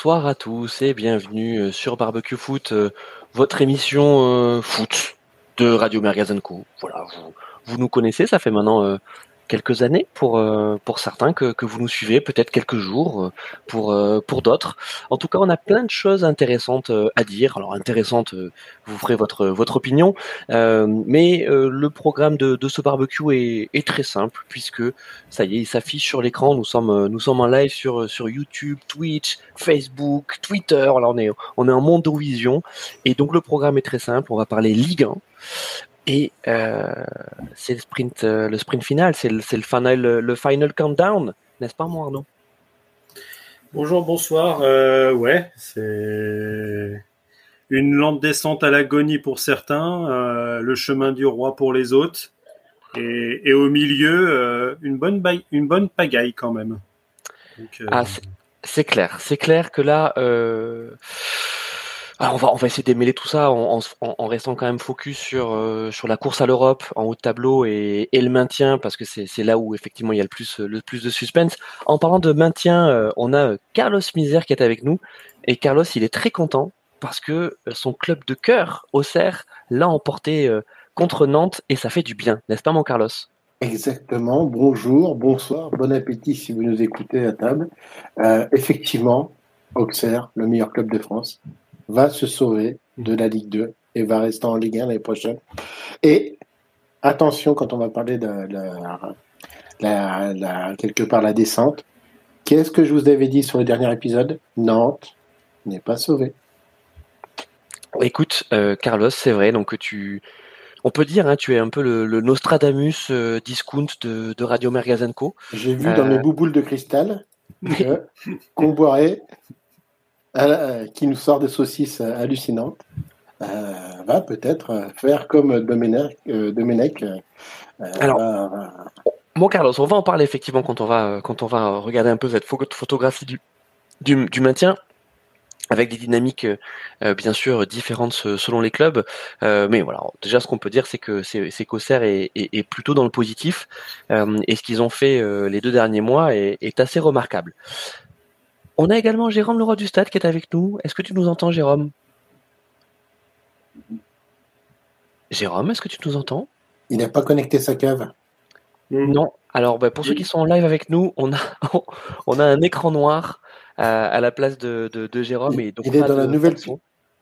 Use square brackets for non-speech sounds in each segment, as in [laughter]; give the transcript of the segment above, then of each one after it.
Bonsoir à tous et bienvenue euh, sur Barbecue Foot, euh, votre émission euh, foot de Radio Magazine Co. Voilà, vous, vous nous connaissez, ça fait maintenant quelques années pour euh, pour certains que, que vous nous suivez, peut-être quelques jours euh, pour euh, pour d'autres. En tout cas, on a plein de choses intéressantes à dire. Alors intéressantes, vous ferez votre votre opinion, mais le programme de, de ce barbecue est, est très simple puisque ça y est, il s'affiche sur l'écran. Nous sommes nous sommes en live sur sur YouTube, Twitch, Facebook, Twitter. Alors on est on est en monde vision et donc le programme est très simple. On va parler Ligue 1. Et euh, c'est le sprint, euh, le sprint final, c'est le, le, final, le final countdown, n'est-ce pas, moi, Arnaud? Bonjour, bonsoir. Euh, ouais, c'est une lente descente à l'agonie pour certains, euh, le chemin du roi pour les autres, et, et au milieu, une, bonne une bonne pagaille quand même. Ah, c'est clair, c'est clair que là. Alors on va on va essayer de démêler tout ça en, restant quand même focus sur euh, sur la course à l'Europe en haut de tableau et, le maintien parce que c'est là où effectivement il y a le plus de suspense. En parlant de maintien, euh, on a Carlos Miser qui est avec nous et Carlos il est très content parce que son club de cœur Auxerre l'a emporté euh, contre Nantes et ça fait du bien, n'est-ce pas mon Carlos? Exactement. Bonjour, bonsoir, bon appétit si vous nous écoutez à table. effectivement, Auxerre, le meilleur club de France, va se sauver de la Ligue 2 et va rester en Ligue 1 l'année prochaine. Et attention quand on va parler de la, la, quelque part la descente. Qu'est-ce que je vous avais dit sur le dernier épisode? Nantes n'est pas sauvé. Écoute, euh, Carlos, c'est vrai, donc tu, on peut dire, hein, tu es un peu le, Nostradamus euh, discount de, Radio Mergazenco. J'ai vu dans mes euh, bouboules de cristal qu'on [laughs] boirait euh, qui nous sort des saucisses euh, hallucinantes, euh, va peut-être faire comme Domenech. Domenech Alors, Bon Carlos, on va en parler effectivement quand on va quand on va regarder un peu cette photographie du, du, maintien avec des dynamiques bien sûr différentes selon les clubs. mais voilà, déjà ce qu'on peut dire c'est que c'est qu'Auxerre est, est, est, plutôt dans le positif et ce qu'ils ont fait les deux derniers mois est, est assez remarquable. On a également Jérôme Leroy du Stade qui est avec nous. Est-ce que tu nous entends, Jérôme? Jérôme, est-ce que tu nous entends? Il n'a pas connecté sa cave. Non. Alors, bah, pour ceux qui sont en live avec nous, on a, [laughs] on a un écran noir euh, à la place de, Jérôme. Et donc il, est dans la nouvelle,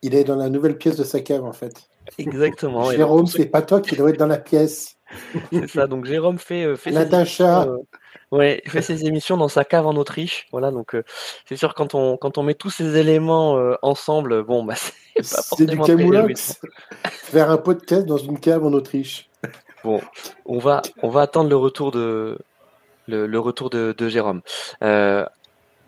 il est dans la nouvelle pièce de sa cave, en fait. Exactement. Jérôme, c'est pas toi qui dois être dans la pièce. [laughs] C'est ça. Donc, Jérôme fait. Euh, fait Natacha. Ouais, il fait ses émissions dans sa cave en Autriche. Voilà, donc euh, c'est sûr quand on quand on met tous ces éléments euh, ensemble, bon bah [laughs] c'est pas forcément C'est du camoulox. [laughs] Faire un podcast dans une cave en Autriche. Bon, on va on va attendre le retour de le, le retour de, de Jérôme.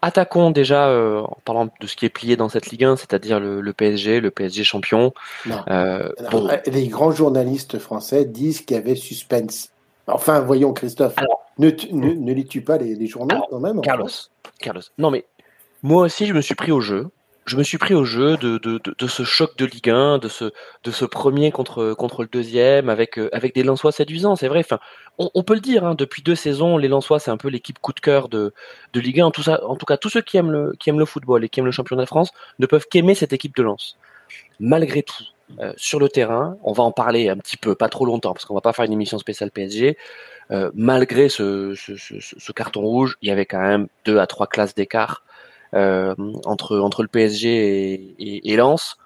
Euh, attaquons déjà en parlant de ce qui est plié dans cette Ligue 1, c'est-à-dire le, le, PSG, le PSG champion. Bon. Les grands journalistes français disent qu'il y avait suspense. Enfin, voyons Christophe. Ne, ne, ne lis-tu pas les, les journaux quand même Carlos, Carlos. Non, mais moi aussi, je me suis pris au jeu. Je me suis pris au jeu de, ce choc de Ligue 1, de ce, premier contre, le deuxième, avec, euh, avec des Lensois séduisants, c'est vrai. On, peut le dire, hein, depuis deux saisons, les Lensois, c'est un peu l'équipe coup de cœur de, de Ligue 1. Tout ça, en tout cas, tous ceux qui aiment, le, football et qui aiment le championnat de France ne peuvent qu'aimer cette équipe de Lens. Malgré tout, euh, sur le terrain, on va en parler un petit peu, pas trop longtemps, parce qu'on va pas faire une émission spéciale PSG. Euh, malgré ce, ce, carton rouge, il y avait quand même deux à trois classes d'écart entre entre le PSG et, et, Lens.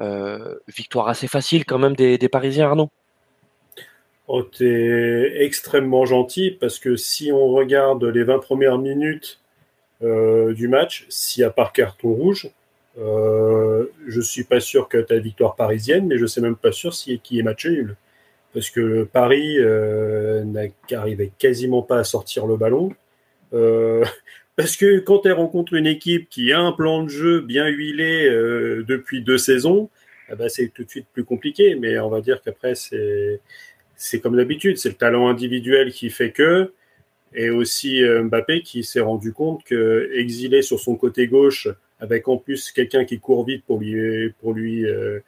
Euh, victoire assez facile quand même des, Parisiens, Arnaud. Oh, t'es extrêmement gentil parce que si on regarde les 20 premières minutes euh, du match, s'il n'y a pas carton rouge, euh, je suis pas sûr que ta victoire parisienne, mais je sais même pas sûr si qui est match nul parce que Paris euh, n'arrivait quasiment pas à sortir le ballon. Parce que quand elle rencontre une équipe qui a un plan de jeu bien huilé euh, depuis deux saisons, eh ben c'est tout de suite plus compliqué. Mais on va dire qu'après, c'est, c'est comme d'habitude, c'est le talent individuel qui fait que, et aussi euh, Mbappé qui s'est rendu compte que exilé sur son côté gauche, avec en plus quelqu'un qui court vite pour lui, pour lui euh,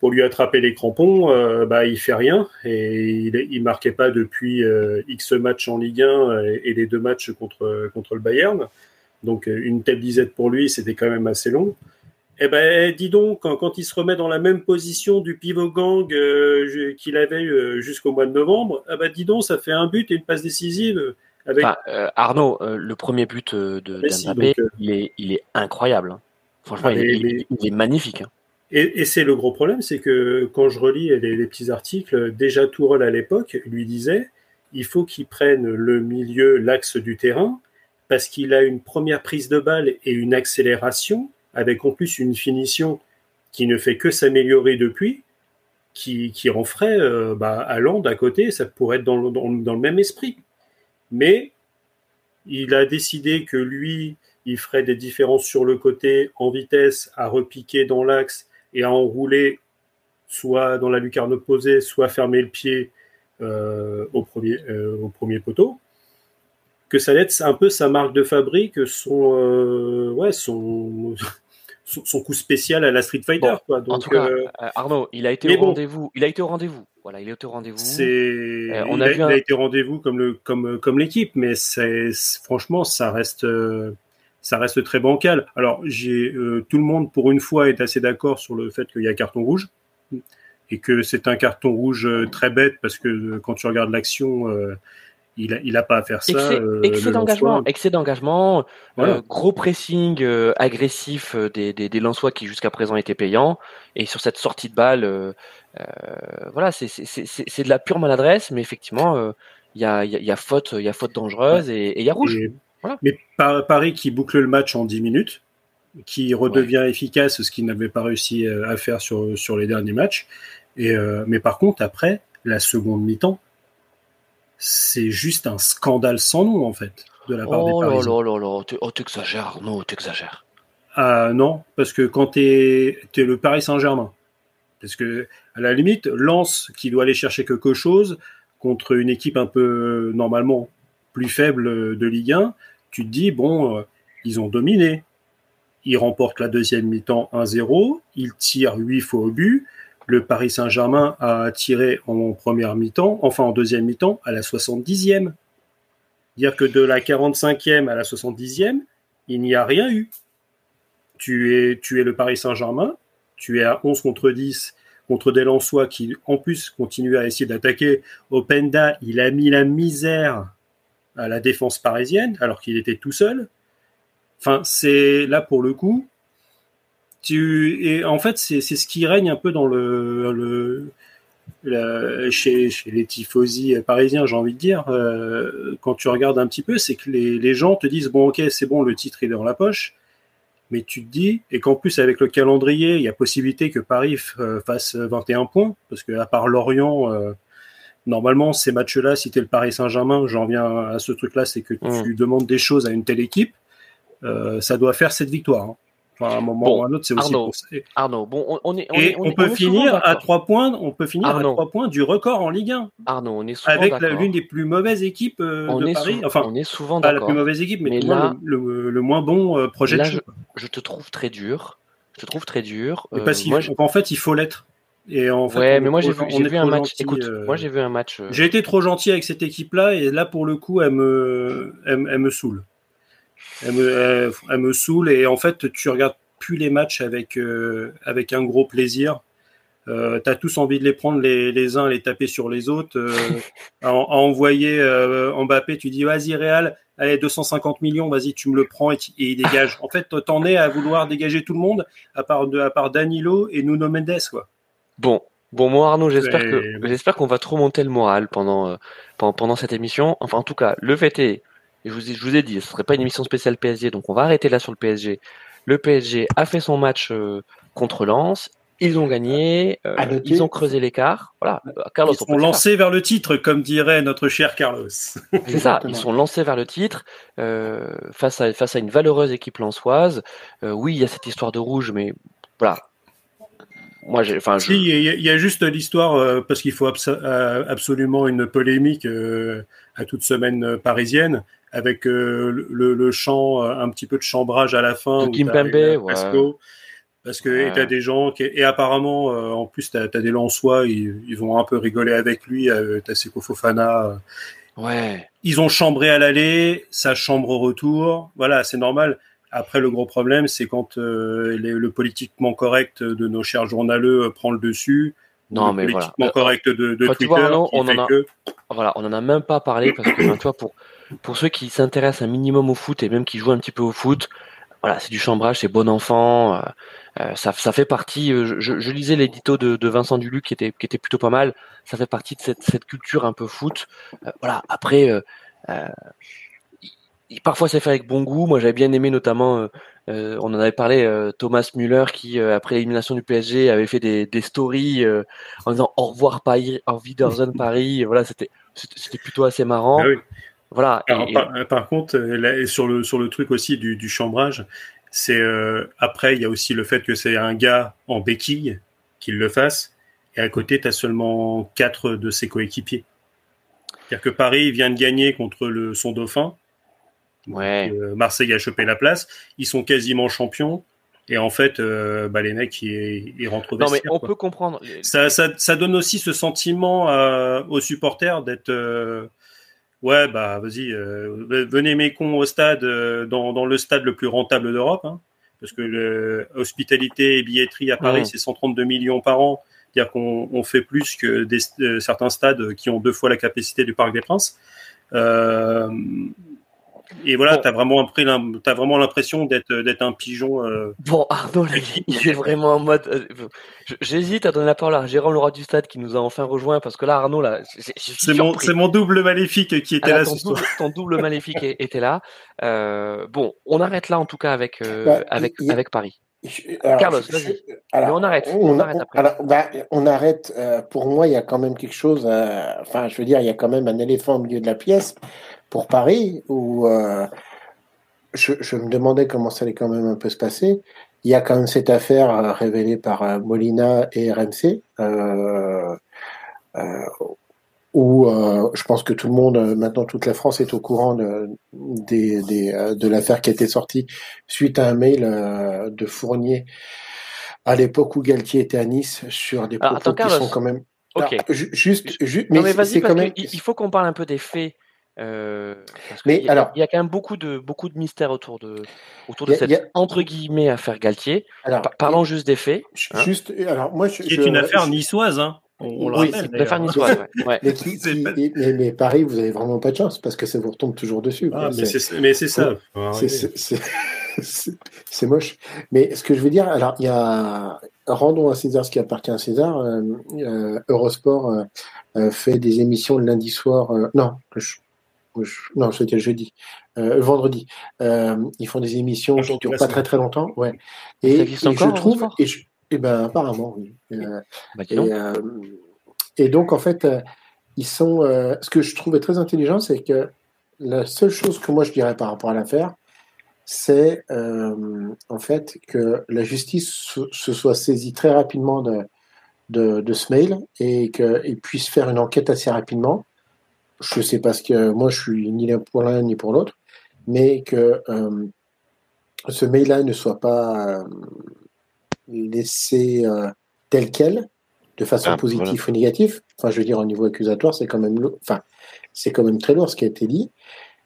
pour lui attraper les crampons, euh, bah, il fait rien et il, il marquait pas depuis euh, X matchs en Ligue 1 et, et, les deux matchs contre, contre le Bayern. Donc une telle disette pour lui, c'était quand même assez long. Eh ben, dis donc, quand, il se remet dans la même position du pivot gang euh, qu'il avait euh, jusqu'au mois de novembre, eh ben, dis donc, ça fait un but et une passe décisive. Avec... Euh, Arnaud, le premier but de Mbappé, il, est, il est incroyable. Hein. Franchement, il, est magnifique. Hein. Et, c'est le gros problème, c'est que quand je relis les, petits articles, déjà Tourelle à l'époque lui disait il faut qu'il prenne le milieu, l'axe du terrain, parce qu'il a une première prise de balle et une accélération avec en plus une finition qui ne fait que s'améliorer depuis, qui, qui en ferait euh, bah, à côté, ça pourrait être dans, le même esprit. Mais il a décidé que lui, il ferait des différences sur le côté en vitesse, à repiquer dans l'axe et à enrouler soit dans la lucarne opposée, soit fermer le pied euh, au, premier, euh, au premier poteau que ça être un peu sa marque de fabrique, son, euh, ouais, son, son, coup spécial à la Street Fighter. quoi. Donc, en tout cas, Arnaud, il a été au rendez-vous. Il a été au rendez-vous. Voilà, il est au rendez-vous. On il, a, a été au rendez-vous comme le, comme, comme l'équipe, mais c'est, franchement, ça reste, ça reste très bancal. Alors, j'ai, tout le monde pour une fois est assez d'accord sur le fait qu'il y a carton rouge et que c'est un carton rouge très bête parce que quand tu regardes l'action il n'a pas à faire ça. Excès, euh, excès d'engagement, excès d'engagement, euh, gros pressing euh, agressif des, des, des Lensois qui jusqu'à présent étaient payants. Et sur cette sortie de balle, voilà, c'est de la pure maladresse, mais effectivement, il y a, y, a, faute, il y a faute dangereuse et il y a rouge. Mais Paris qui boucle le match en 10 minutes, qui redevient efficace, ce qu'il n'avait pas réussi à faire sur, sur les derniers matchs. Et, mais par contre, après, la seconde mi-temps, c'est juste un scandale sans nom, en fait, de la part des Parisiens. Oh là là là, oh, t'exagères, non, t'exagères. Ah non, parce que quand t'es es le Paris Saint-Germain, parce que à la limite, Lens qui doit aller chercher quelque chose contre une équipe un peu normalement plus faible de Ligue 1, tu te dis bon, euh, ils ont dominé. Ils remportent la deuxième mi-temps 1-0, ils tirent 8 fois au but, le Paris Saint-Germain a tiré en première mi-temps, enfin en deuxième mi-temps, à la 70e. Dire que de la 45e à la 70e, il n'y a rien eu. Tu es, tu es le Paris Saint-Germain, tu es à 11 contre 10 contre des qui, en plus, continuent à essayer d'attaquer. Openda, il a mis la misère à la défense parisienne alors qu'il était tout seul. Enfin, c'est là pour le coup, tu, et en fait, c'est ce qui règne un peu dans le, le chez, chez, les tifosi parisiens, j'ai envie de dire, euh, quand tu regardes un petit peu, c'est que les, les, gens te disent bon, ok, c'est bon, le titre est dans la poche, mais tu te dis, et qu'en plus avec le calendrier, il y a possibilité que Paris euh, fasse 21 points, parce que à part Lorient, euh, normalement ces matchs-là, si tu es le Paris Saint-Germain, j'en viens à ce truc-là, c'est que tu mmh. demandes des choses à une telle équipe, ça doit faire cette victoire. Hein un moment ou un autre, c'est aussi Arnaud, bon, on, est, et on, peut finir à trois points. On peut finir à trois points du record en Ligue 1. Arnaud, on est souvent avec l'une des plus mauvaises équipes euh, de Paris. Enfin, on est souvent pas la plus mauvaise équipe, mais, le, moins bon euh, projet. Là, je, te trouve très dur. Je te trouve très dur. Euh, parce qu'en fait, il faut l'être. Et en fait, ouais, mais moi j'ai vu, un match. Écoute, moi j'ai vu un match. J'ai été trop gentil avec cette équipe-là, et là pour le coup, elle me, elle, me saoule. Elle me, elle me saoule, et en fait, tu regardes plus les matchs avec, euh, avec un gros plaisir. Euh, tu as tous envie de les prendre les, les uns, les taper sur les autres. Euh, à, envoyer Mbappé, tu dis vas-y Real, allez 250 millions, vas-y tu me le prends et, il dégage. En fait, t'en es à vouloir dégager tout le monde, à part, de, à part Danilo et Nuno Mendes. Quoi. Bon, Bon, moi Arnaud, j'espère que j'espère qu'on va trop monter le moral pendant, pendant, pendant cette émission. Enfin, en tout cas, le fait est, je vous, ai, je vous ai dit, ce serait pas une émission spéciale PSG, donc on va arrêter là sur le PSG. Le PSG a fait son match euh, contre Lens. Ils ont gagné, euh, ils ont creusé l'écart. Voilà, euh, Carlos. Ils sont lancés vers le titre, comme dirait notre cher Carlos. C'est ça, ils sont lancés vers le titre face à face à une valeureuse équipe lensoise. oui, il y a cette histoire de rouge, mais voilà. Moi, enfin, il y, a juste l'histoire parce qu'il faut absolument une polémique à toute semaine parisienne avec euh, le, le, chant, euh, un petit peu de chambrage à la fin. De Kimpembe, parce que tu as des gens qui, et apparemment, euh, en plus, tu as, des Lensois, ils, ils vont un peu rigoler avec lui, tu as Seko Fofana. Ouais. Ils ont chambré à l'aller, ça chambre au retour. Voilà, c'est normal. Après, le gros problème, c'est quand euh, les- le politiquement correct de nos chers journaleux euh, prend le dessus. Non, le mais voilà. politiquement correct de, de Enfin, Twitter. vois, qui on en a- que- Voilà, on en a même pas parlé parce que, vois, pour, pour ceux qui s'intéressent un minimum au foot et même qui jouent un petit peu au foot, voilà, c'est du chambrage, c'est bon enfant, euh, euh, ça, ça fait partie. euh, je, je lisais l'édito de, de Vincent Duluc qui était, qui était plutôt pas mal. Ça fait partie de cette, cette culture un peu foot. Euh, voilà. Après, euh, euh, parfois c'est fait avec bon goût. Moi, j'avais bien aimé notamment. euh, euh, on en avait parlé, euh, Thomas Müller qui, euh, après l'élimination du PSG, avait fait des, des stories en disant au revoir Paris, au Wiedersehen [laughs] Paris. Voilà, c'était c'était plutôt assez marrant. Ah oui. Voilà. et- par, par contre, là, sur le sur le truc aussi du, du chambrage, c'est après il y a aussi le fait que c'est un gars en béquille qui le fasse, et à côté tu as seulement quatre de ses coéquipiers. C'est-à-dire que Paris vient de gagner contre le son dauphin. Ouais. Euh, Marseille a chopé la place. Ils sont quasiment champions. Et en fait, euh, bah, les mecs, ils, ils rentrent au Non, mais on quoi. peut comprendre. ça, ça, ça donne aussi ce sentiment à- aux supporters d'être euh, ouais bah vas-y euh, venez mes cons au stade euh, dans, dans le stade le plus rentable d'Europe hein, parce que le hospitalité et billetterie à Paris Mhm. c'est 132 millions par an c'est-à-dire qu'on on fait plus que des, euh, certains stades qui ont deux fois la capacité du Parc des Princes euh, et voilà Bon. t'as vraiment t'as vraiment l'impression d'être d'être un pigeon euh, Bon, [laughs] Arnaud, là, il- est vraiment en mode. euh, J'hésite à donner la parole à Jérôme Leroy du Stade qui nous a enfin rejoint parce que là, Arnaud, là, c'est mon surpris. c'est mon double maléfique qui était Ah, là ton, ce soir double, ton double [laughs] maléfique était là. Euh, bon, on arrête là en tout cas avec euh, Bah, avec Paris. Je- alors, Carlos, vas-y. on arrête, On, on arrête après. alors, bah, on arrête. euh, pour moi, il y a quand même quelque chose. euh, enfin, je veux dire, il y a quand même un éléphant au milieu de la pièce pour Paris où euh, je, je me demandais comment ça allait quand même un peu se passer. Il y a quand même cette affaire euh, révélée par euh, Molina et RMC. Euh, où je pense que tout le monde, maintenant toute la France est au courant de, des, des, de l'affaire qui a été sortie suite à un mail de Fournier à l'époque où Galtier était à Nice sur des Alors, propos attends, qui Carlos. sont quand même... Ok. Alors, ju- juste, ju- non mais mais vas-y parce même... qu'il il faut qu'on parle un peu des faits. Euh, parce que Mais il y a- alors- il y a quand même beaucoup de beaucoup de mystères autour de autour Il de y a- cette a- entre guillemets affaire Galtier. Alors, Pa- Parlons juste des faits. hein. juste, alors moi, je, qui est je- une affaire je- niçoise hein on, on le Oui, rappelle C'est niçoise. Ouais. ouais. [laughs] Mais, qui- C'est qui- pas- mais, mais Paris, vous avez vraiment pas de chance parce que ça vous retombe toujours dessus. Ah, mais C'est- c'est mais c'est ça. C'est- c'est- c'est- c'est c'est moche. Mais ce que je veux dire, alors, il y a. Rendons à César ce qui appartient à César. euh, euh, Eurosport euh, fait des émissions le lundi soir. euh, non, je- non, c'était le jeudi. Euh, le vendredi. Euh, ils font des émissions qui de durent pas très très longtemps. Ouais. Ça Et, existe et encore, je trouve. Eurosport Et, je- eh ben, apparemment, oui. Euh, Bah, et, donc. euh, et donc, en fait, ils sont. euh, ce que je trouvais très intelligent, c'est que la seule chose que moi je dirais par rapport à l'affaire, c'est euh, en fait que la justice se, se soit saisie très rapidement de, de, de ce mail et qu'ils puissent faire une enquête assez rapidement. Je sais pas ce que moi je suis ni pour l'un ni pour l'autre, mais que euh, ce mail-là ne soit pas euh, laissé euh, tel quel, de façon Ah, positive ou négative. Enfin, je veux dire, au niveau accusatoire, c'est quand même, lourd- enfin, c'est quand même très lourd ce qui a été dit.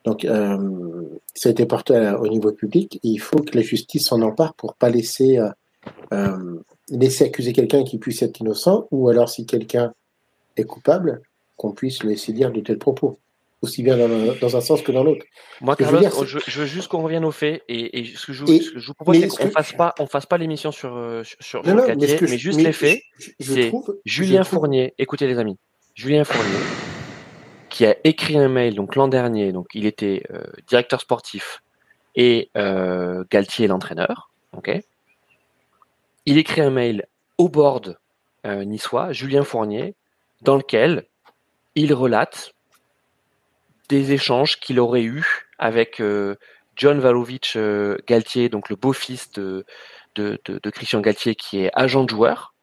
Donc, euh, ça a été porté à- au niveau public. Et il faut que la justice s'en empare pour pas laisser euh, euh, laisser accuser quelqu'un qui puisse être innocent, ou alors si quelqu'un est coupable, qu'on puisse laisser dire de tels propos, aussi bien dans, le- dans un sens que dans l'autre. Moi, que je veux Carlos, dire, je, je veux juste qu'on revienne aux faits et, et ce, que je, Et- ce que je vous propose, c'est ce qu'on que- fasse pas, on fasse pas l'émission sur euh, sur, Non, mais, que juste mais les faits. c'est Julien trouve- Fournier, écoutez les amis, Julien Fournier, qui a écrit un mail donc l'an dernier, donc il était euh, directeur sportif et euh, Galtier l'entraîneur, ok. Il écrit un mail au board euh, niçois, Julien Fournier, dans lequel il relate des échanges qu'il aurait eus avec euh, John Valovich euh, Galtier, donc le beau-fils de, de, de, de Christian Galtier, qui est agent de joueur,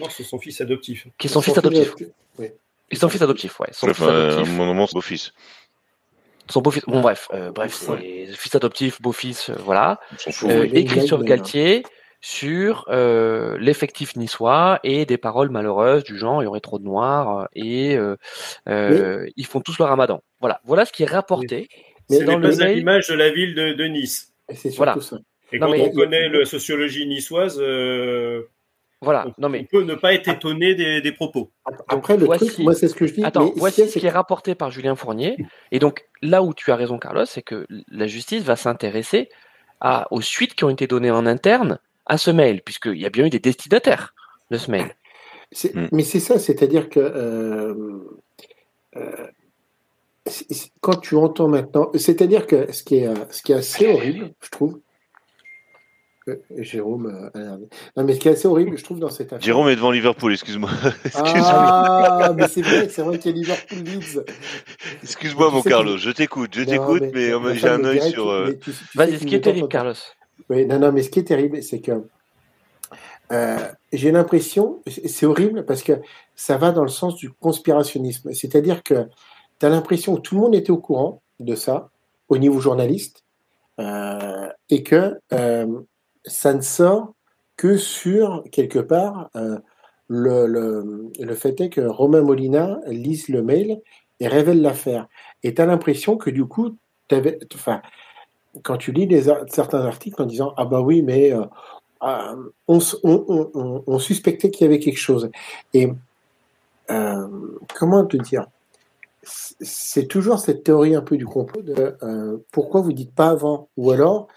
Non, c'est son fils adoptif. qui est son fils adoptif. Et son fils adoptif, ouais. Son fils Enfin, euh, adoptif. mon moment, c'est beau-fils. Son beau-fils. Bon, bref, euh, bref, c'est fils adoptif, beau-fils, euh, voilà. Euh, Ouais, écrit mais- sur euh, l'effectif niçois et des paroles malheureuses du genre il y aurait trop de noirs euh, et euh, euh, ils font tous le ramadan. Voilà, voilà ce qui est rapporté. Mais dans le l'image de la ville de, Nice. C'est voilà. ça. Et quand on connaît la sociologie niçoise, euh, voilà. On, non, mais... peut ne pas être étonné des, propos. Après, le truc, moi, c'est ce que je dis. Attends, voici ce qui est rapporté par Julien Fournier. Et donc, là où tu as raison, Carlos, c'est que la justice va s'intéresser aux suites qui ont été données en interne à ce mail, puisqu'il y a bien eu des destinataires de ce mail. Hmm. Mais c'est ça, c'est-à-dire que euh, euh, quand tu entends maintenant, c'est-à-dire que ce qui est, ce qui est assez horrible, je trouve, Jérôme. Euh, non, mais ce qui est assez horrible, je trouve, dans cette affaire. Jérôme est devant Liverpool, excuse-moi. [laughs] ah, mais c'est vrai, c'est vrai qu'il y a Liverpool Leeds. Excuse-moi, mon Carlos, je t'écoute, je t'écoute, mais, j'ai un œil sur. Vas-y, ce qui est terrible, Carlos. Oui, non, non, mais ce qui est terrible, c'est que euh, j'ai l'impression, c'est horrible parce que ça va dans le sens du conspirationnisme. C'est-à-dire que tu as l'impression que tout le monde était au courant de ça, au niveau journaliste, euh, et que euh, ça ne sort que sur, quelque part, le, le, fait est que Romain Molina lise le mail et révèle l'affaire. Et tu as l'impression que du coup, avais, enfin, quand tu lis des, certains articles en disant Ah bah oui, mais euh, euh, on, on, on, on, suspectait qu'il y avait quelque chose. Et euh, comment te dire c'est toujours cette théorie un peu du complot de euh, pourquoi vous dites pas avant? Ou alors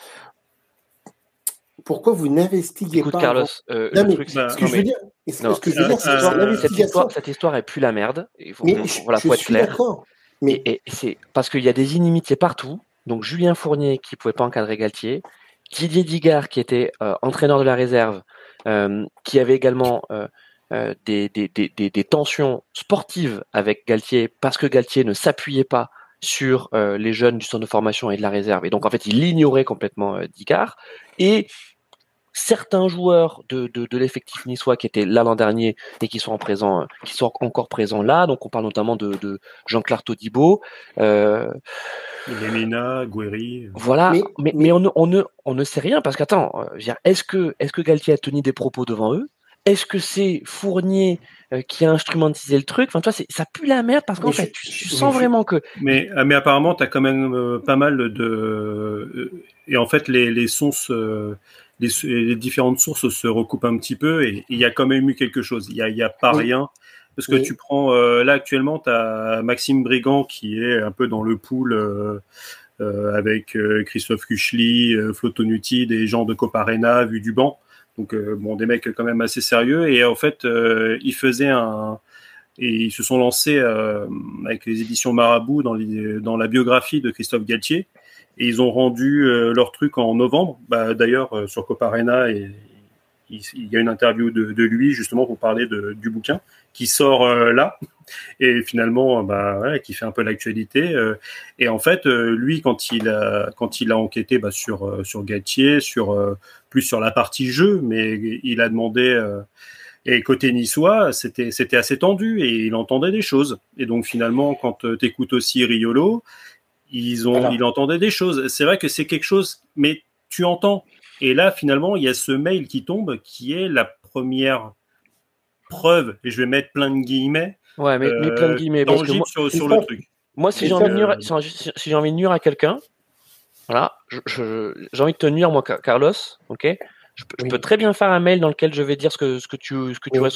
pourquoi vous n'investiguez Écoute, pas Carlos, euh, non, mais, ce que je veux dire, ce que je veux dire, c'est euh, cette histoire, cette histoire est plus la merde. Il faut, mais voilà, je, faut être clair. Mais et, et c'est parce qu'il y a des inimitiés partout. Donc Julien Fournier qui pouvait pas encadrer Galtier, Didier Digard qui était euh, entraîneur de la réserve, euh, qui avait également euh, euh des, des, des, des, tensions sportives avec Galtier parce que Galtier ne s'appuyait pas sur euh, les jeunes du centre de formation et de la réserve. Et donc, en fait, il ignorait complètement euh, Digard. Et certains joueurs de, de, de l'effectif niçois qui étaient là l'an dernier et qui sont en présent, euh, qui sont encore présents là. Donc, on parle notamment de, de Jean-Claire Todibo. Euh, Lemina, Guéry. Voilà, mais, mais, on, ne, on, ne, on ne sait rien parce qu'attends, euh, est-ce que, est-ce que Galtier a tenu des propos devant eux? Est-ce que c'est Fournier euh, qui a instrumentisé le truc? Enfin, toi, ça pue la merde parce qu'en fait, tu, sens vraiment que. Mais, mais apparemment, tu as quand même euh, pas mal de. Et en fait, les, les sources. Les, les, différentes sources se recoupent un petit peu et il y a quand même eu quelque chose. Il n'y a, y a pas rien. Parce que tu prends. là, actuellement, tu as Maxime Brigand qui est un peu dans le pool. avec Christophe Kuchli, Flo Tonuti, des gens de Coparena, vu du banc. Donc euh, bon, des mecs quand même assez sérieux. Et en fait, euh, ils faisaient un et ils se sont lancés euh, avec les éditions Marabout dans, dans la biographie de Christophe Galtier. Et ils ont rendu leur truc en novembre. Bah, D'ailleurs, sur Coparena, et, il, y a une interview de, lui justement pour parler du bouquin qui sort là et finalement bah, qui fait un peu l'actualité. et en fait, lui, quand il a, enquêté bah, sur, sur Galtier, sur plus sur la partie jeu, mais il a demandé. Euh, et côté niçois, c'était assez tendu et il entendait des choses. Et donc finalement, quand euh, tu écoutes aussi Riolo, ils ont, il entendait des choses. C'est vrai que c'est quelque chose, mais tu entends. Et là, finalement, il y a ce mail qui tombe, qui est la première preuve. Et je vais mettre plein de guillemets. Ouais, mais, plein de euh, guillemets. sur, sur le truc. Moi, si j'ai envie, si j'ai envie de nuire à quelqu'un, voilà, j'ai envie de te nuire, moi, Carlos, ok? Je, peux très bien faire un mail dans lequel je vais dire ce que, ce que tu, ce que tu oui.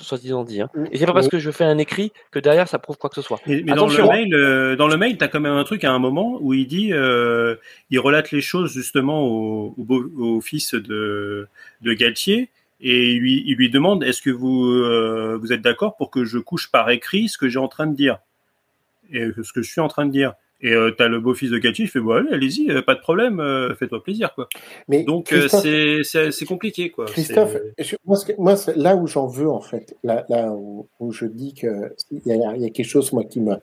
soi-disant dit. Hein. Et c'est pas parce que je fais un écrit que derrière ça prouve quoi que ce soit. Mais, dans le mail, euh, dans le mail, t'as quand même un truc à un moment où il dit, euh, il relate les choses justement au, au, fils de, de Galtier et il lui, il lui demande, est-ce que vous, euh, vous êtes d'accord pour que je couche par écrit ce que j'ai en train de dire? Et ce que je suis en train de dire. Et euh, t'as le beau-fils de Cathy, il fait bon, allez, allez-y, euh, pas de problème, euh, fais-toi plaisir, quoi. Mais Donc euh, c'est compliqué, quoi. Christophe, moi, moi là où j'en veux en fait, là, là où, où, je dis que il y a, y a, quelque chose moi qui me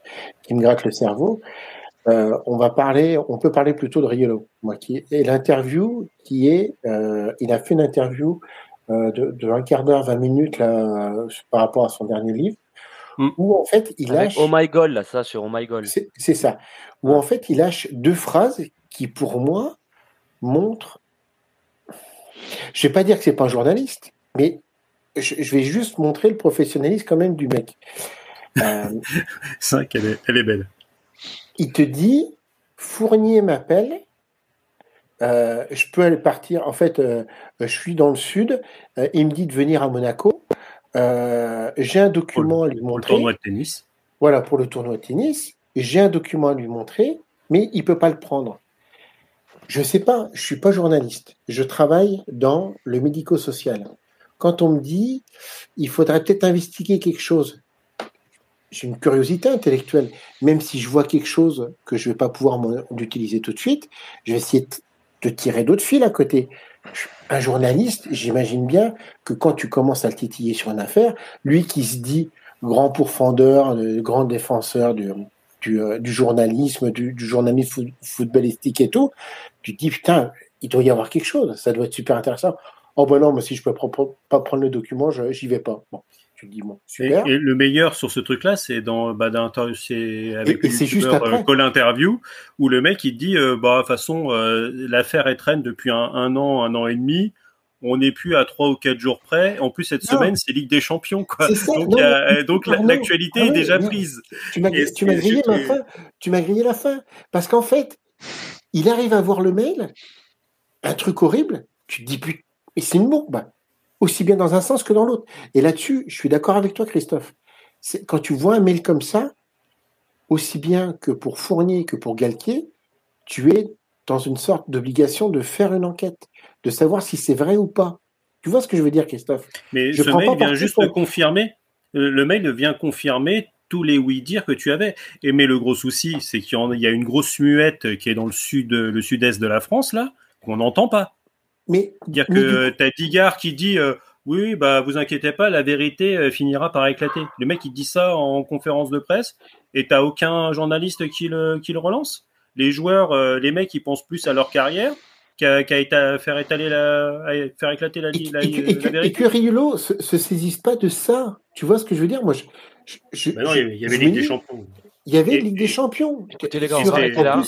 qui me gratte le cerveau. On va parler, on peut parler plutôt de Riolo, moi qui et l'interview qui est, il a fait une interview de, de un quart d'heure, 20 minutes là par rapport à son dernier livre Mm. où en fait il lâche. oh my god, là, ça, sur Oh my god. C'est ça. Où en fait il lâche deux phrases qui, pour moi, montrent. Je vais pas dire que c'est pas un journaliste, mais je, vais juste montrer le professionnalisme quand même du mec. Euh... [laughs] c'est vrai qu'elle est, elle est belle. il te dit Fournier m'appelle. Euh, je peux aller partir. En fait, euh, je suis dans le sud. Euh, il me dit de venir à Monaco. J'ai un document à lui montrer. Pour le tournoi de tennis. Voilà, pour le tournoi de tennis. J'ai un document à lui montrer, mais il peut pas le prendre. Je ne sais pas, je suis pas journaliste. Je travaille dans le médico-social. Quand on me dit, il faudrait peut-être investiguer quelque chose, j'ai une curiosité intellectuelle. Même si je vois quelque chose que je ne vais pas pouvoir utiliser tout de suite, je vais essayer de tirer d'autres fils à côté. Un journaliste, j'imagine bien que quand tu commences à le titiller sur une affaire, lui qui se dit grand pourfendeur, grand défenseur du, du, euh, journalisme, du, journalisme footballistique et tout, tu te dis putain, il doit y avoir quelque chose, ça doit être super intéressant. Oh ben non, mais si je peux pas prendre le document, j'y vais pas. Bon. Et, le meilleur sur ce truc-là, c'est dans bah, c'est avec et, juste euh, Call Interview où le mec il dit euh, bah de toute façon euh, l'affaire est traîne depuis un, an, un an et demi. On n'est plus à trois ou quatre jours près. En plus, cette semaine, c'est Ligue des Champions. Quoi. donc, l'actualité est déjà prise. Tu m'as grillé ma fin. Tu m'as grillé la fin. Parce qu'en fait, il arrive à voir le mail, un truc horrible. Tu te dis, putain, et c'est une bourbe aussi bien dans un sens que dans l'autre. Et là-dessus, je suis d'accord avec toi, Christophe. Quand tu vois un mail comme ça, aussi bien que pour Fournier que pour Galtier, tu es dans une sorte d'obligation de faire une enquête, de savoir si c'est vrai ou pas. Tu vois ce que je veux dire, Christophe? Mais je ce mail vient juste confirmer. Euh, le mail vient confirmer tous les oui-dire que tu avais. Et mais le gros souci, c'est qu'il y a une grosse muette qui est dans le sud, le sud-est de la France là, qu'on n'entend pas. Mais dire que tu as Digard qui dit euh, oui, bah vous inquiétez pas, la vérité euh, finira par éclater. Le mec il dit ça en conférence de presse et t'as aucun journaliste qui le qui le relance. Les joueurs, euh, les mecs, ils pensent plus à leur carrière qu'à faire étaler la, faire éclater la, et, la, et, vérité. Et que Riolo se, se saisisse pas de ça. Tu vois ce que je veux dire? Moi, je, je, non, il y avait Ligue des Champions. Il y avait Ligue des Champions. Écoutez les gars, on là.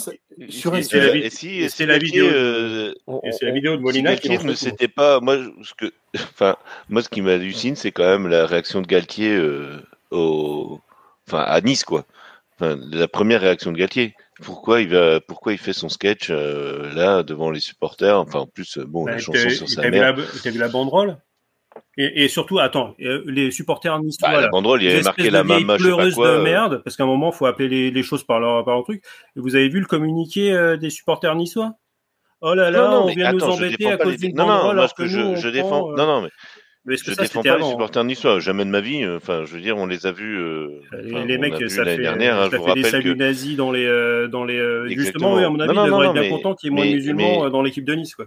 Sur c'est la, vidéo. c'est la vidéo de Molina qui ne c'était pas. Moi, ce que, [laughs] enfin, moi, ce qui m'hallucine, c'est quand même la réaction de Galtier euh, au, enfin, à Nice, quoi. Enfin, la première réaction de Galtier. Pourquoi il va, pourquoi il fait son sketch euh, là devant les supporters? Enfin, en plus, bon, la bah, chanson sur sa mère. T'as vu la banderole? Et, et, surtout, attends, euh, les supporters niçois. Bah, la banderole, il y avait marqué la main, je sais pas quoi. de euh. merde, parce qu'à un moment, faut appeler les, les, choses par leur, par leur truc. Vous avez vu le communiqué euh, des supporters niçois? Oh là là, on vient nous embêter à cause d'une banderole. Non, non, parce que, je, je défends. non, non, mais. Mais je défends pas les supporters niçois, jamais de ma vie. Enfin, je veux dire, on les a vus. Euh, les, les mecs, ça fait, dernière, hein, ça fait des saluts que... nazis dans les, dans les. Justement, oui, à mon avis, ils devraient être bien contents qu'il y ait moins de musulmans dans l'équipe de Nice, quoi.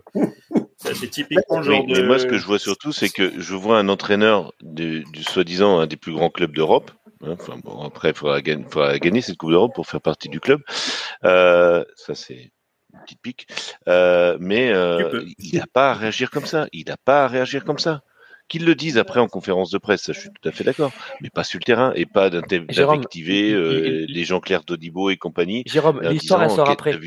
C'est typiquement genre mais, moi, ce que je vois surtout, c'est que je vois un entraîneur du, du soi-disant un des plus grands clubs d'Europe. Hein, enfin, bon, après, il faudra, faudra, gagner cette Coupe d'Europe pour faire partie du club. Euh, ça, c'est une petite pique. Euh, mais euh, il n'a pas à réagir comme ça. Il n'a pas à réagir comme ça. Qu'ils le disent après en conférence de presse, ça, je suis tout à fait d'accord. Mais pas sur le terrain et pas d'invectiver euh, les gens clairs d'Odibo et compagnie. Jérôme, l'histoire, elle sort après.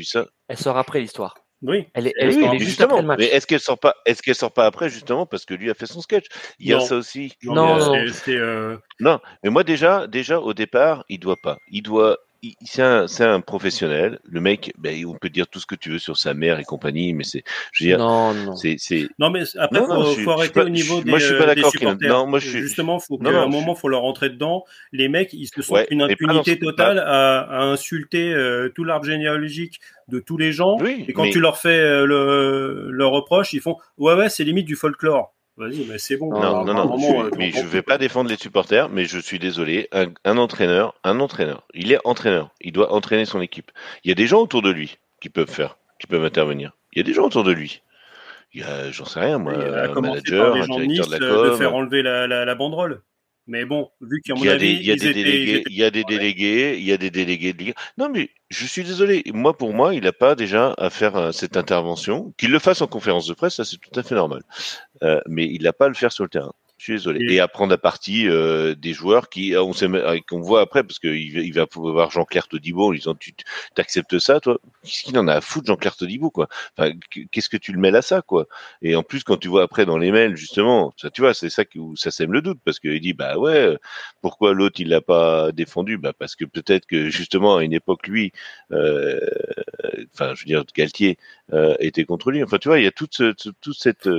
Elle sort après l'histoire. Oui. Elle est, elle, est justement. Mais est-ce qu'elle sort pas Est-ce qu'elle sort pas après justement parce que lui a fait son sketch? Il y a ça aussi. Non, non. Euh... non. Mais moi déjà, déjà au départ, il doit pas. Il doit c'est un, un, professionnel. Le mec, ben, on peut dire tout ce que tu veux sur sa mère et compagnie, mais c'est, je veux dire, non, non. c'est, c'est. Non, mais après, il faut, faut arrêter au niveau des, moi, je suis pas euh, supporters. Non, moi, je suis... Justement, faut qu'à un moment, faut leur rentrer dedans. Les mecs, ils se sentent une impunité totale à, à, insulter euh, tout l'arbre généalogique de tous les gens. Oui, et quand tu leur fais euh, le, le reproche, ils font, ouais, ouais, c'est limite du folklore. Vas-y, mais c'est bon. Non, non, non. je, euh, mais je vais pas défendre les supporters, mais je suis désolé. Un, entraîneur, un entraîneur, il est entraîneur. Il doit entraîner son équipe. Il y a des gens autour de lui qui peuvent faire, qui peuvent intervenir. Il y a des gens autour de lui. Il y a, j'en sais rien, moi, un manager, un directeur de la com. De faire enlever la, la, la banderole. Mais bon, vu qu'il y a, des, il y a des délégués, il y a des délégués, il y a des délégués de Non, mais je suis désolé. Moi, pour moi, il n'a pas déjà à faire euh, cette intervention. Qu'il le fasse en conférence de presse, ça c'est tout à fait normal. Euh, mais il n'a pas à le faire sur le terrain. Je suis désolé. Et, apprendre à partie euh, des joueurs qui, on sait, qu'on voit après, parce qu'il il va pouvoir Jean-Claire Todibo en disant, tu t'acceptes ça, toi? Qu'est-ce qu'il en a à foutre, Jean-Claire Todibo, quoi? Enfin, Qu'est-ce que tu le mêles à ça, quoi? Et en plus, quand tu vois après dans les mails, justement, ça, tu vois, c'est ça où ça sème le doute, parce qu'il dit, bah ouais, pourquoi l'autre il l'a pas défendu? Bah parce que peut-être que justement à une époque, lui, euh, enfin, je veux dire, Galtier euh, était contre lui. Enfin, tu vois, il y a toute, ce, toute cette,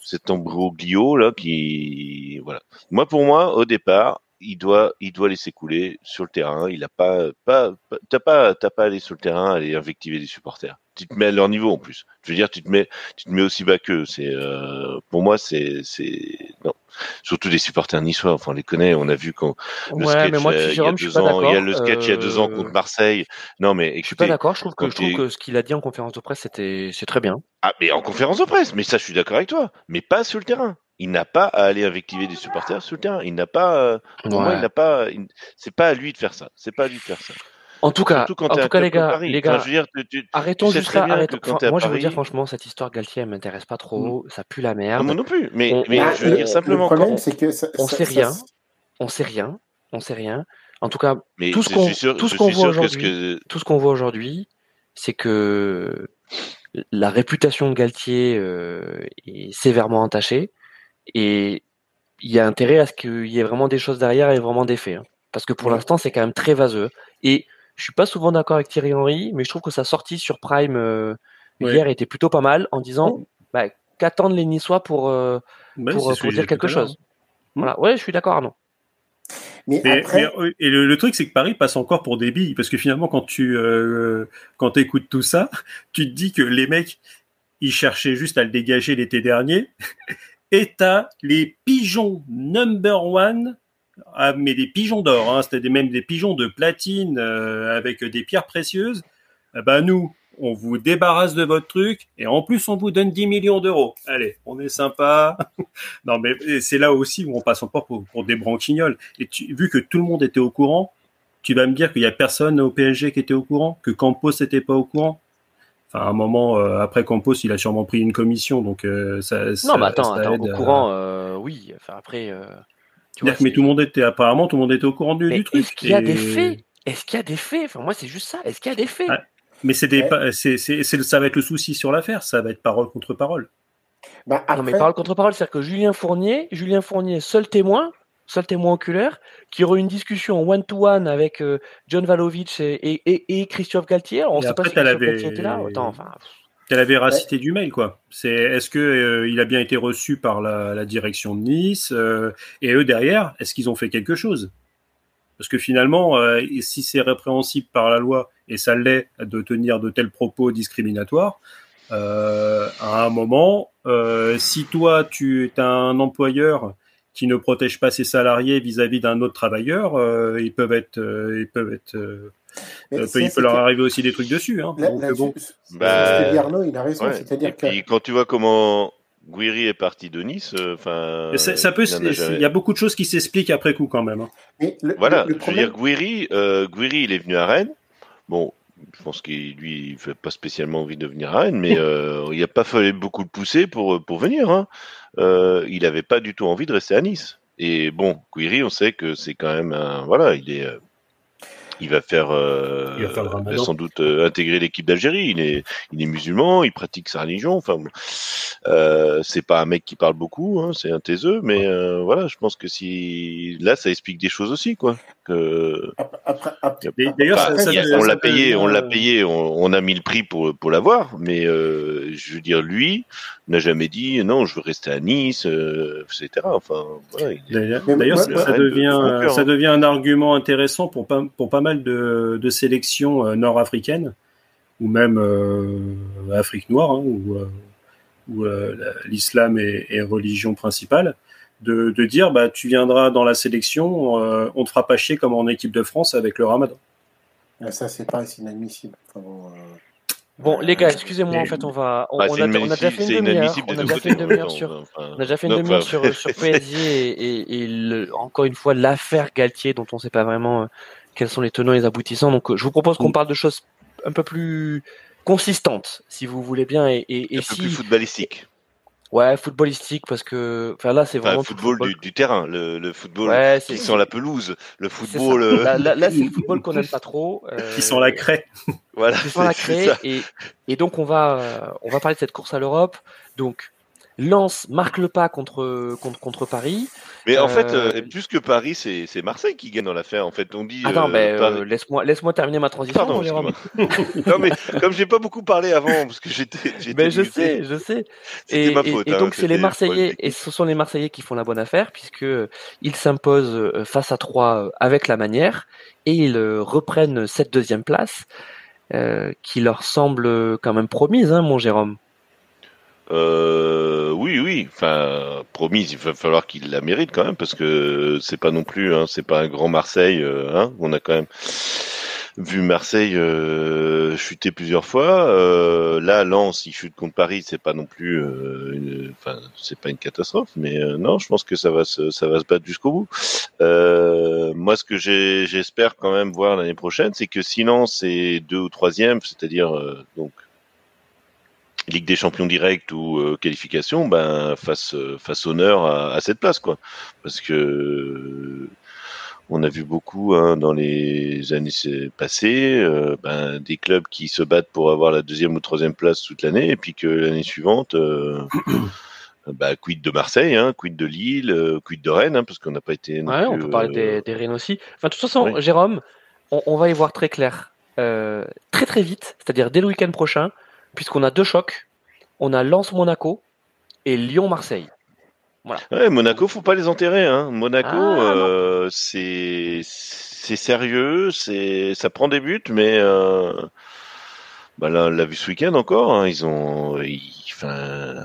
cet embroglio là qui, voilà. Moi, pour moi, au départ, il doit, il doit laisser couler sur le terrain. Il a pas, pas, t'as pas, t'as pas aller sur le terrain, aller invectiver des supporters. Tu te mets à leur niveau en plus. Je veux dire, tu te mets, tu te mets aussi bas qu'eux. C'est, euh, pour moi, c'est, c'est, non. Surtout des supporters niçois. Enfin, on les connaît. On a vu quand le sketch, il y a deux ans, il y a le sketch il y a deux ans contre euh, Marseille. Non, mais écoutez, je suis pas d'accord. Je trouve que, je trouve que ce qu'il a dit en conférence de presse, c'était, c'est très bien. Ah, mais en conférence de presse. Mais ça, je suis d'accord avec toi. Mais pas sur le terrain il n'a pas à aller invectiver des supporters sur le terrain. Il n'a pas, euh, pour moi, il n'a pas, c'est pas à lui de faire ça. C'est pas à lui de faire ça. En tout cas, en tout cas, les gars, les gars, arrêtons juste là. moi, je veux dire franchement, cette histoire Galtier, elle m'intéresse pas trop. Ça pue la merde. moi non plus. Mais, mais je veux dire simplement. Le problème, c'est que on sait rien. On sait rien. On sait rien. En tout cas, tout ce qu'on, tout ce qu'on voit aujourd'hui, tout ce qu'on voit aujourd'hui, c'est que la réputation de Galtier euh, est sévèrement entachée. Et il y a intérêt à ce qu'il y ait vraiment des choses derrière et vraiment des faits. Hein. Parce que pour l'instant, c'est quand même très vaseux. Et je suis pas souvent d'accord avec Thierry Henry, mais je trouve que sa sortie sur Prime euh, hier était plutôt pas mal en disant bah, qu'attendent les Niçois pour, euh, pour, dire quelque chose. Hmm. Voilà. Ouais, je suis d'accord, Arnaud. Mais, après... et le, truc, c'est que Paris passe encore pour des billes, parce que finalement, quand tu euh, quand écoutes tout ça, [laughs] tu te dis que les mecs, ils cherchaient juste à le dégager l'été dernier, [laughs] et t'as les pigeons number one, ah, mais des pigeons d'or, hein, c'était même des pigeons de platine euh, avec des pierres précieuses. Eh ben nous, on vous débarrasse de votre truc et en plus on vous donne 10 millions d'euros. Allez, on est sympa. [laughs] non mais c'est là aussi où on passe encore pour, pour des branquignoles. Et vu que tout le monde était au courant, tu vas me dire qu'il y a personne au PSG qui était au courant, que Campos n'était pas au courant? Enfin, à un moment, euh, après Campos, il a sûrement pris une commission, donc euh, ça, Non, mais attends, attends au courant, euh, oui. Enfin, après. Tu vois, mais tout le monde était, apparemment, tout le monde était au courant du, du truc. Est-ce qu'il y a des faits? Est-ce qu'il y a des faits? Enfin, moi, c'est juste ça. Est-ce qu'il y a des faits? Ah, Mais c'est des, c'est, c'est, ça va être le souci sur l'affaire. Ça va être parole contre parole. Bah, Non, mais parole contre parole, c'est-à-dire que Julien Fournier, Julien Fournier, seul témoin, seul témoin oculaire, qui aurait une discussion one-to-one avec euh, John Valovich et, et, et, Christophe Galtier. on ne sait pas si Christophe Galtier était là. Enfin... la véracité du mail, quoi. C'est est-ce que euh, il a bien été reçu par la, direction de Nice euh, et eux derrière, est-ce qu'ils ont fait quelque chose? Parce que finalement, si c'est répréhensible par la loi et ça l'est de tenir de tels propos discriminatoires, à un moment, si toi tu es un employeur qui ne protège pas ses salariés vis-à-vis d'un autre travailleur, euh, ils peuvent être, euh, ils peuvent être, euh, il peut leur arriver aussi des trucs dessus. Hein. bon. bah, Arnaud, il a raison, c'est-à-dire que quand tu vois comment Guiri est parti de Nice, enfin, ça, peut, il y a beaucoup de choses qui s'expliquent après coup quand même. Hein. Mais voilà, je veux dire, Guiri, Guiri, il est venu à Rennes. Bon, je pense qu'il lui il fait pas spécialement envie de venir à Rennes, mais [laughs] euh, il n'y a pas fallu beaucoup le pousser pour pour venir. Hein. Euh, il n'avait pas du tout envie de rester à Nice. Et bon, Quiri, on sait que c'est quand même un voilà, il est euh, il va faire, euh, il va sans doute euh, intégrer l'équipe d'Algérie. Il est, il est musulman, il pratique sa religion. Enfin, euh, c'est pas un mec qui parle beaucoup, hein, c'est un taiseux, mais euh, voilà, je pense que si là, ça explique des choses aussi, quoi. D'ailleurs, on l'a payé, on l'a payé, on, a mis le prix pour pour l'avoir, mais je veux dire, lui n'a jamais dit non, je veux rester à Nice, etc. Enfin, d'ailleurs, ça, devient, ça devient un argument intéressant pour pas pour pas mal de, sélections euh, nord-africaines, ou même euh, Afrique noire, hein, où, euh, l'islam est, religion principale, de, dire bah, tu viendras dans la sélection, on te fera pas chier comme en équipe de France avec le ramadan. Ah, ça, c'est pas inadmissible. Bon, les gars, excusez-moi, en fait, on va. On, a, déjà fait une demi-heure. On a déjà fait une demi-heure sur. On a déjà fait une demi-heure sur, PSG et, encore une fois l'affaire Galtier, dont on ne sait pas vraiment quels sont les tenants et les aboutissants. Donc, euh, je vous propose qu'on parle de choses un peu plus consistantes, si vous voulez bien, et, et, un si peu plus footballistique. Ouais, footballistique parce que, enfin là, c'est Enfin, vraiment le football, Du, du terrain, le, le football Ouais, qui sent la pelouse, le football. euh, Là, là, là, c'est le [laughs] football qu'on n'aime pas trop. euh, Qui sont la craie. voilà, qui sont la [laughs] ça. et, et donc on va euh, on va parler de cette course à l'Europe. Donc Lens marque le pas contre contre contre Paris. Mais en fait, Euh, euh, plus que Paris, c'est c'est Marseille qui gagne dans l'affaire. En fait, on dit. Attends, euh, Paris- euh, laisse-moi laisse-moi terminer ma transition. Pardon, mon Jérôme. excuse-moi. [laughs] non, mais comme j'ai pas beaucoup parlé avant, parce que j'étais. j'étais Ben, je muté, sais, je sais. C'était Et, ma faute. et hein, donc c'est les Marseillais problème et ce sont les Marseillais qui font la bonne affaire puisque ils s'imposent face à trois avec la manière et ils reprennent cette deuxième place euh, qui leur semble quand même promise, hein, mon Jérôme. Euh, oui, oui. Enfin, promise, il va falloir qu'il la mérite quand même parce que c'est pas non plus, hein, c'est pas un grand Marseille. euh, hein, on a quand même vu Marseille euh, chuter plusieurs fois. Euh, là, Lens, il chute contre Paris, c'est pas non plus, euh, enfin, c'est pas une catastrophe, mais euh, non, je pense que ça va se, ça va se battre jusqu'au bout. Euh, moi, ce que j'espère quand même voir l'année prochaine, c'est que si Lens est deux ou troisième, c'est-à-dire euh, donc Ligue des Champions direct ou euh, qualification, ben fasse euh, fasse honneur à, à cette place quoi, parce que on a vu beaucoup hein, dans les années passées, euh, ben, des clubs qui se battent pour avoir la deuxième ou troisième place toute l'année, et puis que l'année suivante, euh, bah, quid de Marseille, hein, quid de Lille, quid de Rennes, hein, parce qu'on n'a pas été. Ouais, on peut parler des, des Rennes aussi. Enfin, de toute façon, Oui. Jérôme, on, on va y voir très clair très très vite, c'est-à-dire dès le week-end prochain, puisqu'on a deux chocs. On a Lens-Monaco et Lyon-Marseille. Ouais, Monaco, faut pas les enterrer. Hein. Monaco, Ah, euh, c'est c'est sérieux, c'est ça prend des buts, mais euh, bah là, on l'a vu ce week-end encore. Hein, ils ont, ils- enfin,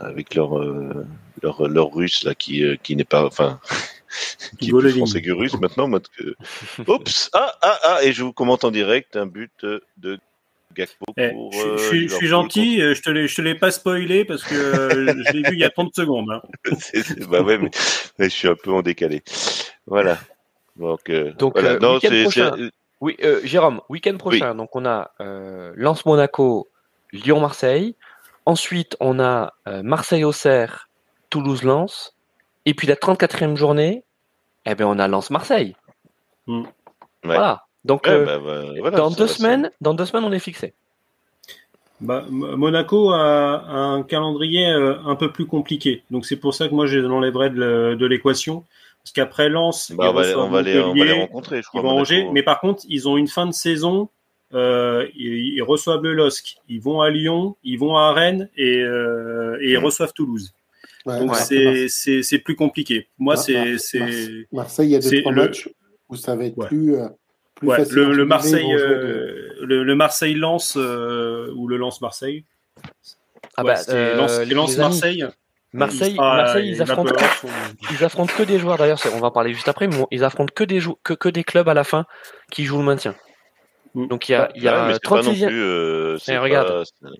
avec leur euh, leur leur russe là qui euh, qui n'est pas, enfin, [laughs] qui est plus français que russe maintenant. mode que... [laughs] Oups, ah ah ah, et je vous commente en direct un but de Gakpo Eh, pour. je, euh, je suis- je suis Liverpool gentil, euh, je te l'ai, je te l'ai pas spoilé parce que euh, je l'ai vu il y a 30 secondes. hein. [laughs] C'est- bah ouais, mais, mais je suis un peu en décalé. Voilà. Donc, euh, Donc, voilà. euh, Non, week-end c'est- prochain. c'est- Oui, euh, Jérôme, week-end prochain, donc on a euh, Lens-Monaco, Lyon-Marseille. Ensuite, on a euh, Marseille-Auxerre, Toulouse-Lens. Et puis la 34e journée, eh ben, on a Lens-Marseille. Hmm. Voilà. Donc, ouais, euh, bah, bah, voilà, dans, deux semaines, dans deux semaines, on est fixé. Bah, Monaco a un calendrier euh, un peu plus compliqué, donc c'est pour ça que moi je l'enlèverais de l'équation. Parce qu'après Lens, Bah, ils on, va, reçoivent on, va les, on va les Montpellier, rencontrer, je crois. ils vont. Angers, mais par contre, ils ont une fin de saison. Euh, ils, ils reçoivent le LOSC, ils vont à Lyon, ils vont à Rennes et, euh, et ils reçoivent Toulouse. Ouais, Donc c'est plus compliqué. Moi, c'est Mar- c'est Mar- Marseille, il y a deux trois le- matchs où ça va être Ouais. plus, euh, plus ouais, facile. le, Marseille, de- euh, le, le Marseille Lens euh, ou le Lens Marseille. Ah Ouais, bah, euh, Lens, les amis, Marseille. Marseille, Il sera- Marseille, ils affrontent, que, ils affrontent que des joueurs. D'ailleurs, on va en parler juste après, mais bon, ils affrontent que des que, que des clubs à la fin qui jouent le maintien. Mm. Donc il y a, il y a mais c'est pas non 36e plus. Euh, Eh, pas- regarde. connaît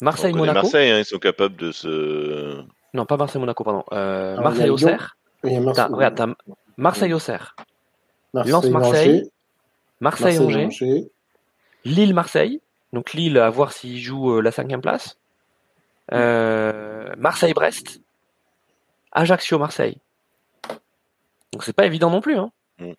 Marseille-Monaco. Marseille, hein, ils sont capables de se. Non, pas Marseille-Monaco, pardon. Euh, il y a Marseille-Auxerre. Il y a T'as- Marseille, t'as Marseille-Auxerre, Marseille, Marseille-Angers, Angers. Lille-Marseille. Donc Lille, à voir s'ils jouent euh, la cinquième place. Euh, Marseille-Brest. Ajaccio-Marseille. Donc c'est pas évident non plus. Hein. Mais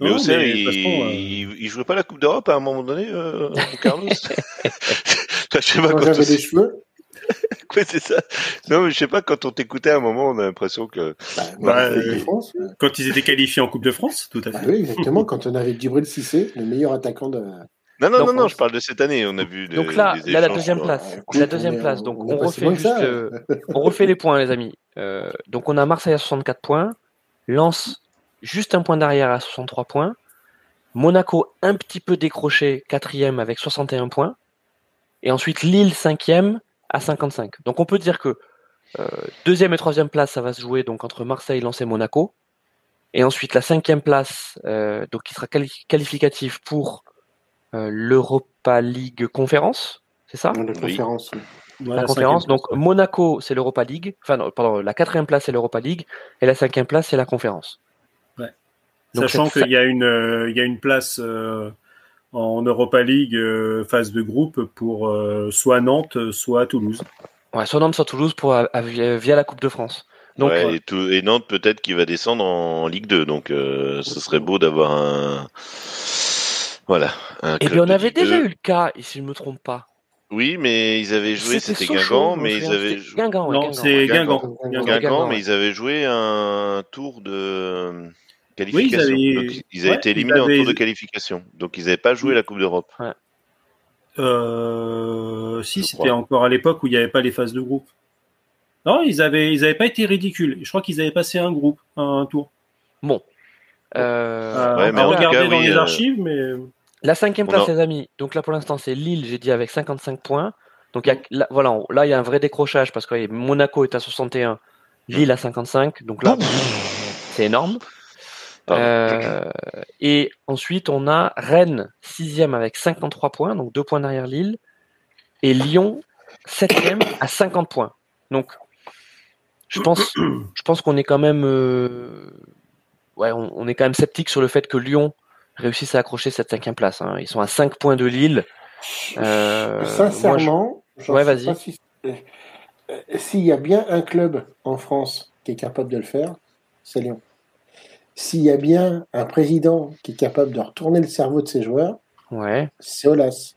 Non, Auxerre, mais de il, toute façon, euh, il, il jouait pas la Coupe d'Europe à un moment donné, euh, [laughs] Carlos? [laughs] J'avais des cheveux, [laughs] Ouais, c'est ça. Non, mais je sais pas, quand on t'écoutait à un moment, on a l'impression que. bah, Bah, euh, de France, ouais. Quand ils étaient qualifiés en Coupe de France, tout à Bah fait. oui, exactement. Quand on avait Djibril Cissé, le meilleur attaquant de. Non, non, non, non, on- je parle de cette année. On a vu. Donc là, des là la deuxième place. Écoute, la deuxième on est- place. Donc on on, refait juste, euh, on refait les points, les amis. Euh, donc on a Marseille à 64 points, Lens juste un point derrière à 63 points, Monaco un petit peu décroché quatrième avec 61 points, et ensuite Lille cinquième à 55. Donc on peut dire que euh, deuxième et troisième place, ça va se jouer donc entre Marseille, Lens et Monaco, et ensuite la cinquième place, euh, donc qui sera quali- qualificatif pour euh, l'Europa League Conférence, c'est ça? La Oui. conférence. oui. Voilà, la conférence. Donc place. Monaco, c'est l'Europa League. Enfin, non, pardon, la quatrième place, c'est l'Europa League. Et la cinquième place, c'est la conférence. Ouais. Donc, Sachant qu'il y a une, euh, il y a une place euh, en Europa League euh, phase de groupe pour euh, soit Nantes, soit Toulouse. Ouais, soit Nantes, soit Toulouse pour, à- à- via la Coupe de France. Donc, Ouais, euh, et, tout- et Nantes peut-être qu'il va descendre en Ligue 2, donc euh, ce serait beau d'avoir un voilà. Un eh bien, on avait déjà 2. eu le cas, et si je ne me trompe pas. Oui, mais ils avaient joué, c'était Guingamp, mais ils souviens, avaient c'était joué Guingamp, ouais, Non, c'est. Guingamp. Guingamp. Guingamp. Guingamp, Guingamp, mais ils avaient joué un tour de Oui, ils avaient, Donc, ils avaient ouais, été éliminés en tour de qualification. Donc ils n'avaient pas joué la Coupe d'Europe. Euh, si, c'était encore à l'époque où il n'y avait pas les phases de groupe. Non, ils avaient, ils avaient pas été ridicules. Je crois qu'ils avaient passé un groupe, un tour. Bon. Euh, Euh, Ouais, mais à en tout regarder cas, dans oui, les archives, mais La cinquième On place, a- les amis. Donc là, pour l'instant, c'est Lille, j'ai dit, avec 55 points. Donc il y a- là, voilà, on- là, il y a un vrai décrochage parce que voyez, Monaco est à 61, Lille à 55. Donc là, c'est énorme. Euh, et ensuite, on a Rennes, sixième avec 53 points, donc deux points derrière Lille. Et Lyon, septième à 50 points. Donc, je pense, je pense qu'on est quand même, euh, ouais, on, on est quand même sceptique sur le fait que Lyon réussisse à accrocher cette cinquième place. hein. Ils sont à 5 points de Lille. Euh, moi, je- Sincèrement, j'en Ouais, sais vas-y. pas si- s'il y a bien un club en France qui est capable de le faire, c'est Lyon. S'il y a bien un président qui est capable de retourner le cerveau de ses joueurs, ouais. c'est Olas.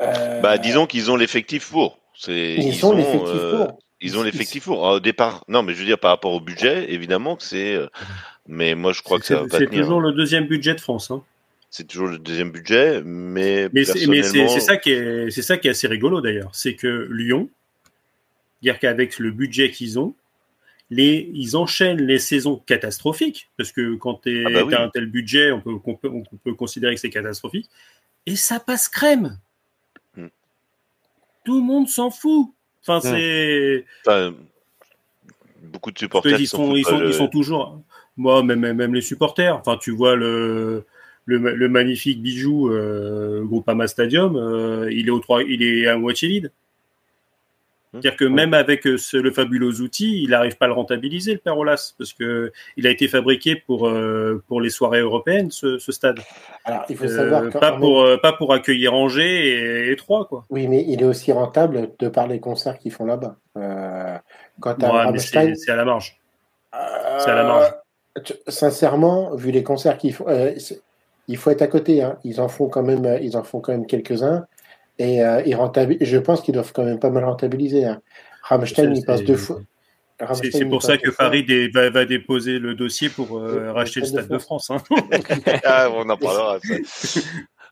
Euh, Bah disons qu'ils ont l'effectif pour. C'est ils, ont ont, l'effectif euh, pour. Ils ont l'effectif pour. Au départ, non, mais je veux dire par rapport au budget, évidemment que c'est. euh, Mais moi, je crois que ça va c'est pas c'est tenir. toujours le deuxième budget de France. Hein. C'est toujours le deuxième budget, mais, Mais c'est mais c'est- personnellement, c'est ça qui est c'est ça qui est assez rigolo d'ailleurs, c'est que Lyon, dire qu'avec le budget qu'ils ont, les ils enchaînent les saisons catastrophiques parce que quand tu Ah bah oui. as un tel budget, on peut, on peut on peut considérer que c'est catastrophique et ça passe crème. Hmm. Tout le monde s'en fout. Enfin Hmm. c'est enfin, beaucoup de supporters sont, ils sont, le- ils sont toujours. Moi, même, les supporters. Enfin, tu vois le, le, le magnifique bijou euh, Groupama Stadium, euh, il est au trois, il est à moitié vide. C'est-à-dire que même avec euh, ce- le fabuleux outil, il n'arrive pas à le rentabiliser, le père Olas, parce que il a été fabriqué pour, euh, pour les soirées européennes, ce, ce stade. Alors, il faut Euh, savoir pas, pour, pas pour accueillir Angers et, et Troyes, quoi. Oui, mais il est aussi rentable de par les concerts qu'ils font là-bas. Euh, quand Ouais, c'est à la marge. c'est à la marge. Sincèrement, vu les concerts qu'ils font, il faut être à côté. Hein. Ils en font quand même, ils en font quand même quelques-uns. Et euh, ils je pense qu'ils doivent quand même pas mal rentabiliser. Hein. Rammstein, C'est- il passe deux fois. C'est pour ça que. Paris dé- va, va déposer le dossier pour euh, Le- racheter le Stade de de France. hein. [laughs] Ah, on en parlera. Ça. [laughs]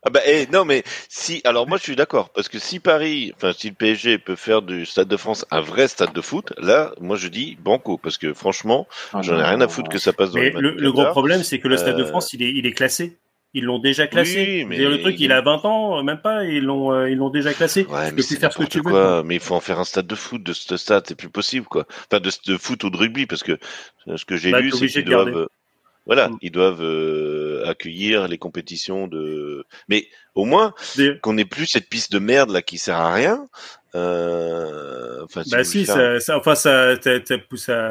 Ah bah, eh, non, mais si, alors moi je suis d'accord, parce que si Paris, enfin si le PSG peut faire du Stade de France un vrai stade de foot, là, moi je dis banco, parce que franchement, Ah j'en ai rien à foutre que ça passe dans Mais les le, le gros 24 heures. problème, c'est que le Stade de Euh, France, il est, il est classé. Ils l'ont déjà classé. Oui, mais le truc, il- il a 20 ans, même pas, ils l'ont, euh, ils l'ont déjà classé. Ouais, tu mais peux faire ce que tu veux. quoi. Mais il faut en faire un stade de foot de ce stade, c'est plus possible, quoi. Enfin, de, de foot ou de rugby, parce que euh, ce que j'ai Bah, lu, c'est qu'ils doivent, euh, voilà, Mm. ils doivent euh, accueillir les compétitions de. Mais au moins qu'on n'ait plus cette piste de merde là qui sert à rien. Euh... Enfin, Bah vous si, ça, ça- enfin ça-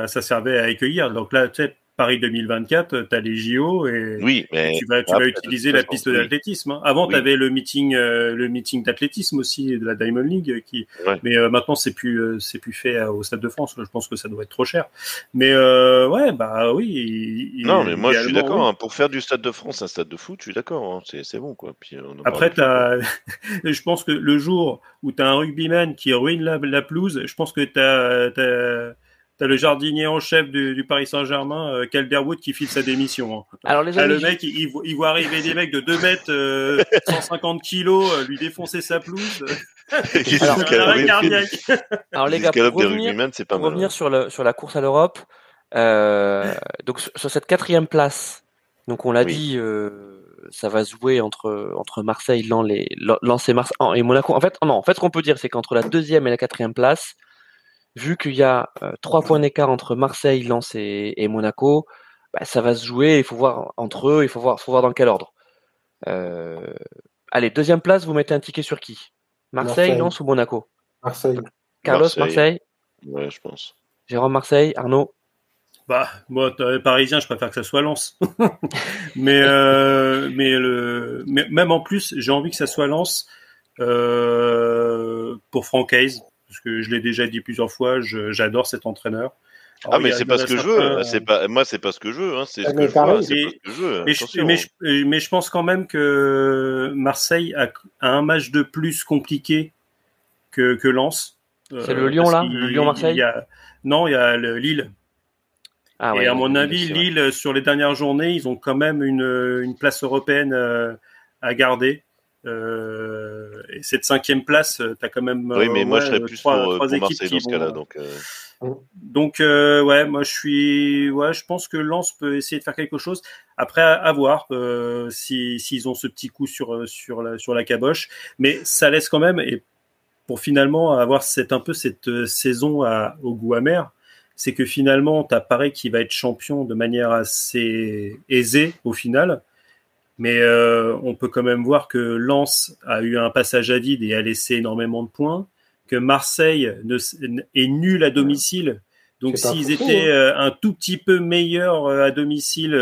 ça servait à accueillir. Donc là, tu sais, Paris 2024, t'as les JO et, Oui, et mais tu vas, tu utiliser la piste d'athlétisme. hein. Avant, Oui. tu avais le meeting, euh, le meeting d'athlétisme aussi de la Diamond League, qui, Ouais. mais euh, maintenant c'est plus, euh, c'est plus fait au Stade de France. Je pense que ça doit être trop cher. Mais ouais, bah oui. il- Non, mais moi je suis d'accord. oui. hein. Pour faire du Stade de France un stade de foot, je suis d'accord. hein. C'est c'est bon quoi. Puis on en Après, t'as, [laughs] je pense que le jour où tu as un rugbyman qui ruine la, la pelouse, je pense que tu as, le jardinier en chef du, du Paris Saint-Germain, euh, Calderwood, qui file sa démission. hein. Alors les Ah, amis, le mec, il, il voit- il voit arriver des mecs de 2 mètres, euh, 150 kilos, euh, lui défoncer sa pelouse. [laughs] Alors, alors les gars, pour revenir, c'est pas pour mal. revenir sur, le, sur la course à l'Europe, euh, donc sur, cette quatrième place, donc on l'a Oui. dit, euh, ça va se jouer entre, entre Marseille, Lens, les, Lens et, Marseille, et Monaco. En fait, non, en fait, ce qu'on peut dire, c'est qu'entre la deuxième et la quatrième place, vu qu'il y a euh, trois points d'écart entre Marseille, Lens et, et Monaco, bah, ça va se jouer. Il faut voir entre eux, il faut voir, faut voir dans quel ordre. Euh, allez, deuxième place, vous mettez un ticket sur qui? Marseille, Marseille. Lens ou Monaco? Marseille. Carlos, Marseille. Marseille, Ouais, je pense. Jérôme, Marseille, Arnaud? Bah, moi, t'es parisien, je préfère que ça soit Lens. [laughs] mais, euh, mais, le, mais même en plus, j'ai envie que ça soit Lens euh, pour Francaise. Parce que je l'ai déjà dit plusieurs fois, j'adore cet entraîneur. ah mais c'est pas ce que je veux. C'est pas moi, c'est pas ce que je veux. Hein. C'est ce que je vois. Mais, je, mais, je, pense quand même que Marseille a, un match de plus compliqué que, que Lens. C'est le Lyon là, le Lyon Marseille. Non, il y a le Lille. Ah et à mon avis, Lille, sur les dernières journées, ils ont quand même une, une place européenne euh, à garder. Euh, et cette cinquième place, euh, tu as quand même. Oui, mais moi, je serais plus trois, pour, trois équipes Marseille dans ce cas-là. Donc, donc ouais, moi, je suis. Ouais, je pense que Lens peut essayer de faire quelque chose. Après, à, voir s'ils si, ont ce petit coup sur, sur, la, sur la caboche. Mais ça laisse quand même. Et pour finalement avoir cette, un peu cette saison à, au goût amer, c'est que finalement, tu as Paris qui va être champion de manière assez aisée au final. Mais euh, on peut quand même voir que Lens a eu un passage à vide et a laissé énormément de points, que Marseille est nul à domicile. Donc s'ils étaient hein. euh, un tout petit peu meilleurs euh, à domicile,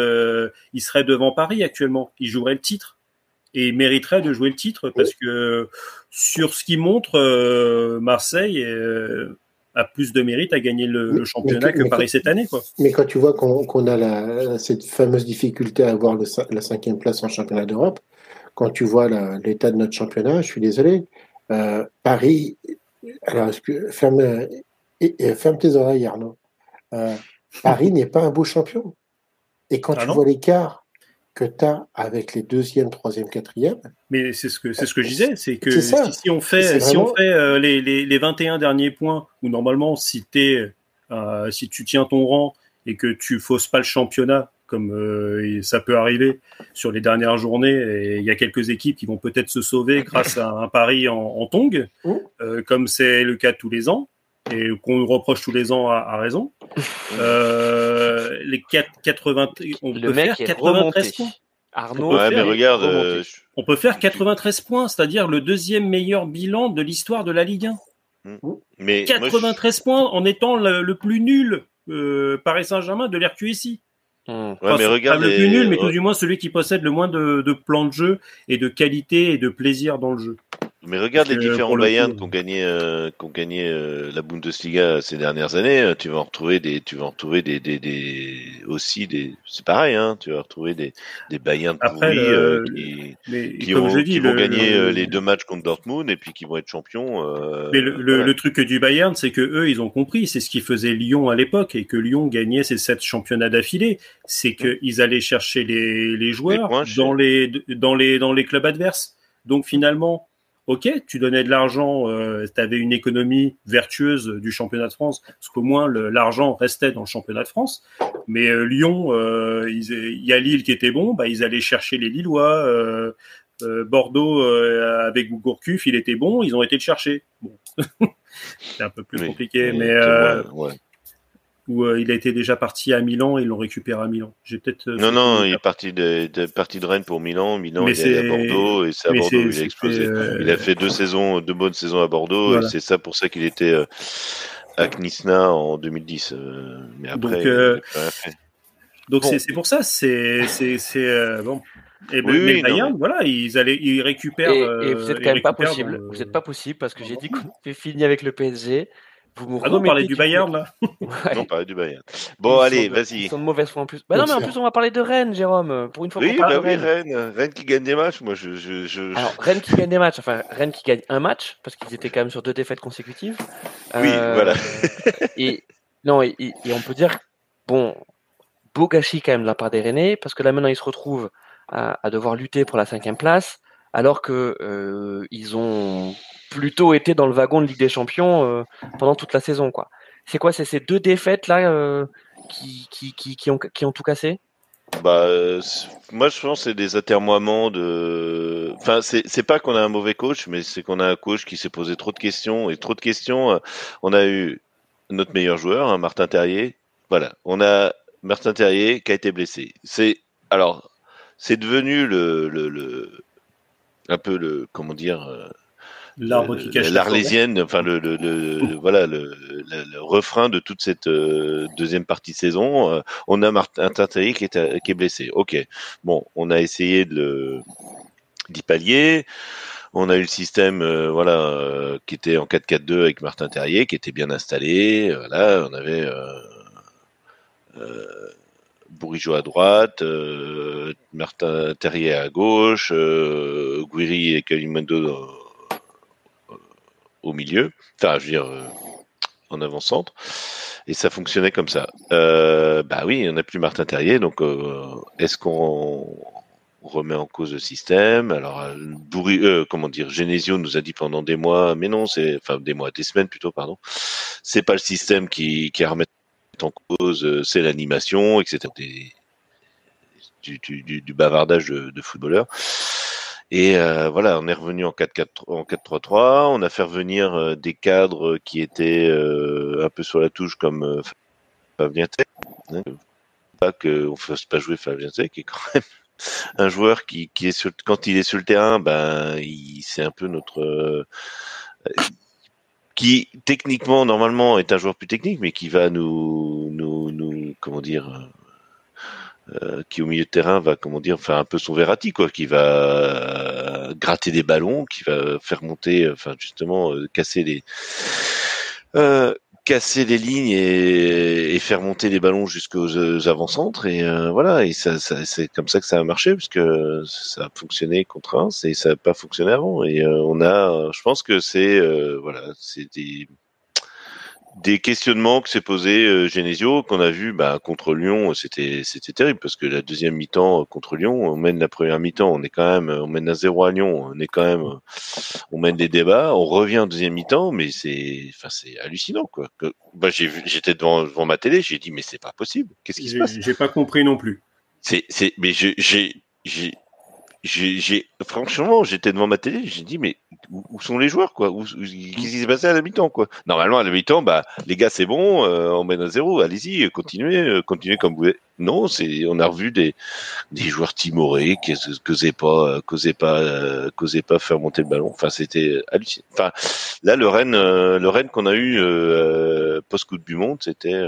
ils seraient devant Paris actuellement. Ils joueraient le titre et mériteraient de jouer le titre parce que sur ce qui montre, Marseille a plus de mérite à gagner le, championnat que Paris cette année. Quoi. Mais quand tu vois qu'on a la, cette fameuse difficulté à avoir la cinquième place en championnat d'Europe, quand tu vois l'état de notre championnat, je suis désolé, euh, Paris, alors ferme, ferme tes oreilles Arnaud, euh, Paris [laughs] n'est pas un beau champion. Et quand ah tu vois l'écart que tu as avec les deuxième, troisième, quatrième. Mais c'est ce que c'est ce que je disais, c'est que si, on fait si on fait euh, les, les, les, 21 derniers points où normalement si es, euh, si tu tiens ton rang et que tu fausses pas le championnat comme euh, ça peut arriver sur les dernières journées et il y a quelques équipes qui vont peut-être se sauver grâce à un pari en, en tong mmh. comme c'est le cas tous les ans et qu'on nous reproche tous les ans à, raison. [laughs] Euh, les 4, 80, on peut faire 93 points. Arnaud, ouais, mais regarde, euh, on peut faire 93 points, c'est-à-dire le deuxième meilleur bilan de l'histoire de la Ligue 1. Hmm. Mais 93 points en étant le, plus nul euh, Paris Saint-Germain de l'RQSI. Hmm. Ouais, mais regarde le plus nul, mais tout du moins celui qui possède le moins de, de plans de jeu et de qualité et de plaisir dans le jeu. Mais regarde les différents Bayern qui ont gagné, euh, qui ont gagné euh, la Bundesliga ces dernières années. Euh, tu vas en retrouver des, tu vas en retrouver des, des, des aussi des, c'est pareil, hein. Tu vas retrouver des, des Bayern pourris euh, qui, qui, vont, qui vont gagner les deux matchs contre Dortmund et puis qui vont être champions. mais le, le, truc du Bayern, c'est que eux, ils ont compris. C'est ce qui faisait Lyon à l'époque et que Lyon gagnait ces sept championnats d'affilée. C'est qu'ils allaient chercher les, les joueurs dans les, dans les, dans les clubs adverses. Donc finalement ok, tu donnais de l'argent, euh, tu avais une économie vertueuse du championnat de France, parce qu'au moins l'argent restait dans le championnat de France. Mais euh, Lyon, euh, il y a Lille qui était bon, bah, ils allaient chercher les Lillois. Euh, Bordeaux avec Gourcuff, il était bon, ils ont été le chercher. Bon. [laughs] C'est un peu plus compliqué, mais, où euh, il a été déjà parti à Milan et ils l'ont récupéré à Milan. J'ai peut-être. Euh, non, non, il est parti de, de, parti de Rennes pour Milan. Milan, il est à Bordeaux et c'est à Bordeaux il a explosé. Euh, il a fait deux saisons, deux bonnes saisons à Bordeaux et c'est ça pour ça qu'il était à Knisna en 2010. mais après, donc, donc c'est pour ça, c'est c'est bon. Et oui, mais Bayern, voilà, ils allaient, ils récupèrent. Et, et vous êtes quand même pas possible. Vous n'êtes pas possible parce que j'ai dit qu'on [laughs] fait fini avec le PSG. Vous ah non, on parlait du Bayern là. [laughs] ouais. Non, on parlait du Bayern. Bon, allez, vas-y. Ils sont de mauvaise foi en plus. Bah non, mais en plus, on va parler de Rennes, Jérôme. Pour une fois, oui, on parle bah de Rennes. oui, Rennes. Rennes qui gagne des matchs. Moi, je, je, je... Alors, Rennes qui gagne des matchs. Enfin, Rennes qui gagne un match parce qu'ils étaient quand même sur deux défaites consécutives. Oui, euh, voilà. [laughs] et non, et, et, on peut dire bon, beau gâchis quand même de la part des Rennais parce que là maintenant ils se retrouvent à, à devoir lutter pour la cinquième place alors que euh, ils ont plutôt été dans le wagon de Ligue des Champions euh, pendant toute la saison, quoi. C'est quoi ces deux défaites là euh, qui, ont, tout cassé? Bah, moi je pense c'est des atermoiements de. Enfin, c'est pas qu'on a un mauvais coach, mais c'est qu'on a un coach qui s'est posé trop de questions et trop de questions. Euh, on a eu notre meilleur joueur, hein, Martin Terrier. Voilà, on a Martin Terrier qui a été blessé. C'est alors, c'est devenu le, un peu le comment dire euh, l'arbre qui cache l'arlésienne, enfin le, le, le, [laughs] voilà le, le, refrain de toute cette euh, deuxième partie de saison. Euh, on a Martin Terrier qui est qui est blessé. Ok, bon, on a essayé de d'y pallier. On a eu le système, euh, voilà, qui était en 4-4-2 avec Martin Terrier, qui était bien installé. Voilà, on avait euh, Bourigeau à droite, Martin Terrier à gauche, Guiri et Kalimando au milieu. Enfin, je veux dire, en avant-centre. Et ça fonctionnait comme ça. bah oui, on n'a plus Martin Terrier, donc est-ce qu'on remet en cause le système? Alors, euh, euh, comment dire, Genesio nous a dit pendant des mois, mais non, c'est, enfin des mois, des semaines plutôt, pardon. C'est pas le système qui, qui remet en cause, euh, c'est l'animation, etc. du, bavardage de, de footballeurs. Et euh, voilà, on est revenu en 4-4, en 4-3-3. On a fait revenir des cadres qui étaient un peu sur la touche comme Fabien Tech. Hein. Pas qu'on ne fasse pas jouer Fabien Tech, qui est quand même [laughs] un joueur qui, est sur, quand il est sur le terrain, ben, c'est un peu notre, euh, qui techniquement normalement est un joueur plus technique, mais qui va nous, nous, nous comment dire, euh, qui au milieu de terrain va comment dire faire un peu son Verratti quoi, qui va gratter des ballons, qui va faire monter, enfin justement euh, casser euh, casser les lignes et, faire monter les ballons jusqu'aux avant-centres. Et euh, voilà. Et ça, c'est comme ça que ça a marché parce que ça a fonctionné contre un et ça n'a pas fonctionné avant. Et euh, on a je pense que c'est euh, voilà c'est des des questionnements que s'est posé euh, Genesio qu'on a vu bah, contre Lyon c'était c'était terrible parce que la deuxième mi-temps euh, contre Lyon on mène la première mi-temps on est quand même on mène à zéro à Lyon on est quand même on mène des débats on revient en deuxième mi-temps mais c'est enfin c'est hallucinant quoi. Que, bah, j'ai j'étais devant devant ma télé j'ai dit mais c'est pas possible qu'est-ce qui se passe? j'ai pas compris non plus. C'est c'est mais j'ai j'ai franchement, j'étais devant ma télé, j'ai dit, mais où, sont les joueurs, quoi? Qu'est-ce qui s'est passé à la mi-temps, quoi? Normalement, à la mi-temps, bah, les gars, c'est bon, euh, on mène à zéro, allez-y, continuez, euh, continuez comme vous voulez. Non, c'est, on a revu des, des joueurs timorés qui n'osaient pas, causaient pas, euh, causaient pas faire monter le ballon. Enfin, c'était hallucinant. Enfin, là, le Rennes, le Rennes qu'on a eu post coup de Bumonde, c'était,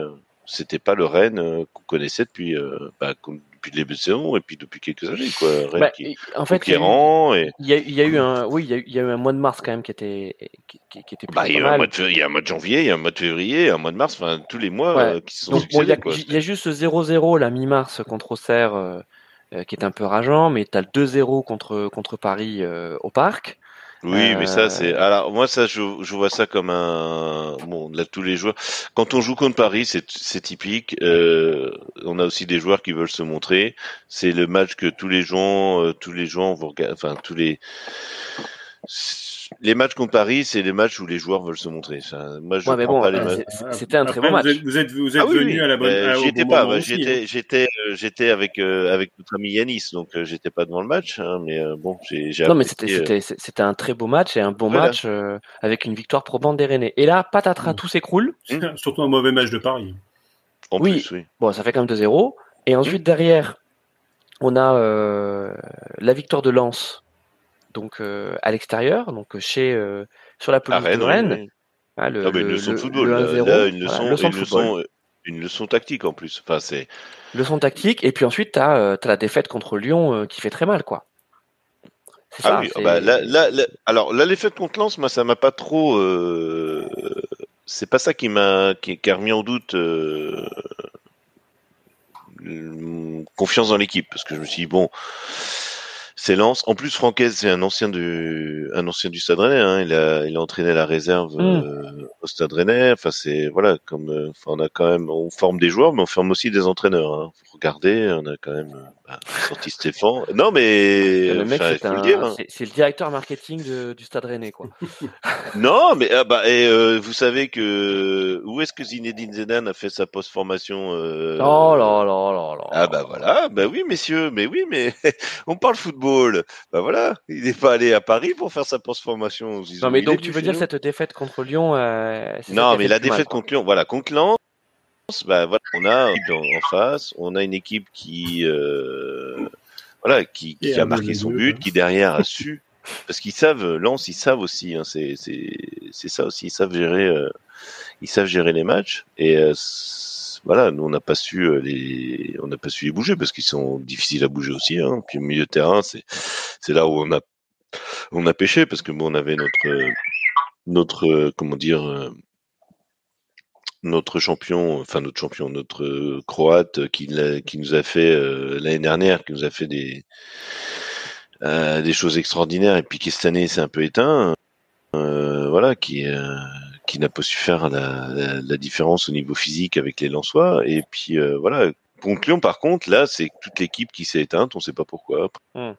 c'était pas le Rennes qu'on connaissait depuis, bah, depuis le début de saison et puis depuis quelques années quoi. Bah, en fait, il y, a, il y, a, eu un, oui, il y, a, eu un mois de mars quand même qui était, qui, qui était bah, il, y a un mois de, il y a un mois de janvier, il y a un mois de février, un mois de mars, enfin tous les mois euh, qui sont succédés, il, y a, juste 0-0 la mi-mars contre Auxerre euh, euh, qui est un peu rageant, mais tu as le 2-0 contre contre Paris au parc. Oui, mais ça c'est. Euh. Alors moi ça je, je, vois ça comme un bon là tous les joueurs. Quand on joue contre Paris, c'est c'est typique. Euh, on a aussi des joueurs qui veulent se montrer. C'est le match que tous les gens, euh, tous les gens vont regarder. Enfin tous les les matchs contre Paris, c'est les matchs où les joueurs veulent se montrer. moi, je ouais, pas les matchs. C'était un très bon match. Vous êtes, vous êtes, ah venu à la bonne. Euh, j'étais pas. Bah, j'étais, hein. j'étais, euh, j'étais avec euh, avec notre ami Yanis, donc euh, j'étais pas devant le match. Hein, mais euh, bon, j'ai. Non, mais c'était, c'était, c'était un très beau match et un bon match avec une victoire probante des Rennais. Et là, patatras, mmh. tout s'écroule. [laughs] Surtout un mauvais match de Paris. En oui. Plus, oui. Bon, ça fait quand même 2-0. Et ensuite mmh. derrière, on a la victoire de Lens donc à l'extérieur, donc chez sur la pelouse de Rennes. Ah, le, ah, une leçon de football, une leçon, une, leçon, tactique en plus. Enfin, c'est leçon tactique et puis ensuite tu as, as, la défaite contre Lyon qui fait très mal quoi. Ah oui, bah, alors la défaite contre Lens, moi ça m'a pas trop. Euh, c'est pas ça qui m'a qui, a remis en doute euh, confiance dans l'équipe parce que je me suis dit bon c'est Lens. En plus, Francaise, c'est un ancien du, un ancien du Stade Rennais. Hein. Il a, il a entraîné la réserve mm. euh, au Stade Rennais. Enfin, c'est voilà, comme, euh, on a quand même, on forme des joueurs, mais on forme aussi des entraîneurs. Hein. Faut regarder, on a quand même euh, bah, sorti Stéphane. Non, mais le mec, c'est, hein. c'est, le directeur marketing de, du Stade Rennais, quoi. [laughs] non, mais ah, bah, et, vous savez que où est-ce que Zinedine Zidane a fait sa post-formation Oh là là là là. Ah bah voilà, bah oui, messieurs, mais oui, mais [laughs] on parle football bah voilà, il n'est pas allé à Paris pour faire sa transformation. Non, mais donc tu veux dire cette défaite contre Lyon euh, Non, mais la défaite contre Lyon, voilà, contre Lens, bah voilà, on a en face, on a une équipe qui, euh, voilà, qui, a marqué son but, hein. qui derrière a su, parce qu'ils savent, Lens, ils savent aussi, hein, c'est ça aussi, ils savent gérer, euh, ils savent gérer les matchs et voilà, nous on n'a pas su euh, les, on n'a pas su les bouger parce qu'ils sont difficiles à bouger aussi. Hein. Puis au milieu de terrain, c'est c'est là où on a on a pêché parce que bon, on avait notre notre comment dire notre champion, enfin notre champion, notre croate qui, qui nous a fait l'année dernière, qui nous a fait des des choses extraordinaires et puis qui cette année s'est un peu éteint. voilà, qui qui n'a pas su faire la, la, différence au niveau physique avec les Lensois. Et puis voilà, contre Lyon, par contre, là, c'est toute l'équipe qui s'est éteinte, on ne sait pas pourquoi. Mmh.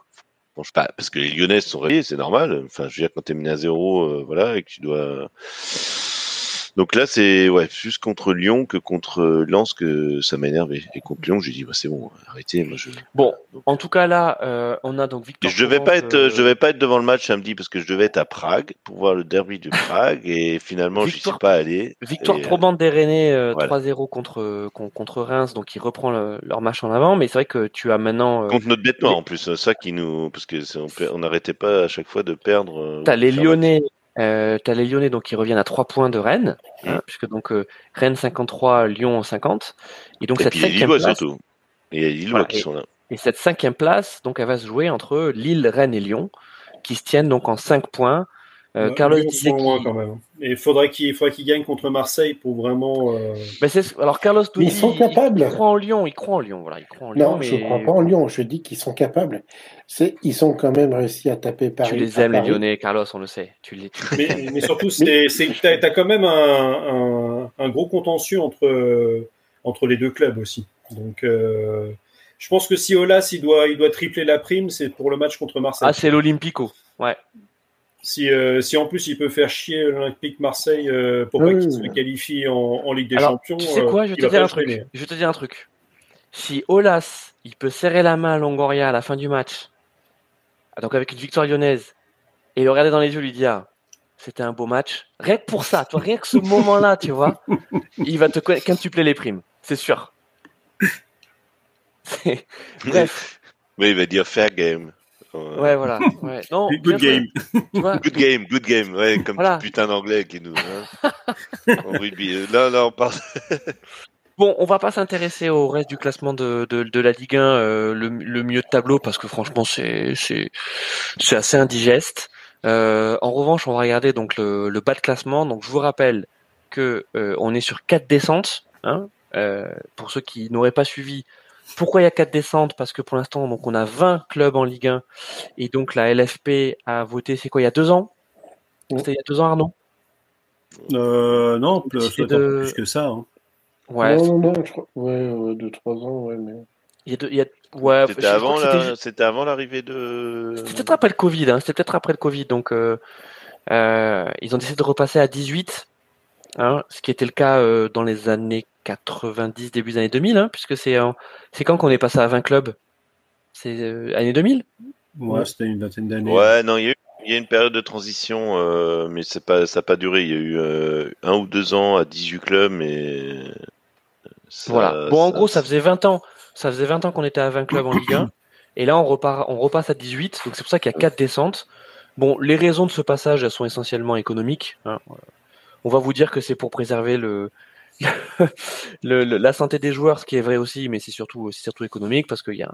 pas, parce que les Lyonnais sont réveillés, c'est normal. Enfin, je veux dire, quand tu es mené à zéro, euh, voilà, et que tu dois donc là, c'est ouais, plus contre Lyon que contre Lens que ça m'énerve. Et, contre Lyon, j'ai dit, bah, c'est bon, arrêtez. Moi, je... Bon, en tout cas, là, euh, on a donc Victor. Je devais pas être, euh, je devais pas être devant le match samedi parce que je devais être à Prague pour voir le derby de Prague et finalement, je suis pas allé. Victoire et, probante des Rennais 3-0 contre, contre Reims, donc il reprend leur match en avant. Mais c'est vrai que tu as maintenant. contre notre bête noire en plus, ça qui nous, parce que on n'arrêtait pas à chaque fois de perdre. T'as les Lyonnais euh, tu as les Lyonnais donc, qui reviennent à 3 points de Rennes, hein, puisque donc euh, Rennes 53, Lyon 50. Et donc cette cinquième place, surtout. Et les Lillois qui sont là. Et cette cinquième place, donc elle va se jouer entre Lille, Rennes et Lyon, qui se tiennent donc en 5 points. Euh, Carlos disait quand même. Et il faudrait qu'il qu gagne contre Marseille pour vraiment. Euh... alors Carlos ils sont capables. Il, croit en Lyon, il croit en Lyon, voilà, il croit en Lyon. Non, je ne crois pas en Lyon. Je dis qu'ils sont capables. C'est, ils ont quand même réussi à taper Paris. Tu les aimes les Lyonnais, Carlos, on le sait. Tu les. mais, mais, surtout, [laughs] c'est, t'as, as quand même un, un, un, gros contentieux entre entre les deux clubs aussi. Donc. Euh, je pense que si Olas il doit, il doit tripler la prime, c'est pour le match contre Marseille. Ah, c'est l'Olympico. Ouais. Si, euh, si en plus il peut faire chier l'Olympique Marseille euh, pour pas qu'il se qualifie en, en Ligue des Alors, Champions. Tu sais quoi, je vais te dire un truc. Je vais te dire un truc. Si Olas, il peut serrer la main à Longoria à la fin du match, donc avec une victoire lyonnaise, et le regarder dans les yeux, lui dire c'était un beau match. Rien que pour ça, toi, rien que ce [laughs] moment-là, tu vois, il va te quintupler les primes, c'est sûr. [laughs] Bref. Mais il va dire fair game. Ouais, voilà. Ouais. Non, good game. good game, good game. Ouais, comme voilà. putain d'anglais qui nous. Hein. [laughs] rugby. Là, là, on parle. [laughs] Bon, on va pas s'intéresser au reste du classement de, de, de la Ligue 1, euh, le, le, mieux de tableau, parce que franchement, c'est c'est assez indigeste. Euh, en revanche, on va regarder donc le, le, bas de classement. Donc, je vous rappelle que euh, on est sur quatre descentes. Hein, euh, pour ceux qui n'auraient pas suivi, pourquoi il y a quatre descentes? Parce que pour l'instant, donc on a 20 clubs en Ligue 1 et donc la LFP a voté. C'est quoi Il y a deux ans? C'était il y a deux ans, Arnaud? Euh, Non, plus, de... plus que ça. Hein. Ouais. Non, non, non, je crois... ouais, deux, trois ans, ouais, mais. Il y a, deux, il y a... Ouais, c'était avant, la... c'était avant l'arrivée de. C'était peut-être après le Covid. Hein. C'était peut-être après le Covid. Donc, euh, euh, ils ont décidé de repasser à 18, hein, ce qui était le cas euh, dans les années 90, début des années 2000, hein, puisque c'est c'est quand qu'on est passé à 20 clubs? C'est euh, année 2000 Ouais, c'était une vingtaine d'années. Ouais, non, il y, a eu, il y a une période de transition, euh, mais c'est pas, ça n'a pas duré. Il y a eu euh, un ou deux ans à 18 clubs, mais. Ça, voilà. Bon, en gros, ça faisait 20 ans. Ça faisait 20 ans qu'on était à 20 clubs en Ligue 1. Et là, on, repart, on repasse à 18. Donc, c'est pour ça qu'il y a 4 descentes. Bon, les raisons de ce passage, elles sont essentiellement économiques. Hein. On va vous dire que c'est pour préserver le, [laughs] le, le, la santé des joueurs, ce qui est vrai aussi, mais c'est surtout, économique parce qu'il y a,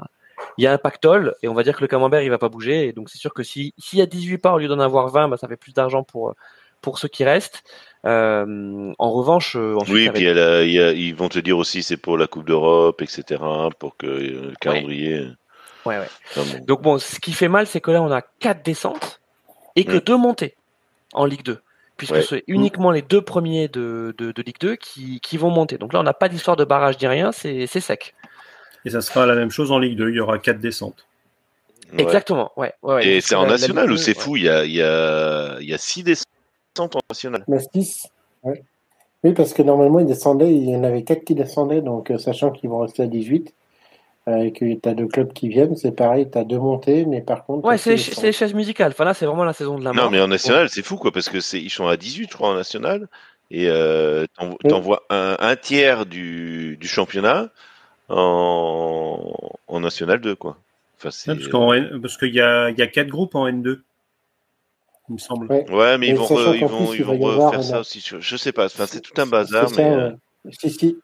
il y a un pactole et on va dire que le camembert il va pas bouger. Et donc c'est sûr que si s'il y a 18 parts au lieu d'en avoir 20, bah, ça fait plus d'argent pour pour ceux qui restent. Euh, en revanche, euh, ensuite, oui, puis a, il y a, ils vont te dire aussi c'est pour la Coupe d'Europe, etc. Pour que euh, le calendrier. Ouais, ouais. ouais. Donc bon, ce qui fait mal, c'est que là on a quatre descentes et que mmh. deux montées en Ligue 2 puisque ouais. c'est uniquement les deux premiers de, de, de Ligue 2 qui, qui, vont monter. Donc là, on n'a pas d'histoire de barrage ni rien, c'est sec. Et ça sera la même chose en Ligue 2, il y aura quatre descentes. Ouais. Exactement, ouais. ouais Et c'est en national ou c'est fou, il y, a, il, y a, il y a six descentes en national. Il y a six, Oui, parce que normalement, ils descendaient, il y en avait quatre qui descendaient, donc euh, sachant qu'ils vont rester à 18 et que tu as deux clubs qui viennent, c'est pareil, tu as deux montées, mais par contre. Ouais, c'est les chaises musicales. Enfin là, c'est vraiment la saison de la mort. Non, mais en national, c'est fou, quoi, parce que c'est ils sont à 18, je crois, en national, et euh, t'envoies oui. un, un, tiers du, du championnat en, en, national 2, quoi. Enfin, ouais, parce qu'il y a, y a quatre groupes en N2. Il me semble. Ouais, ouais mais ils vont, re, ils vont, ils vont refaire ça aussi. Je sais pas. Enfin, c'est tout un bazar. mais, ça, euh... Si, si.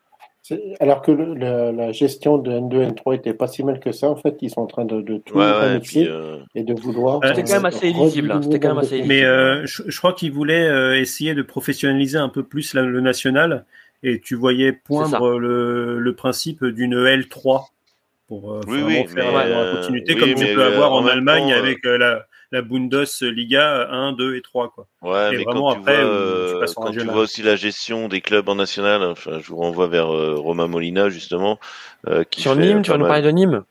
Alors que le, la gestion de N2, N3 était pas si mal que ça, en fait, ils sont en train de, de tout ouais, remixer euh... et de vouloir. C'était quand même assez illisible. C'était quand même assez illisible. Mais euh, je, je, crois qu'ils voulaient euh, essayer de professionnaliser un peu plus la, le national et tu voyais poindre le, le, principe d'une L3 pour euh, oui, oui, faire mais, la continuité comme tu peux avoir en, en Allemagne temps, avec la la Bundesliga 1, 2 et 3. Quoi. Ouais, et mais vraiment quand, après, tu vois, euh, tu, quand tu vois aussi la gestion des clubs en national, enfin, je vous renvoie vers euh, Romain Molina justement. Euh, qui Sur Nîmes, tu vas nous parler de Nîmes?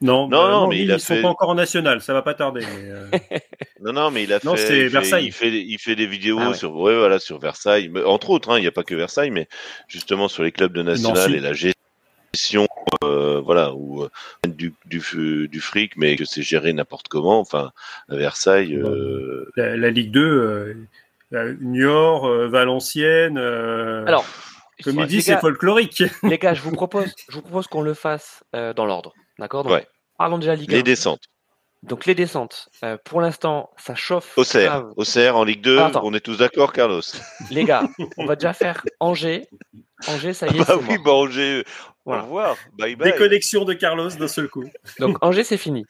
Non, non, bah, non, mais Nîmes, il a ils fait... sont pas encore en national, ça va pas tarder. Mais euh... [laughs] non, non, mais il a non, fait. il Versailles. Fait, il fait, il fait des vidéos ah, ouais. sur, ouais, voilà, sur Versailles, mais, entre autres, hein, il n'y a pas que Versailles, mais justement sur les clubs de national et la gestion euh, voilà, ou euh, du, du, du fric, mais que c'est géré n'importe comment. Enfin, à Versailles. Euh... La, la, Ligue 2, euh, Niort, euh, Valenciennes. euh, Alors, comme il dit, c'est folklorique. [laughs] les gars, je vous propose, je vous propose qu'on le fasse euh, dans l'ordre, d'accord? Ouais. Parlons déjà Ligue 1. Les descentes. Donc les descentes, euh, pour l'instant, ça chauffe. Auxerre, Auxerre en Ligue 2, Ah, on est tous d'accord, Carlos? Les gars, on va déjà faire Angers. Angers, ça y est, bah c'est oui, mort. bah Angers, Voilà. au revoir, bye bye. Déconnexion de Carlos d'un seul coup. [laughs] Donc Angers, c'est fini.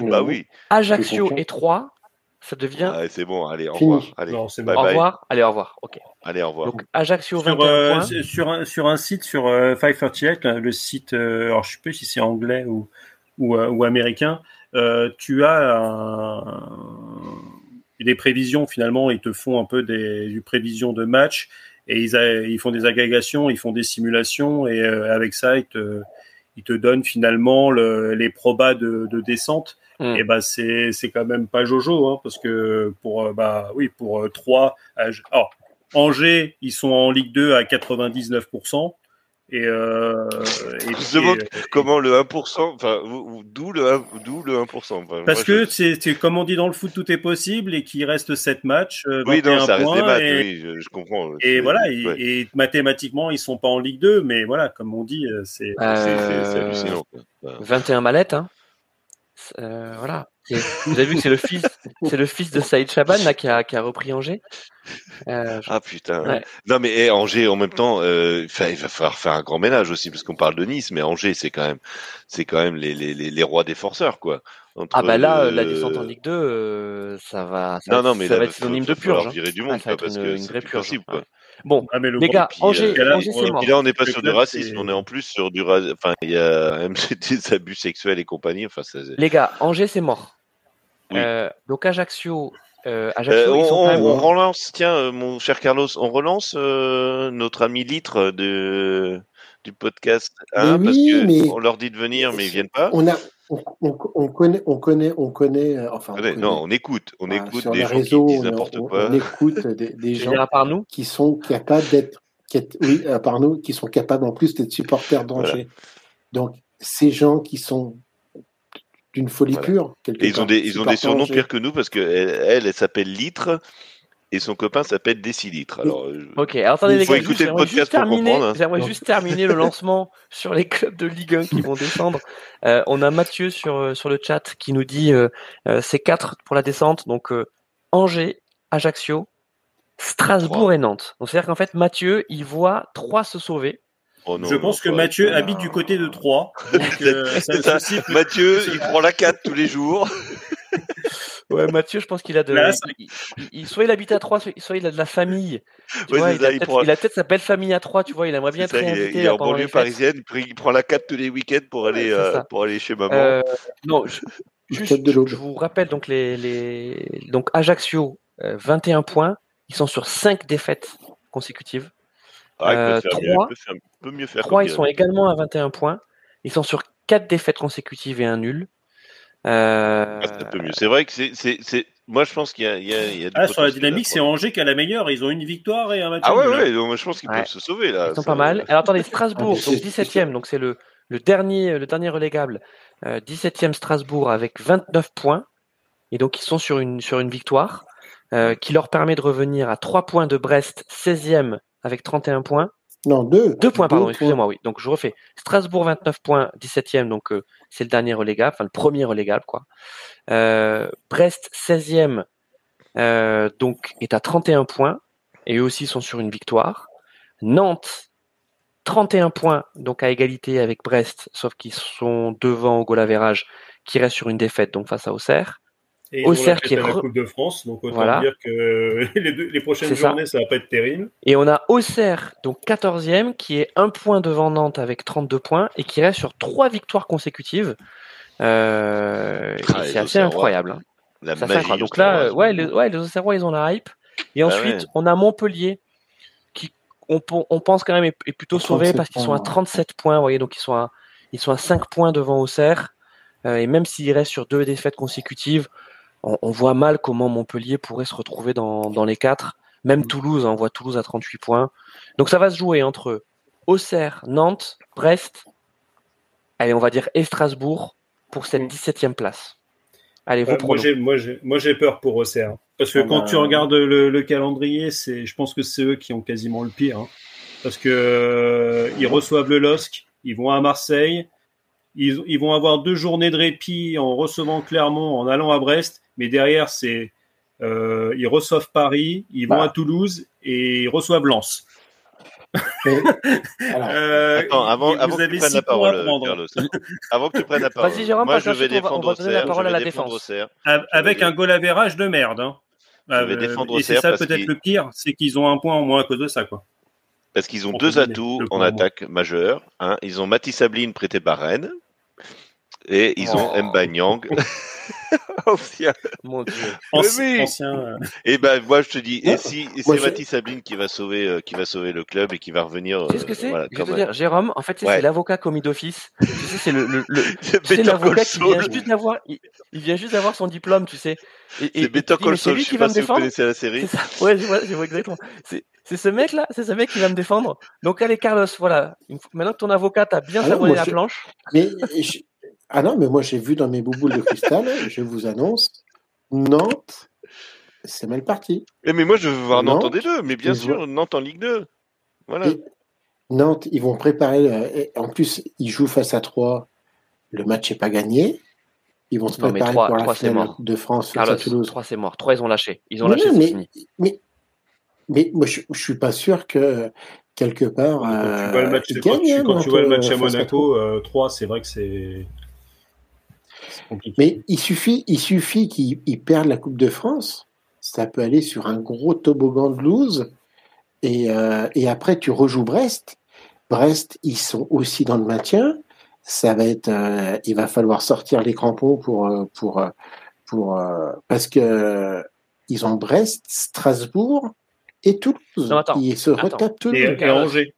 Bah oui. Ajaccio et 3, ça devient. Ah, c'est bon, allez, au Fini. revoir. Allez, Non, c'est bye au bye. revoir. Allez, au revoir. Ok. Allez, au revoir. Donc Ajaccio, Sur, 21 euh, points. sur, un, sur un site, sur euh, 538, là, le site, euh, alors je sais plus si c'est anglais ou, ou, euh, ou américain, euh, tu as un, des prévisions finalement, ils te font un peu des, des prévisions de match et ils, a, ils font des agrégations, ils font des simulations et euh, avec ça, ils te, ils te donnent finalement le, les probas de, de descente. Mm. Et bah c'est c'est quand même pas Jojo hein, parce que pour euh, bah oui pour euh, 3 alors Angers ils sont en Ligue 2 à 99% et, euh, et, Je me demande et- comment le 1%, enfin, d'où le 1%, d'où le 1%. Enfin, parce moi, que je- c'est c'est comme on dit dans le foot tout est possible et qu'il reste 7 matchs euh, Oui, 21 non, ça reste des maths, et, oui, je, je comprends. et voilà et, ouais. et mathématiquement ils sont pas en Ligue 2 mais voilà comme on dit euh, c'est Euh, hallucinant. quoi. Enfin, 21 mallettes. Hein. Euh, voilà. Et Vous avez vu que c'est le fils, c'est le fils de Saïd Chaban là qui a, qui a repris Angers? Euh, je- Ah putain. Ouais. Non mais eh, Angers en même temps, euh, enfin, il va falloir faire un grand ménage aussi parce qu'on parle de Nice, mais Angers c'est quand même, c'est quand même les, les, les, les rois des forceurs quoi. Entre Ah bah là, euh, la descente en Ligue 2, euh, ça va, ça Non non mais ça là, va être synonyme de purge. hein. virer du Ah, monde ça va quoi, être parce une, que une c'est vraie plus purge. possible ouais. quoi. Bon, Ah, mais le les gars, puis, Angers, euh, là, Angers on- là on n'est pas Le sur du racisme, on est en plus sur du, ra- enfin il y a [laughs] même des abus sexuels et compagnie. Enfin ça. Les gars, Angers c'est mort. Oui. Euh, donc Ajaccio, euh, Euh, on, ils sont on- on relance, tiens, euh, mon cher Carlos, on relance euh, notre ami Litre de, du podcast, hein, Mais parce oui, que mais- on leur dit de venir, mais ils viennent pas. On a, on, on- on connaît, on connaît, on connaît, euh, enfin, on connaît, non, on écoute, on écoute sur des les gens réseaux, qui disent on, n'importe on- quoi. on écoute des, gens dire à part nous? qui sont capables d'être, qui est- oui, à part nous, qui sont capables en plus d'être supporters d'Angers. Donc, ces gens qui sont d'une folie Voilà. pure, ils ont part, des, ils ont des surnoms pires que nous parce que elle, elle, elle s'appelle Litre et son copain s'appelle Décilitre. Alors, euh, Ok, alors attendez les faut gars, écouter juste- le j'aimerais podcast juste pour terminer, comprendre, hein. j'aimerais juste terminer le lancement [laughs] sur les clubs de Ligue 1 qui vont descendre. Euh, on a Mathieu sur euh, sur le chat qui nous dit euh, euh, c'est 4 pour la descente, donc euh, Angers, Ajaccio, Strasbourg et Nantes. Donc c'est-à-dire qu'en fait Mathieu, il voit 3 se sauver. oh non, je non, pense que Mathieu habite du côté de Troyes. [laughs] Donc, euh, ça C'est ça. Mathieu, il prend la 4 tous les jours. [laughs] Ouais, Mathieu, je pense qu'il a de Là, il- soit il habite à 3, soit, soit il a de la famille. Tu Ouais, vois, il, ça, a il peut-être prend- il a peut-être sa belle famille à 3, tu vois, il aimerait bien être ça, il, est, en banlieue parisienne, il pr- il prend la 4 tous les week-ends pour aller, Ouais, euh, pour aller chez maman. Euh, non, je, juste, de je, vous rappelle donc les, les donc Ajaccio euh, 21 points, ils sont sur 5 défaites consécutives. Ah, il peut euh, faire mieux, trois- il peut, faire- peut mieux faire. 3 comme ils sont également à 21 points. Ils sont sur 4 défaites consécutives et un nul. Euh, Ah, c'est un peu mieux. C'est vrai que c'est, moi je pense qu'il y a, il y a, il y a du Ah, sur la dynamique, c'est Angers qui a la meilleure. Ils ont une victoire et un match. Ah ouais, nul, hein. ouais, donc moi, je pense qu'ils Ouais. peuvent se sauver là. Ils sont Ça- pas mal. Alors attendez, Strasbourg, donc c'est- 17e, donc c'est le, le dernier le dernier relégable. Euh, 17e Strasbourg avec 29 points. Et donc ils sont sur une sur une victoire euh, qui leur permet de revenir à 3 points de Brest, 16e avec 31 points. Non, deux. Deux points, pardon, excusez-moi, oui. Donc je refais. Strasbourg 29 points, 17e, donc euh, c'est le dernier relégable, enfin le premier relégable, quoi. Euh, Brest 16e, euh, donc est à 31 points, et eux aussi sont sur une victoire. Nantes 31 points, donc à égalité avec Brest, sauf qu'ils sont devant au goal average, qui reste sur une défaite, donc face à Auxerre. Et Auxerre qui est la Coupe de France, donc autant Voilà. dire que [laughs] les, deux- les prochaines C'est ça. journées, ça. va pas être terrible. Et on a Auxerre, donc 14e, qui est un point devant Nantes avec 32 points et qui reste sur trois victoires consécutives. Euh, Ah, les c'est assez incroyable. hein. La magie. Donc là, ouais, les, ouais, les Auxerrois, ils ont la hype. Et Bah ensuite, ouais. on a Montpellier, qui, on, pe- on pense quand même, est, est plutôt sauvé 37 parce qu'ils sont à points. 37 points. Vous voyez, donc ils sont à, ils sont à 5 points devant Auxerre. Euh, et même s'ils restent sur deux défaites consécutives, on, on voit mal comment Montpellier pourrait se retrouver dans, dans les quatre. Même Toulouse, hein, on voit Toulouse à 38 points. Donc ça va se jouer entre Auxerre, Nantes, Brest, allez, on va dire et Strasbourg pour cette Mm. 17e place. Allez, vos Ouais, moi, j'ai, peur pour Auxerre. Parce que Ah quand bah, tu regardes le, le calendrier, c'est, je pense que c'est eux qui ont quasiment le pire. hein. Parce que euh, ils reçoivent le LOSC, ils vont à Marseille, ils, ils vont avoir deux journées de répit en recevant Clermont, en allant à Brest, mais derrière, c'est euh, ils reçoivent Paris, ils vont Bah. à Toulouse et ils reçoivent Lens. Mais- [laughs] alors, Euh, Attends, [laughs] avant, que tu prennes la parole, prendre. Carlos. Avant que tu prennes la parole. Jérôme, Moi, je vais défendre va donner la Auxerre. Avec vais- un goal average de merde. Hein. Je vais Euh, défendre et c'est ça peut-être le pire, c'est qu'ils ont un point en moins à cause de ça. Quoi. Parce qu'ils ont deux atouts en attaque majeurs. hein. Ils ont Mathis Sabline prêté par Rennes. Et ils ont Oh. Mba Nyang. [laughs] Ancien. Mon Dieu. Anci- oui. ancien, euh, Et ben moi je te dis, et si c'est Mathis Sabline qui va sauver, euh, qui va sauver le club et qui va revenir. Tu sais ce que euh, c'est? voilà, dire, Jérôme, en fait, tu sais, Ouais. c'est l'avocat commis d'office. tu sais, c'est le, le, le- [laughs] C'est tu sais, l'avocat qui vient juste d'avoir, il, il vient juste d'avoir son diplôme, tu sais. Et, et- Better Call Saul. lui Je qui sais va pas me si vous défendre. connaissez la C'est série. ça. Ouais, je vois, je vois exactement. C'est, c'est ce mec-là, c'est ce mec qui va me défendre. Donc allez, Carlos, voilà. Maintenant que ton avocat t'a bien Ah la planche, mais ah non, mais moi j'ai vu dans mes bouboules de cristal, [laughs] je vous annonce, Nantes, c'est mal parti. Eh, mais moi je veux voir Nantes en Nantes, D2, mais bien sûr, vois- Nantes en Ligue 2. Voilà. Et Nantes, ils vont préparer. en plus, ils jouent face à 3. Le match n'est pas gagné. Ils vont se Non, mais préparer trois- pour la trois, c'est finale mort. de France face Carlos, à Toulouse. 3 c'est mort. 3 ils ont lâché. Ils ont Non, lâché, non, c'est mais, fini. mais, mais moi, je, je suis pas sûr que quelque part. quand tu euh, vois le match, ils quand tu, gagnent, quand tu vois le Nantes, match à euh, à Monaco, euh, 3, c'est vrai que c'est. Mais il suffit, il suffit qu'ils ils perdent la Coupe de France. Ça peut aller sur un gros toboggan de lose. Et, euh, et après, tu rejoues Brest. Brest, ils sont aussi dans le maintien. Ça va être, euh, il va falloir sortir les crampons pour, euh, pour, pour, euh, parce que ils ont Brest, Strasbourg et Toulouse. Non, attends, ils se attends. retapent Toulouse. Et, et. Angers,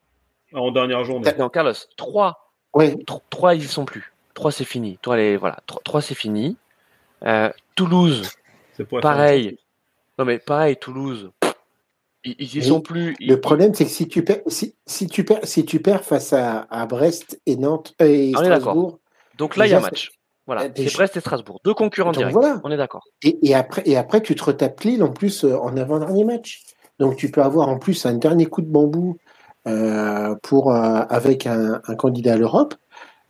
en dernière journée. Non, Carlos, 3, Ouais, 3 ils y sont plus. 3 c'est fini. 3, les, voilà. 3, c'est fini. Euh, Toulouse, pareil. Non mais pareil, Toulouse, ils, ils y Mais sont plus. Ils- Le problème, c'est que si tu perds, si, si tu perds, si tu perds face à, à Brest et Nantes euh, et On est d'accord. Strasbourg, Donc là, il y a déjà, match. Voilà, c'est Brest et Strasbourg, deux concurrents Donc directs. voilà. On est d'accord. et, et après, et après, tu te retapes Lille en plus euh, en avant-dernier match. Donc tu peux avoir en plus un dernier coup de bambou euh, pour euh, avec un, un candidat à l'Europe.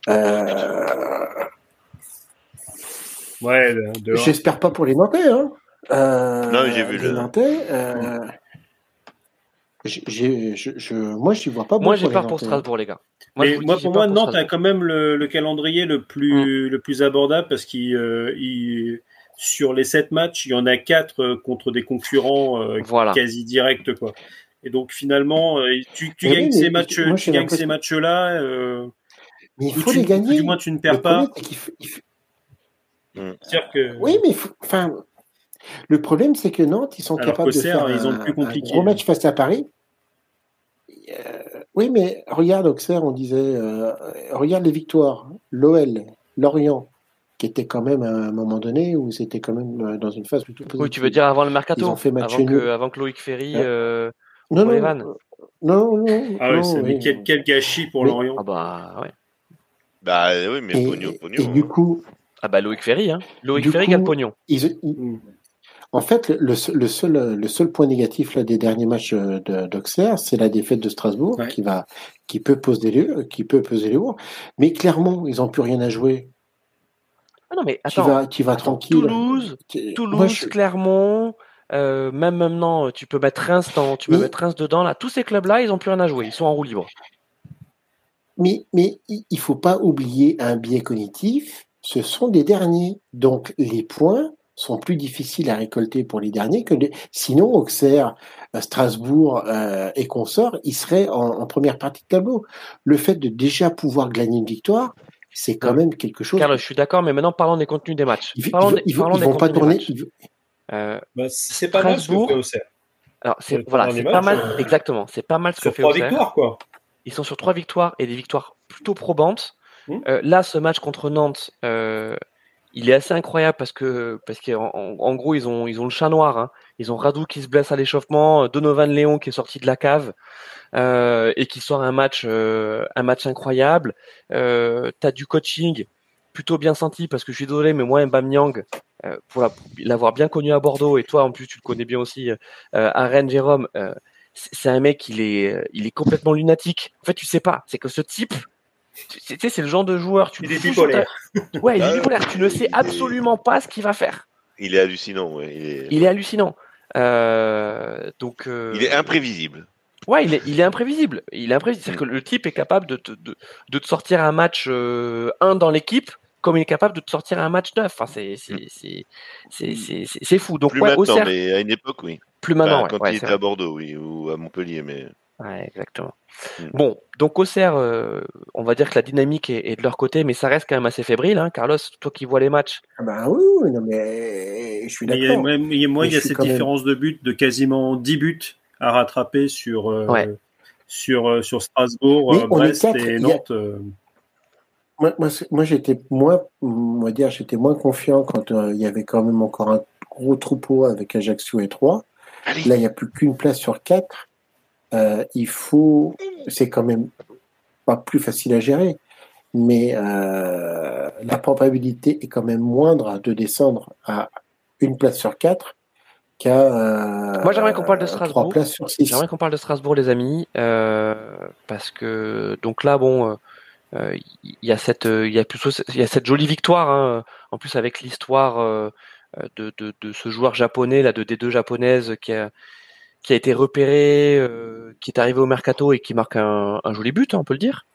Euh, Ouais, J'espère pas pour les Nantais. Hein. Euh, Non, j'ai vu les le- Nantais. Euh, je, je, moi, je vois pas. Moi, j'ai peur pour. Strasbourg, les gars. Mais je vous moi, dis, pour moi, Nantes a quand même le, le calendrier le plus, le plus abordable parce qu'il euh, il- sur les sept matchs, il y en a quatre contre des concurrents euh, Voilà. quasi directs, quoi. Et donc finalement, euh, tu, gagnes oui, ces matchs, moi, tu gagnes ces matchs-là, euh, Mais il faut tu- les gagner. Du moins, tu ne perds Le pas. problème, faut- faut- C'est-à-dire que Oui, mais faut- enfin, le problème, c'est que Nantes, ils sont Alors capables de faire ils ont un, le plus un compliqué. gros match face à Paris. Euh, oui, mais regarde Auxerre, on disait, euh, regarde les victoires, l'OL, Lorient, qui était quand même à un moment donné où c'était quand même euh, dans une phase plutôt positive. Oui, tu veux dire avant le mercato Ils ont fait match avant, nul. que, avant que Loïc Ferry. Ouais. euh, non, non, non, non, ah c'est- mais oui. quel, quel gâchis pour Mais- Lorient. Ah bah ouais. Bah oui, mais Et, pognon, et pognon. du hein. coup, Ah bah Loïc Ferry, hein. Loïc Ferry coup- gagne pognon. ils, ils-. En fait, le, seul- le seul, le seul point négatif là, des derniers matchs euh, de- d'Auxerre, c'est la défaite de Strasbourg, Ouais. qui, va, qui, peut poser les, qui peut peser les lourds. Mais clairement, ils n'ont plus rien à jouer. Ah non mais Tu attends. vas, tu vas attends, tranquille. Toulouse, Toulouse, moi, je- Clermont, euh, même maintenant, tu peux mettre Reims dans, tu peux mettre Reims dedans là. Tous ces clubs-là, ils ont plus rien à jouer. Ils sont en roue libre. Mais, mais il ne faut pas oublier un biais cognitif, ce sont des derniers. Donc les points sont plus difficiles à récolter pour les derniers que les... sinon Auxerre, euh, Strasbourg euh, et consorts, ils seraient en, première partie de tableau. Le fait de déjà pouvoir gagner une victoire, c'est quand même quelque chose. Carlos, je suis d'accord, mais maintenant parlons des contenus des matchs. Ils, parlons, ils, vont pas tourner. Euh, bah, c'est pas mal ce que fait Auxerre. Alors c'est voilà, c'est pas mal. Euh, exactement, c'est pas mal ce que fait trois victoires quoi. Ils sont sur trois victoires et des victoires plutôt probantes. Mmh. Euh, là, ce match contre Nantes, il est assez incroyable parce que parce qu'en en, gros ils ont ils ont le chat noir. Hein. Ils ont Radou qui se blesse à l'échauffement, Donovan Léon qui est sorti de la cave euh, et qui sort un match euh, un match incroyable. Euh, T'as du coaching plutôt bien senti parce que je suis désolé mais moi Mbamnyang euh, pour l'avoir bien connu à Bordeaux et toi en plus tu le connais bien aussi euh, à Rennes Jérôme c'est un mec il est il est complètement lunatique. En fait tu sais pas c'est que ce type tu sais, c'est le genre de joueur. Tu il est bipolaire. Ouais, il est bipolaire. Tu ne sais absolument pas ce qu'il va faire. Il est hallucinant, ouais. Il est, il est hallucinant. Euh, donc. Euh... Il est imprévisible. Ouais, il est, il est imprévisible. Il est imprévisible. C'est-à-dire que le type est capable de te, de, de te sortir un match euh, 1 dans l'équipe, comme il est capable de te sortir un match 9. Enfin, c'est, c'est, c'est, c'est, c'est, fou. Donc, Plus ouais, maintenant, Auxerre, mais à une époque, oui. Plus maintenant. Enfin, quand ouais, il ouais, était à Bordeaux, oui, ou à Montpellier, mais. Ouais, exactement. Mm. Bon, donc Auxerre, euh, on va dire que la dynamique est, est de leur côté, mais ça reste quand même assez fébrile. Hein. Carlos, toi qui vois les matchs. Ah bah oui, oui, non, mais je suis d'accord. moi, il y a- moi, il y a cette même- différence de but de quasiment 10 buts à rattraper sur, euh, Ouais. sur, euh, sur Strasbourg, euh, Brest quatre, et a- Nantes. euh. Moi, moi, moi, j'étais moins, on va dire, j'étais moins confiant quand euh, il y avait quand même encore un gros troupeau avec Ajaccio et 3. Allez. Là, il n'y a plus qu'une place sur quatre. Euh, il faut, c'est quand même pas plus facile à gérer, mais euh, la probabilité est quand même moindre de descendre à une place sur quatre qu'à euh, Moi, j'aimerais qu'on parle de trois Strasbourg. places sur six. J'aimerais qu'on parle de Strasbourg, les amis, euh, parce que donc là, bon, euh, euh, il y a cette, euh, il y a plutôt, il y a cette jolie victoire, hein, en plus avec l'histoire euh, de, de, de ce joueur japonais là, de D2 japonaise qui a qui a été repéré, euh, qui est arrivé au mercato et qui marque un, un joli but, hein, on peut le dire.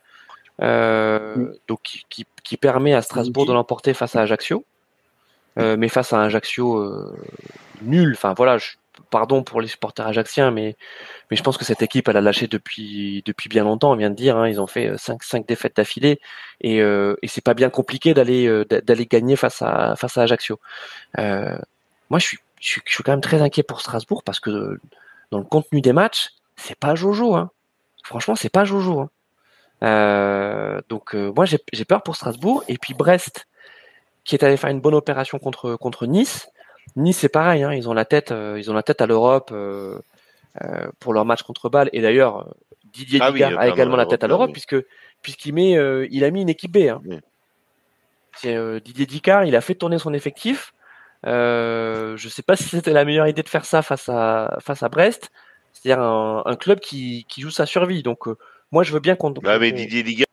Euh. Donc qui, qui, qui permet à Strasbourg de l'emporter face à Ajaccio, Euh, mais face à Ajaccio euh, nul. Enfin voilà, je, pardon pour les supporters ajaxiens, mais mais je pense que cette équipe elle a lâché depuis depuis bien longtemps. On vient de dire, hein, ils ont fait euh, cinq cinq défaites d'affilée et euh, et c'est pas bien compliqué d'aller euh, d'a- d'aller gagner face à face à Ajaccio. Euh, moi je suis je suis, quand même très inquiet pour Strasbourg parce que dans le contenu des matchs, c'est pas Jojo. Hein. Franchement, c'est pas Jojo. Hein. Euh, donc euh, moi j'ai j'ai peur pour Strasbourg et puis Brest qui est allé faire une bonne opération contre contre Nice. Nice c'est pareil, hein, ils ont la tête euh, ils ont la tête à l'Europe euh, euh, pour leur match contre Bâle et d'ailleurs Didier Ah oui, Digard a également la tête à l'Europe oui. puisque puisqu'il met il a mis une équipe B. Hein. Oui. Didier Dicard, il a fait tourner son effectif. Euh, je sais pas si c'était la meilleure idée de faire ça face à face à Brest, c'est-à-dire un, un club qui, qui joue sa survie. Donc euh, moi je veux bien qu'on Bah, mais Didier Ligard,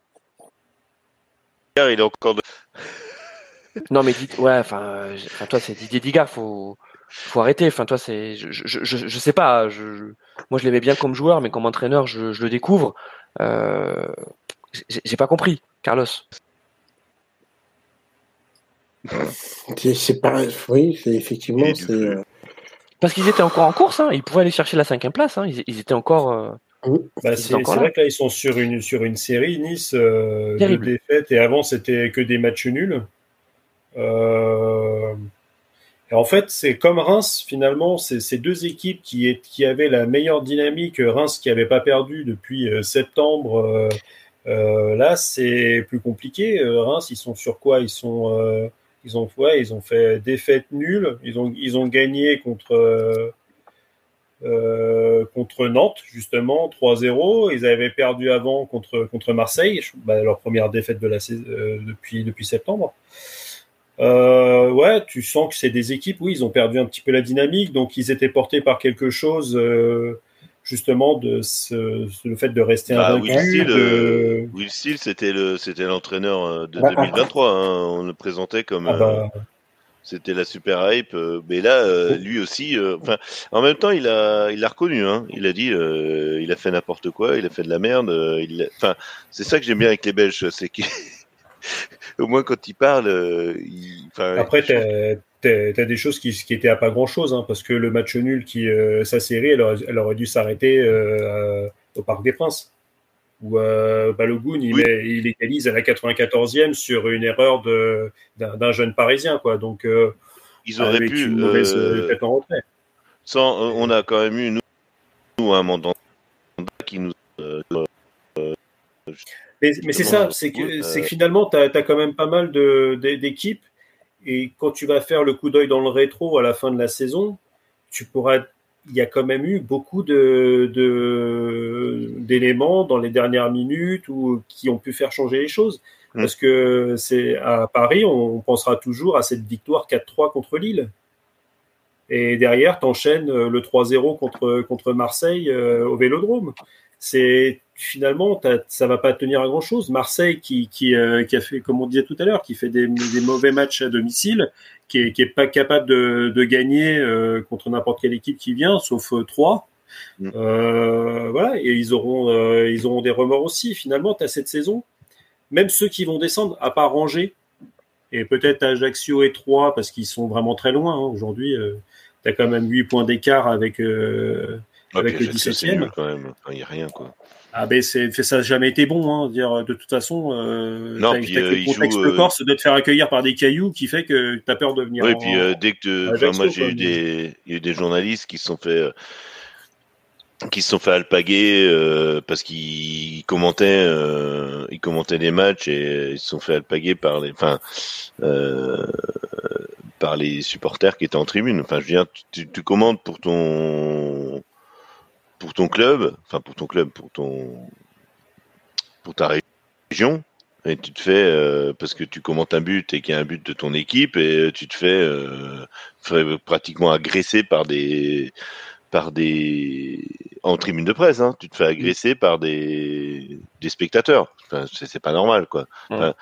il est encore de... Non mais dites ouais enfin toi c'est Didier Digard faut faut arrêter. Enfin toi c'est je, je, je, je sais pas je, moi je l'aimais bien comme joueur mais comme entraîneur je, je le découvre. Euh, j'ai pas compris Carlos. C'est- pas, oui, c'est effectivement, euh, parce qu'ils étaient encore en course hein, ils pouvaient aller chercher la cinquième place hein, ils, ils étaient encore euh, Bah, c'est vrai que là, ils sont sur une, sur une série, Nice, euh, de défaites, et avant, c'était que des matchs nuls. Euh, en fait, c'est comme Reims, finalement, c'est ces deux équipes qui, avaient la meilleure dynamique. Reims qui n'avait pas perdu depuis euh, septembre. euh, euh, là, c'est plus compliqué. Euh, Reims, ils sont sur quoi? Ils sont, euh, ils ont, ouais, ils ont fait défaite nulle. Ils ont, ils ont gagné contre. euh, euh, contre Nantes, justement, 3-0. Ils avaient perdu avant contre, contre Marseille, bah, leur première défaite euh, depuis septembre. Euh, ouais, tu sens que c'est des équipes, oui, ils ont perdu un petit peu la dynamique, donc ils étaient portés par quelque chose, euh, justement, de ce, le fait de rester Bah, invaincu. Will Steele, de- euh, Will Steele, c'était le, c'était l'entraîneur de Bah, 2023. hein. On le présentait comme. Ah euh, bah, C'était la super hype. mais là, euh, lui aussi. euh, Enfin, en même temps, il a, il l'a reconnu. Hein. Il a dit, euh, il a fait n'importe quoi. Il a fait de la merde. euh, il a- Enfin, c'est ça que j'aime bien avec les Belges, c'est qu'au moins quand ils parlent, euh, Après, t'as t'as- t'as des choses qui, qui étaient à pas grand chose, hein, parce que le match nul, qui euh, sa série, elle aurait, elle aurait dû s'arrêter euh, au Parc des Princes, où euh, Balogun il, Oui. il égalise à la 94e sur une erreur d'un jeune Parisien, quoi. Donc, euh, ils auraient avec pu. une mauvaise en retrait. sans, on a quand même eu nous, nous, un mandant qui nous. Mais, mais c'est ça, c'est que, euh, c'est que finalement, tu as, quand même pas mal de- de- d'équipes. Et quand tu vas faire le coup d'œil dans le rétro à la fin de la saison, tu pourras. Il y a quand même eu beaucoup de de- d'éléments dans les dernières minutes ou qui ont pu faire changer les choses. Mm. Parce que c'est à Paris, on pensera toujours à cette victoire 4-3 contre Lille. Et derrière, tu enchaînes le 3-0 contre, contre Marseille euh, au Vélodrome. C'est finalement, ça va pas tenir à grand chose. Marseille, qui, qui, euh, qui a fait, comme on disait tout à l'heure, qui fait des, des mauvais matchs à domicile, qui est, qui est pas capable de, de gagner euh, contre n'importe quelle équipe qui vient, sauf euh, trois. Mm. Euh, voilà, et ils auront, ils auront des remords aussi. Finalement, tu as cette saison, même ceux qui vont descendre, à part Angers, et peut-être Ajaccio et Troyes, parce qu'ils sont vraiment très loin. hein. Aujourd'hui, tu as quand même 8 points d'écart avec. Avec le c'est- c'est 17e. nul quand même. Enfin, Il n'y a rien quoi. Ah ben c'est ça n'a jamais été bon hein, dire de toute façon euh, Non, puis, euh, le il contexte joue, euh, corse de te faire accueillir par des cailloux qui fait que tu as peur de venir Oui, en- puis euh, dès que, enfin, moi j'ai eu des, il y a eu des journalistes qui se sont fait, euh, qui se sont fait alpaguer euh, parce qu'ils commentaient, euh, ils commentaient des matchs et ils se sont fait alpaguer par les, enfin, euh, par les supporters qui étaient en tribune. Enfin, je veux dire, tu, tu commandes pour ton, pour ton club, enfin pour ton club, pour ton, pour ta région. Et tu te fais euh, parce que tu commentes un but et qu'il y a un but de ton équipe et tu te fais, euh, fais pratiquement agresser par des par des en tribune de presse hein, tu te fais agresser par des des spectateurs. Enfin, c'est pas normal quoi. Enfin,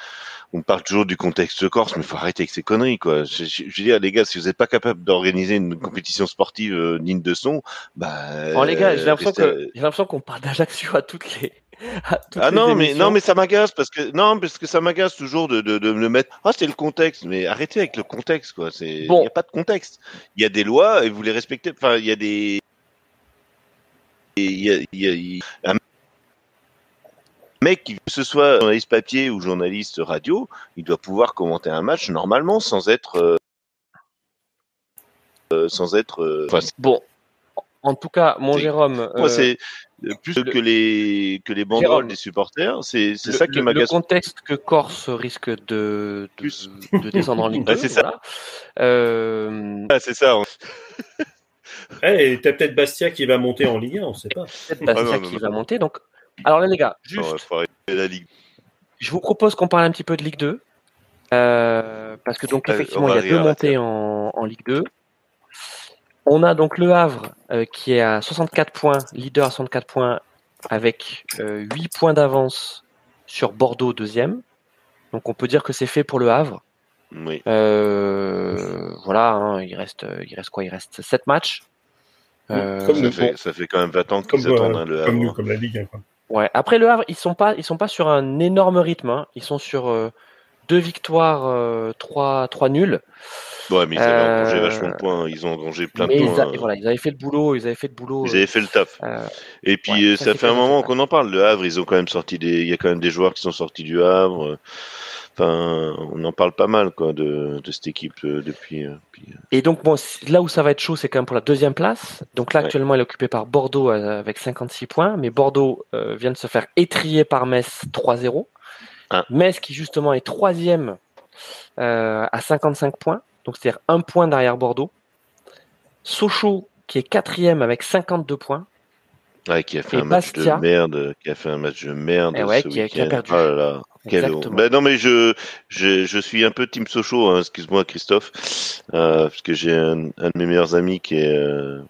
on parle toujours du contexte corse mais faut arrêter avec ces conneries quoi. Je, je- je veux dire les gars si vous n'êtes pas capable d'organiser une compétition sportive euh, digne de son bah Bon, les gars, j'ai euh, l'impression restez- que j'ai l'impression qu'on parle d'Ajaccio à toutes les. Ah non mais non mais ça m'agace parce que non parce que ça m'agace toujours de, de, de me mettre. Ah c'est le contexte mais arrêtez avec le contexte quoi. C'est il Bon. y a pas de contexte. Il y a des lois et vous les respectez enfin il y a des il y a, il y a- il y a un mec qui que ce soit journaliste papier ou journaliste radio il doit pouvoir commenter un match normalement sans être euh, euh, sans être euh, enfin, Bon, en tout cas, mon Jérôme. moi, euh, c'est euh, plus le- que les que les banderoles Jérôme. des supporters c'est ça qui le- le m'agace contexte que Corse risque de, de, Plus. de descendre en Ligue 2. Ouais, c'est ça. Euh, Ah, c'est ça [laughs] Eh, et t'as peut-être Bastia qui va monter en Ligue 1, on sait pas. peut-être Bastia Ah non, non, qui non. va monter. Donc, alors là, les gars, juste, Non, faut arrêter la ligue je vous propose qu'on parle un petit peu de Ligue 2. euh, parce que donc Euh, effectivement, il y a deux montées en, en Ligue 2. On a donc le Havre euh, qui est à 64 points, leader à 64 points, avec euh, 8 points d'avance sur Bordeaux deuxième. Donc on peut dire que c'est fait pour le Havre. oui Euh, voilà, hein, il reste, il reste quoi? Il reste 7 matchs. Euh, Comme ça, fait, ça fait quand même 20 ans Comme, qu'ils attendent euh, hein, le comme Havre. nous, comme la Ligue 1. Quoi. Ouais. Après le Havre, ils sont pas, ils sont pas sur un énorme rythme. hein. Ils sont sur euh, deux victoires, euh, trois, trois nuls. Ouais, mais ils avaient engrangé Euh, vachement de points. Ils ont engrangé plein de ils, points. a- hein. voilà, ils avaient fait le boulot. Ils avaient fait le boulot. Ils avaient fait le taf. euh, Et puis ouais, euh, ça, fait un moment qu'on en parle. Le Havre, ils ont quand même sorti des. Il y a quand même des joueurs qui sont sortis du Havre. Enfin, on en parle pas mal quoi de, de cette équipe euh, depuis. euh, puis, euh, Et donc bon, là où ça va être chaud, c'est quand même pour la deuxième place. Donc là Ouais. actuellement, elle est occupée par Bordeaux euh, avec 56 points, mais Bordeaux euh, vient de se faire étrier par Metz 3-0. Ah. Metz qui justement est troisième euh, à 55 points, donc c'est-à-dire un point derrière Bordeaux. Sochaux qui est quatrième avec 52 points. Ouais, qui a fait Et un match Bastia. de merde, qui a fait un match de merde Eh ouais, ce qui a- qui a perdu. Là là. Exactement. Ben non mais je, je je suis un peu team Sochaux, hein, excuse-moi Christophe, euh, parce que j'ai un, un de mes meilleurs amis qui est euh,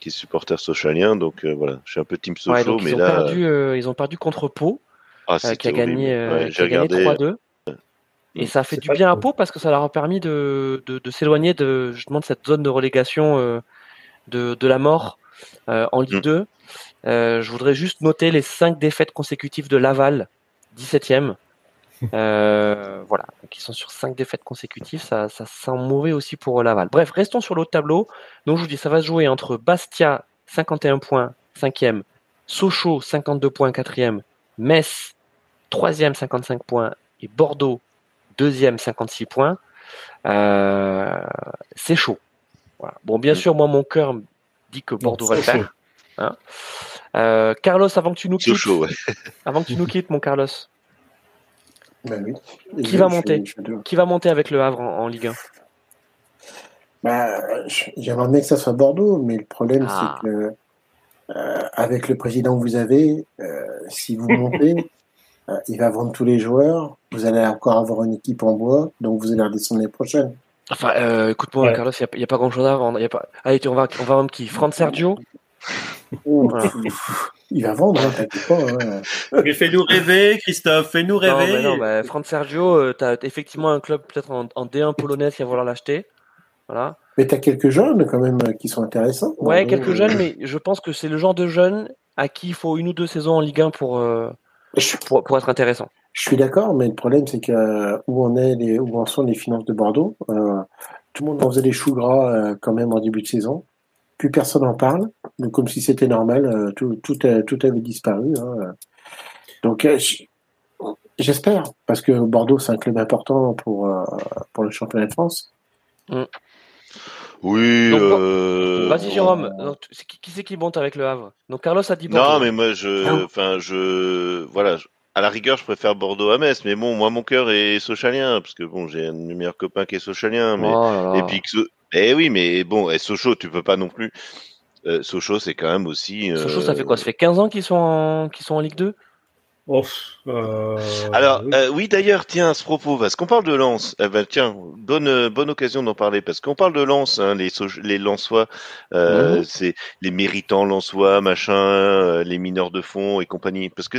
qui est supporter socialien, donc euh, voilà, je suis un peu team Sochaux, Ouais, mais ils ont là, perdu, euh, ils ont perdu contre Pau, ah, euh, qui a gagné, euh, Ouais, qui j'ai a gagné regardé. 3-2. Et ça a fait du bien à Pau parce que ça leur a permis de, de, s'éloigner de justement de cette zone de relégation euh, de, de la mort euh, en Ligue 2. Mm. Euh, je voudrais juste noter les cinq défaites consécutives de Laval, 17e. [laughs] voilà, ils sont sur cinq défaites consécutives, ça, ça sent mauvais aussi pour Laval. Bref, restons sur l'autre tableau. Donc je vous dis, ça va se jouer entre Bastia, 51 points, 5e, Sochaux, 52 points, 4e, Metz, 3e, 55 points, et Bordeaux, deuxième 56 points. Euh, c'est chaud. Bon, bien mm. sûr, moi, mon cœur dit que Bordeaux va le faire. Hein. Euh, Carlos, avant que tu nous quittes, avant que tu nous quittes, mon Carlos, ben qui va monter? Qui va monter avec le Havre en, Ligue 1 bah, J'aimerais bien que ça soit Bordeaux, mais le problème, c'est ah. que euh, avec le président que vous avez, si vous montez, euh, il va vendre tous les joueurs. Vous allez encore avoir une équipe en bois, donc vous allez redescendre l'année prochaine. Enfin, euh, écoute-moi, Carlos, il n'y a, pas grand-chose à vendre. Y a pas... Allez, on va, on va vendre qui? Franck Sergio? Il va vendre, hein, t'inquiète pas. Hein. Mais fais-nous rêver, Christophe, fais-nous rêver. Non, mais non, Franck Sergio, euh, tu as effectivement un club peut-être en, D1 polonais qui va vouloir l'acheter. Voilà. Mais tu as quelques jeunes quand même qui sont intéressants. Ouais, quelques jeunes, mais je pense que c'est le genre de jeunes à qui il faut une ou deux saisons en Ligue 1 pour, pour, être intéressant. Je suis d'accord, mais le problème, c'est que euh, où on est, les, où en sont les finances de Bordeaux, euh, tout le monde en faisait des choux gras euh, quand même en début de saison. Plus personne en parle, donc comme si c'était normal, tout, tout, tout avait disparu. Hein. Donc j'espère, parce que Bordeaux c'est un club important pour pour le championnat de France. Mm. Oui. Euh, vas-y Jérôme. qui, c'est qui monte avec le Havre? Donc Carlos a dit Bordeaux. Non, mais moi je, ah. enfin je, voilà. À la rigueur, je préfère Bordeaux à Metz, mais bon, moi mon cœur est sochalien parce que bon, j'ai un meilleur copain qui est sochalien, mais oh et puis eh oui, mais bon, et Sochaux, tu peux pas non plus. Euh, Sochaux, c'est quand même aussi. Euh... Sochaux, ça fait quoi? Ça fait 15 ans qu'ils sont en... qu'ils sont en Ligue 2 euh, Alors euh, oui, d'ailleurs, tiens, à ce propos, parce qu'on parle de Lens, eh ben, tiens, bonne euh, bonne occasion d'en parler parce qu'on parle de Lens, hein, les les Lensois, mhm. c'est les méritants Lensois, machin, les mineurs de fond et compagnie. Parce que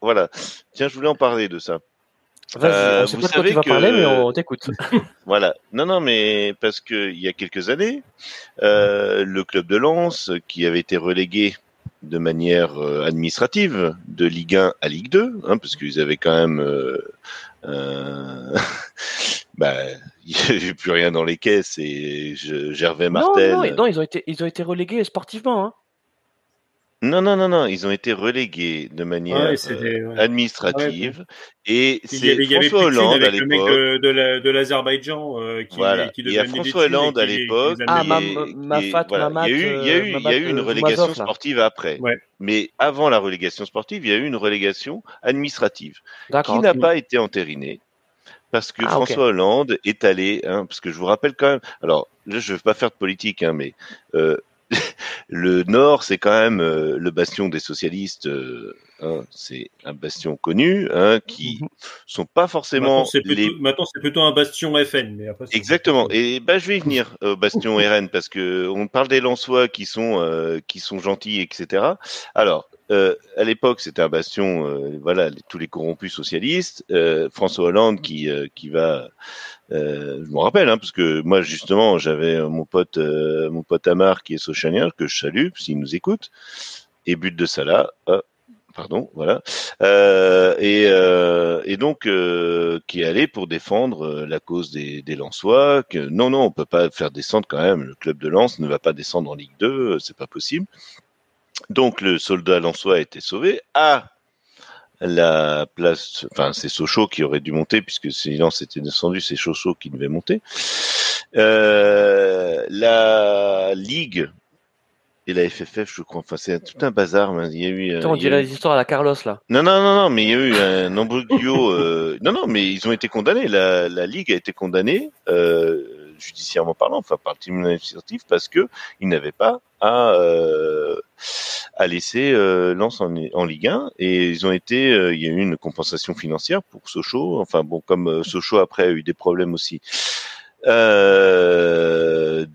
voilà, tiens, je voulais en parler de ça. Vas-y, vous savez tu vas parler, mais on t'écoute. [laughs] voilà. Non, non, mais parce que il y a quelques années, le club de Lens, qui avait été relégué de manière euh, administrative de Ligue 1 à Ligue 2, hein, parce qu'ils avaient quand même, euh, euh, [laughs] bah, il n'y avait plus rien dans les caisses et je, Gervais Martel. Non, non, ils ont été, ils ont été relégués sportivement. Hein. Non, non, non, non, ils ont été relégués de manière euh, administrative et c'est François Hollande à l'époque. de, de l'Azerbaïdjan euh, qui, voilà. qui Il y a François Hollande à l'époque. Ah, ma, ma fat, Il y a eu, il y a eu, il y a eu une relégation sportive après. Mais avant la relégation sportive, il y a eu une relégation administrative qui n'a pas été entérinée parce que ah, François Hollande est allé, hein, parce que je vous rappelle quand même, alors là je ne veux pas faire de politique, hein, mais euh, le Nord, c'est quand même euh, le bastion des socialistes. Euh, hein, c'est un bastion connu, hein, qui mhm. sont pas forcément. Maintenant, c'est plutôt, un bastion FN, mais après. Exactement. Et ben, je vais y venir au bastion [laughs] RN parce que on parle des Lensois qui sont euh, qui sont gentils, etc. Alors. à l'époque, c'était un bastion, voilà, tous les corrompus socialistes. François Hollande qui qui va euh, je me rappelle, hein, parce que moi justement, j'avais mon pote, euh, mon pote Amar qui est sochanien, que je salue s'il nous écoute, et but de Salah. Ah, pardon, voilà. Euh, et, euh, et, donc euh, qui est allé pour défendre la cause des, des Lensois. Que non, non, on peut pas faire descendre quand même. Le club de Lens ne va pas descendre en Ligue 2, c'est pas possible. Donc le soldat lensois a été sauvé. Ah, la place, enfin c'est Sochaux qui aurait dû monter puisque sinon c'était descendu, c'est Sochaux qui devait monter. Euh, la Ligue et la FFF, je crois, enfin c'est tout un bazar. Il y a eu. on dirait les histoires à la Carlos là. Non non non non, mais il y a eu un embroglio. euh... non non, mais ils ont été condamnés. La, la Ligue a été condamnée. Euh, judiciairement parlant, enfin par le tribunal administratif, parce que ils n'avaient pas à euh, laisser euh, Lens en, Ligue 1 et ils ont été, euh, il y a eu une compensation financière pour Sochaux. Enfin bon, comme Sochaux après a eu des problèmes aussi de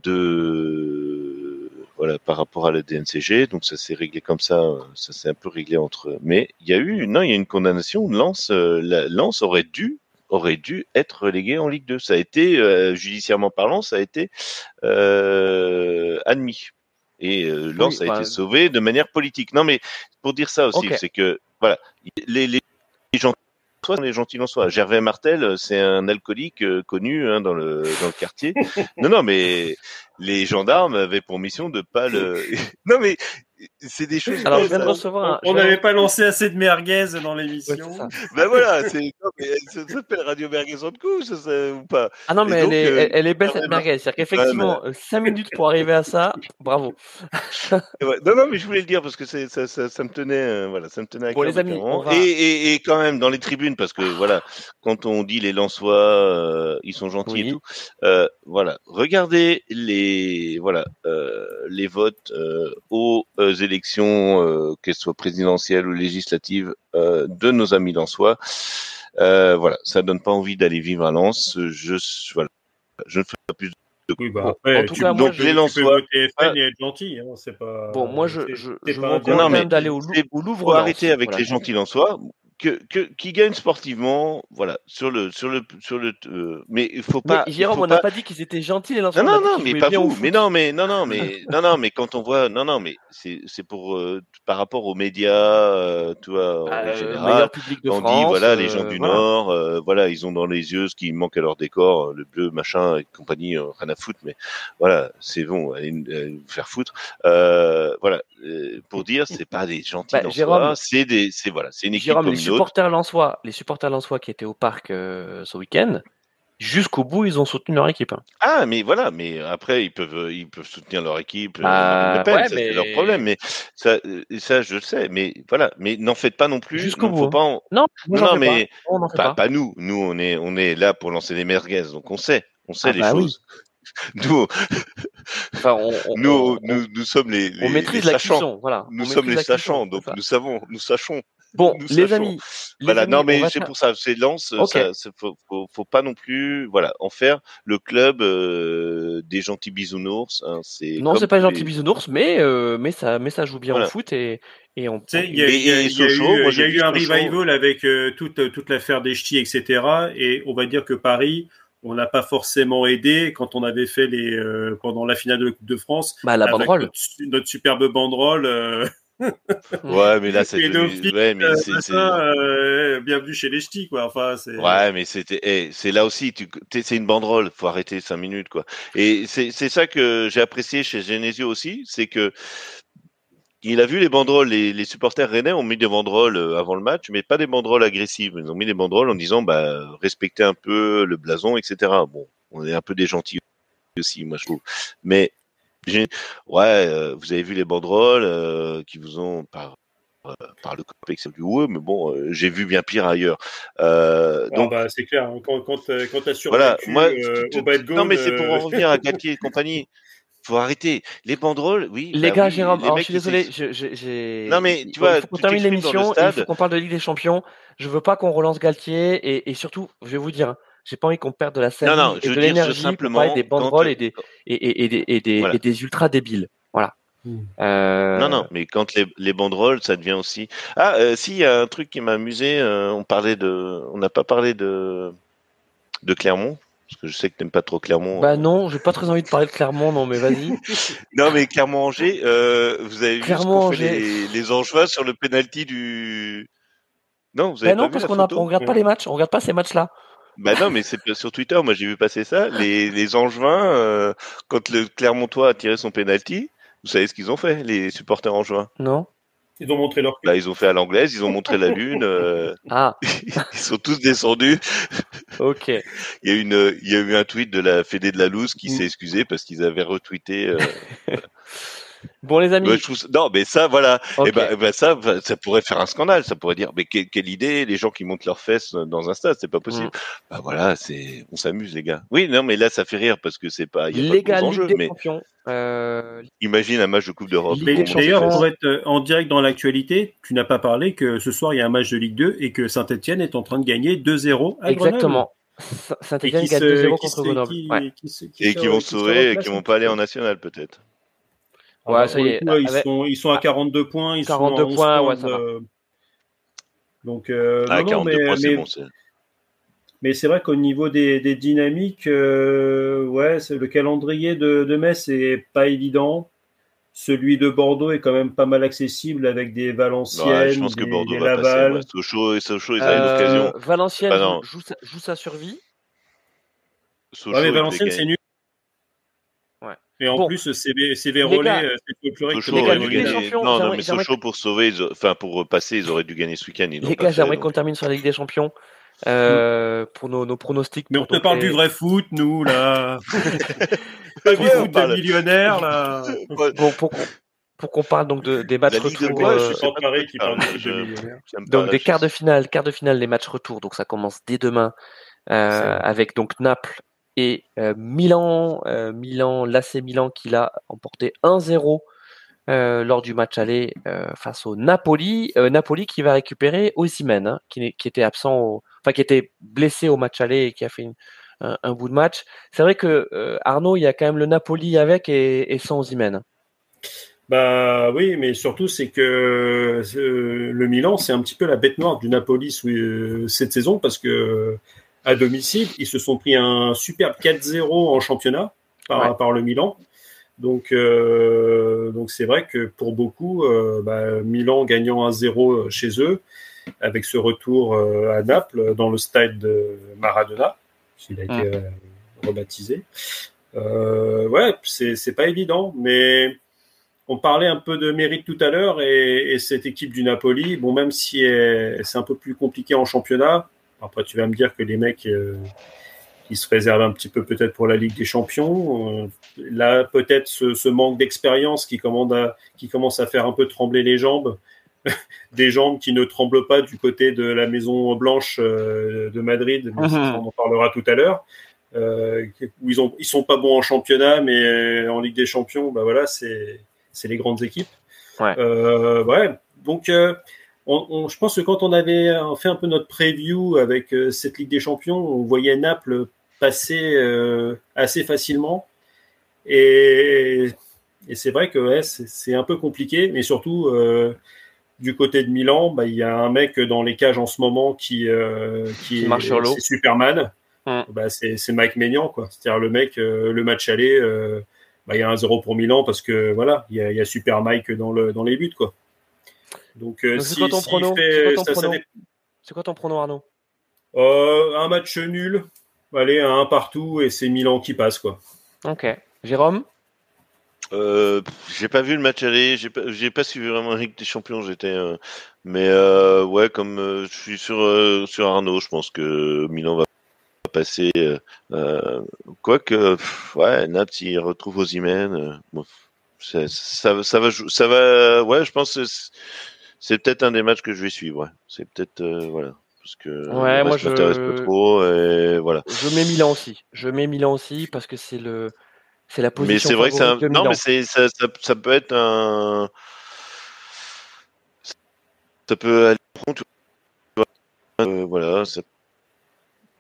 voilà par rapport à la DNCG, donc ça s'est réglé comme ça, ça s'est un peu réglé entre eux. Mais il y a eu non, il y a une condamnation. Lens, la, Lens aurait dû aurait dû être relégué en Ligue 2. Ça a été, euh, judiciairement parlant, ça a été euh, admis. Et euh, Lens a bah, été sauvé de manière politique. Non, mais pour dire ça aussi, c'est que voilà, les, les, les gens soit les gentils en soi. Gervais Martel, c'est un alcoolique euh, connu hein, dans le dans le quartier. [laughs] non, non, mais les gendarmes avaient pour mission de pas le. [laughs] non, mais c'est des choses. Alors, je viens de recevoir un. On n'avait pas lancé assez de merguez dans l'émission. Ben voilà, c'est ça s'appelle Radio Merguez en coup, ça, ça, ou pas Ah non, mais elle, est, euh, elle, elle est belle cette merguez. C'est-à-dire qu'effectivement, 5 minutes pour arriver à ça, bravo. [laughs] Ouais, Non, non, mais je voulais le dire parce que ça, ça, ça me tenait, euh, voilà, ça me tenait à Bon, cœur les amis, va- Et, et, et quand même dans les tribunes, parce que voilà, quand on dit les Lensois, euh, ils sont gentils Oui. et tout. Euh, voilà, regardez les, voilà, euh, les votes euh, aux euh, élections, euh, qu'elles soient présidentielles ou législatives, euh, de nos amis lensois. Euh, voilà, ça donne pas envie d'aller vivre à Lens. Je, voilà, je ne fais pas plus. Oui, bah après, en tout tu, cas, moi, donc, je- les les Lensois, voter FN et être gentil, hein, c'est pas. Bon, moi, je, je, je recommande d'aller au, Louvre. faut arrêter avec Voilà. les gentils lensois que, que qui gagnent sportivement voilà sur le sur le sur le euh, mais il faut Mais pas il Jérôme, faut on n'a pas- pas dit qu'ils étaient gentils les non a non non qu'ils mais pas vous mais non mais non non mais non non mais quand on voit non non mais c'est c'est pour euh, par rapport aux médias euh, tu vois en Euh, meilleur public de on France. dit voilà les gens euh, du voilà. Nord euh, voilà ils ont dans les yeux ce qui manque à leur décor euh, le bleu machin et compagnie rien à foutre mais voilà c'est bon allez, faire foutre euh, voilà euh, pour dire c'est pas des gentils Bah, Jérôme- c'est des c'est voilà c'est une équipe Jérôme, comme supporters lensois, les supporters lensois qui étaient au parc euh, ce week-end, jusqu'au bout, ils ont soutenu leur équipe. hein. Ah, mais voilà, mais après ils peuvent ils peuvent soutenir leur équipe, euh, Bah, Marine Le Pen, ouais, ça, mais- c'est leur problème, mais ça, euh, ça je le sais, mais voilà, mais n'en faites pas non plus, Jusqu'au non, bout, faut hein. pas en- Non, moi, non, fais mais pas. Non, on n'en fait pas, pas. pas nous, nous on est on est là pour lancer les merguez, donc on sait, on sait Ah, les bah oui. choses. [laughs] Nous, Enfin, on, on- nous, on- nous, nous sommes les, les on maîtrise les la sachants. cuisson, voilà. Nous On sommes maîtrise les la cuisson, sachants, donc nous savons, nous sachons. Bon, nous les sachons. amis, les Voilà, amis, non on mais c'est faire- pour ça, c'est Lens, Ok. ça, c'est- faut, faut, faut pas non plus, voilà, en faire le club euh, des gentils bisounours. Hein, c'est Non, c'est pas les- bisounours, mais euh, mais ça mais ça joue bien Voilà. au foot et et on. Il y a, y a- et il y a Sochaux, y a eu un revival avec euh, toute, toute l'affaire des ch'tis, etc. Et on va dire que Paris, on n'a pas forcément aidé quand on avait fait les euh, pendant la finale de la Coupe de France. Bah la banderole. Notre, notre superbe banderole. euh, Ouais, mais là, ouais, mais euh, c'est, euh, bienvenue chez les ch'tis, quoi. Enfin, c'est. ouais, mais c'était, eh, c'est là aussi, tu, c'est une banderole, faut arrêter cinq minutes, quoi. Et c'est, ça que j'ai apprécié chez Genesio aussi, c'est que il a vu les banderoles, les, les supporters rennais ont mis des banderoles euh, avant le match, mais pas des banderoles agressives. Ils ont mis des banderoles en disant, bah, respectez un peu le blason, etc. Bon, on est un peu des gentils aussi, moi je trouve. Mais ouais, euh, vous avez vu les banderoles euh, qui vous ont par euh, par le cop c'est du ouais, mais bon, euh, j'ai vu bien pire ailleurs. Euh, Ah, donc bah, c'est clair. hein, Quand, quand, quand t'as survécu voilà, moi, euh, au bad non mais c'est pour en revenir à Galtier et [laughs] compagnie. Faut arrêter les banderoles, oui. Les bah gars, oui, Jérôme, les alors je suis désolé, je-. Non, mais il tu faut- vois, il faut qu'on tu termine l'émission, il faut qu'on parle de Ligue des Champions. Je veux pas qu'on relance Galtier et, et surtout, je vais vous dire, hein, j'ai pas envie qu'on perde de la Non, non, salive je veux de dire l'énergie simplement des quand- banderoles et des et, et, et des et des, Voilà. et des ultras débiles. Voilà. Hmm. Euh, Non, non, mais quand les, les banderoles, ça devient aussi. Ah, euh, si, il y a un truc qui m'a amusé. euh, on parlait de, on n'a pas parlé de de Clermont, parce que je sais que t'aimes pas trop Clermont. Bah non, j'ai pas très envie de parler de Clermont, non mais vas-y. [laughs] Non, mais Clermont-Angers, euh, vous avez vu ce fait les, les Angevins sur le penalty du. Non, vous Bah avez pas non, vu parce qu'on on regarde pas les matchs, on regarde pas ces matchs-là. Bah non, mais c'est sur Twitter, moi j'ai vu passer ça. Les, les Angevins, euh, quand le Clermontois a tiré son penalty, vous savez ce qu'ils ont fait, les supporters angevins? Non Ils ont montré leur Bah ils ont fait à l'anglaise, ils ont montré la lune, euh, Ah, [laughs] ils sont tous descendus. ok. Il y a eu une, il y a eu un tweet de la Fédé de la Louse qui Mm. s'est excusé parce qu'ils avaient retweeté. euh, [laughs] Bon les amis, ouais, je trouve ça- non, mais ça, voilà. Et ben, eh ben, ça, ça pourrait faire un scandale. Ça pourrait dire, mais que- quelle idée, les gens qui montent leurs fesses dans un stade, c'est pas possible. Mm. Bah voilà, c'est, on s'amuse les gars. Oui, non, mais là ça fait rire parce que c'est pas, il y a les pas gars, mais Champions. Euh, imagine un match de Coupe d'Europe. D'ailleurs, pour être euh, en direct dans l'actualité, tu n'as pas parlé que ce soir il y a un match de Ligue 2 et que Saint-Etienne est en train de gagner 2-0 à Grenoble. exactement. Et Saint-Etienne qui gagne se- 2-0 qui contre Grenoble. qui- Ouais. qui se- fait Et qui vont sauver et qui vont pas aller en national peut-être. Ouais, ça y est, coup, ils, avec- sont, ils sont à 42 points. Ils 42 sont à 11 points, ouais, points ça va. de- Donc, euh, Ah, non, non, 42 mais, points, c'est mais bon. c'est- Mais c'est vrai qu'au niveau des, des dynamiques, euh, ouais, le calendrier de, de Metz est pas évident. Celui de Bordeaux est quand même pas mal accessible avec des Valenciennes, Ouais, je pense que des, Bordeaux des va passer. Laval. ouais. Sochaux, et Sochaux, ils avaient Euh. Valenciennes Ah joue, sa- joue sa survie? Sochaux, Ouais, mais ils devaient Valenciennes, c'est nul. Et en Bon. plus, CV, CV Rollet, gars, euh, c'est folklorique des Non, mais Sochaux pour sauver, ils enfin pour passer, ils auraient dû gagner ce week-end. Les gars, j'aimerais qu'on termine sur la Ligue des Champions euh, pour nos, nos pronostics. Mais on te parle les- du vrai foot, nous, là. [laughs] Pas du foot de millionnaire, là. [laughs] Bon, pour qu'on pour qu'on parle donc de, des matchs de retour. euh, je qui parle de de donc des quarts de finale, quarts de finale, les matchs retour. Donc ça commence dès demain euh, avec donc Naples et euh, Milan, euh, Milan, l'AC Milan qui l'a emporté 1-0 euh, lors du match aller face au Napoli. Napoli qui va récupérer Osimhen, hein, qui, était absent, enfin qui était blessé au match aller et qui a fait un, bout de match. C'est vrai que Arnaud, il y a quand même le Napoli avec et, sans Osimhen. Bah oui, mais surtout c'est que le Milan, c'est un petit peu la bête noire du Napoli cette saison parce que à domicile, ils se sont pris un superbe 4-0 en championnat par, Ouais. par le Milan. Donc euh, donc c'est vrai que pour beaucoup, euh, bah, Milan gagnant 1-0 chez eux avec ce retour euh, à Naples dans le stade de Maradona, s'il a été rebaptisé. Ouais, c'est pas évident, mais on parlait un peu de mérite tout à l'heure et, et cette équipe du Napoli, bon, même si c'est un peu plus compliqué en championnat, après tu vas me dire que les mecs euh, qui se réservent un petit peu peut-être pour la Ligue des Champions, euh, là peut-être ce, ce manque d'expérience qui, commence à faire un peu trembler les jambes, [laughs] des jambes qui ne tremblent pas du côté de la Maison Blanche euh, de Madrid, mais Mhm. ça, on en parlera tout à l'heure. Euh, où ils ont ils sont pas bons en championnat mais euh, en Ligue des Champions bah voilà c'est c'est les grandes équipes Ouais. Euh, ouais donc euh, on, on- je pense que quand on avait euh, fait un peu notre preview avec euh, cette Ligue des Champions on voyait Naples passer euh, assez facilement et, et c'est vrai que ouais, c'est un peu compliqué mais surtout euh, du côté de Milan, bah, il y a un mec dans les cages en ce moment qui, qui, est, sur l'eau. Superman. Mm. Bah, c'est Mike Maignan, quoi. C'est-à-dire le mec, le match aller, bah, il y a un 0 pour Milan parce que voilà, il y a, il y a Super Mike dans, le, dans les buts, quoi. Donc, euh, c'est si, quoi ton s'il prono fait- C'est quoi ton ça- ça prono dépend. C'est quoi ton prono Arnaud Euh, un match nul, allez, un partout et c'est Milan qui passe, quoi. Ok. Jérôme Euh, j'ai pas vu le match aller, j'ai pas, j'ai pas suivi vraiment la Ligue des Champions, j'étais, euh, mais euh, ouais, comme euh, je suis sur euh, sur Arnaud, je pense que Milan va passer. Quoique, ouais, Naples il retrouve Osimhen, euh, bon, ça, ça, ça va, ça va, ouais, je pense que c'est- peut-être un des matchs que je vais suivre, ouais. C'est peut-être, euh, voilà, parce que Ouais, moi, reste m'intéresse je- pas trop, et voilà. Je mets Milan aussi. Je mets Milan aussi parce que c'est le c'est la position Mais c'est vrai que c'est un... favorite de non, mais c'est ça, ça, ça peut être un ça peut aller vois. Euh, voilà, ça...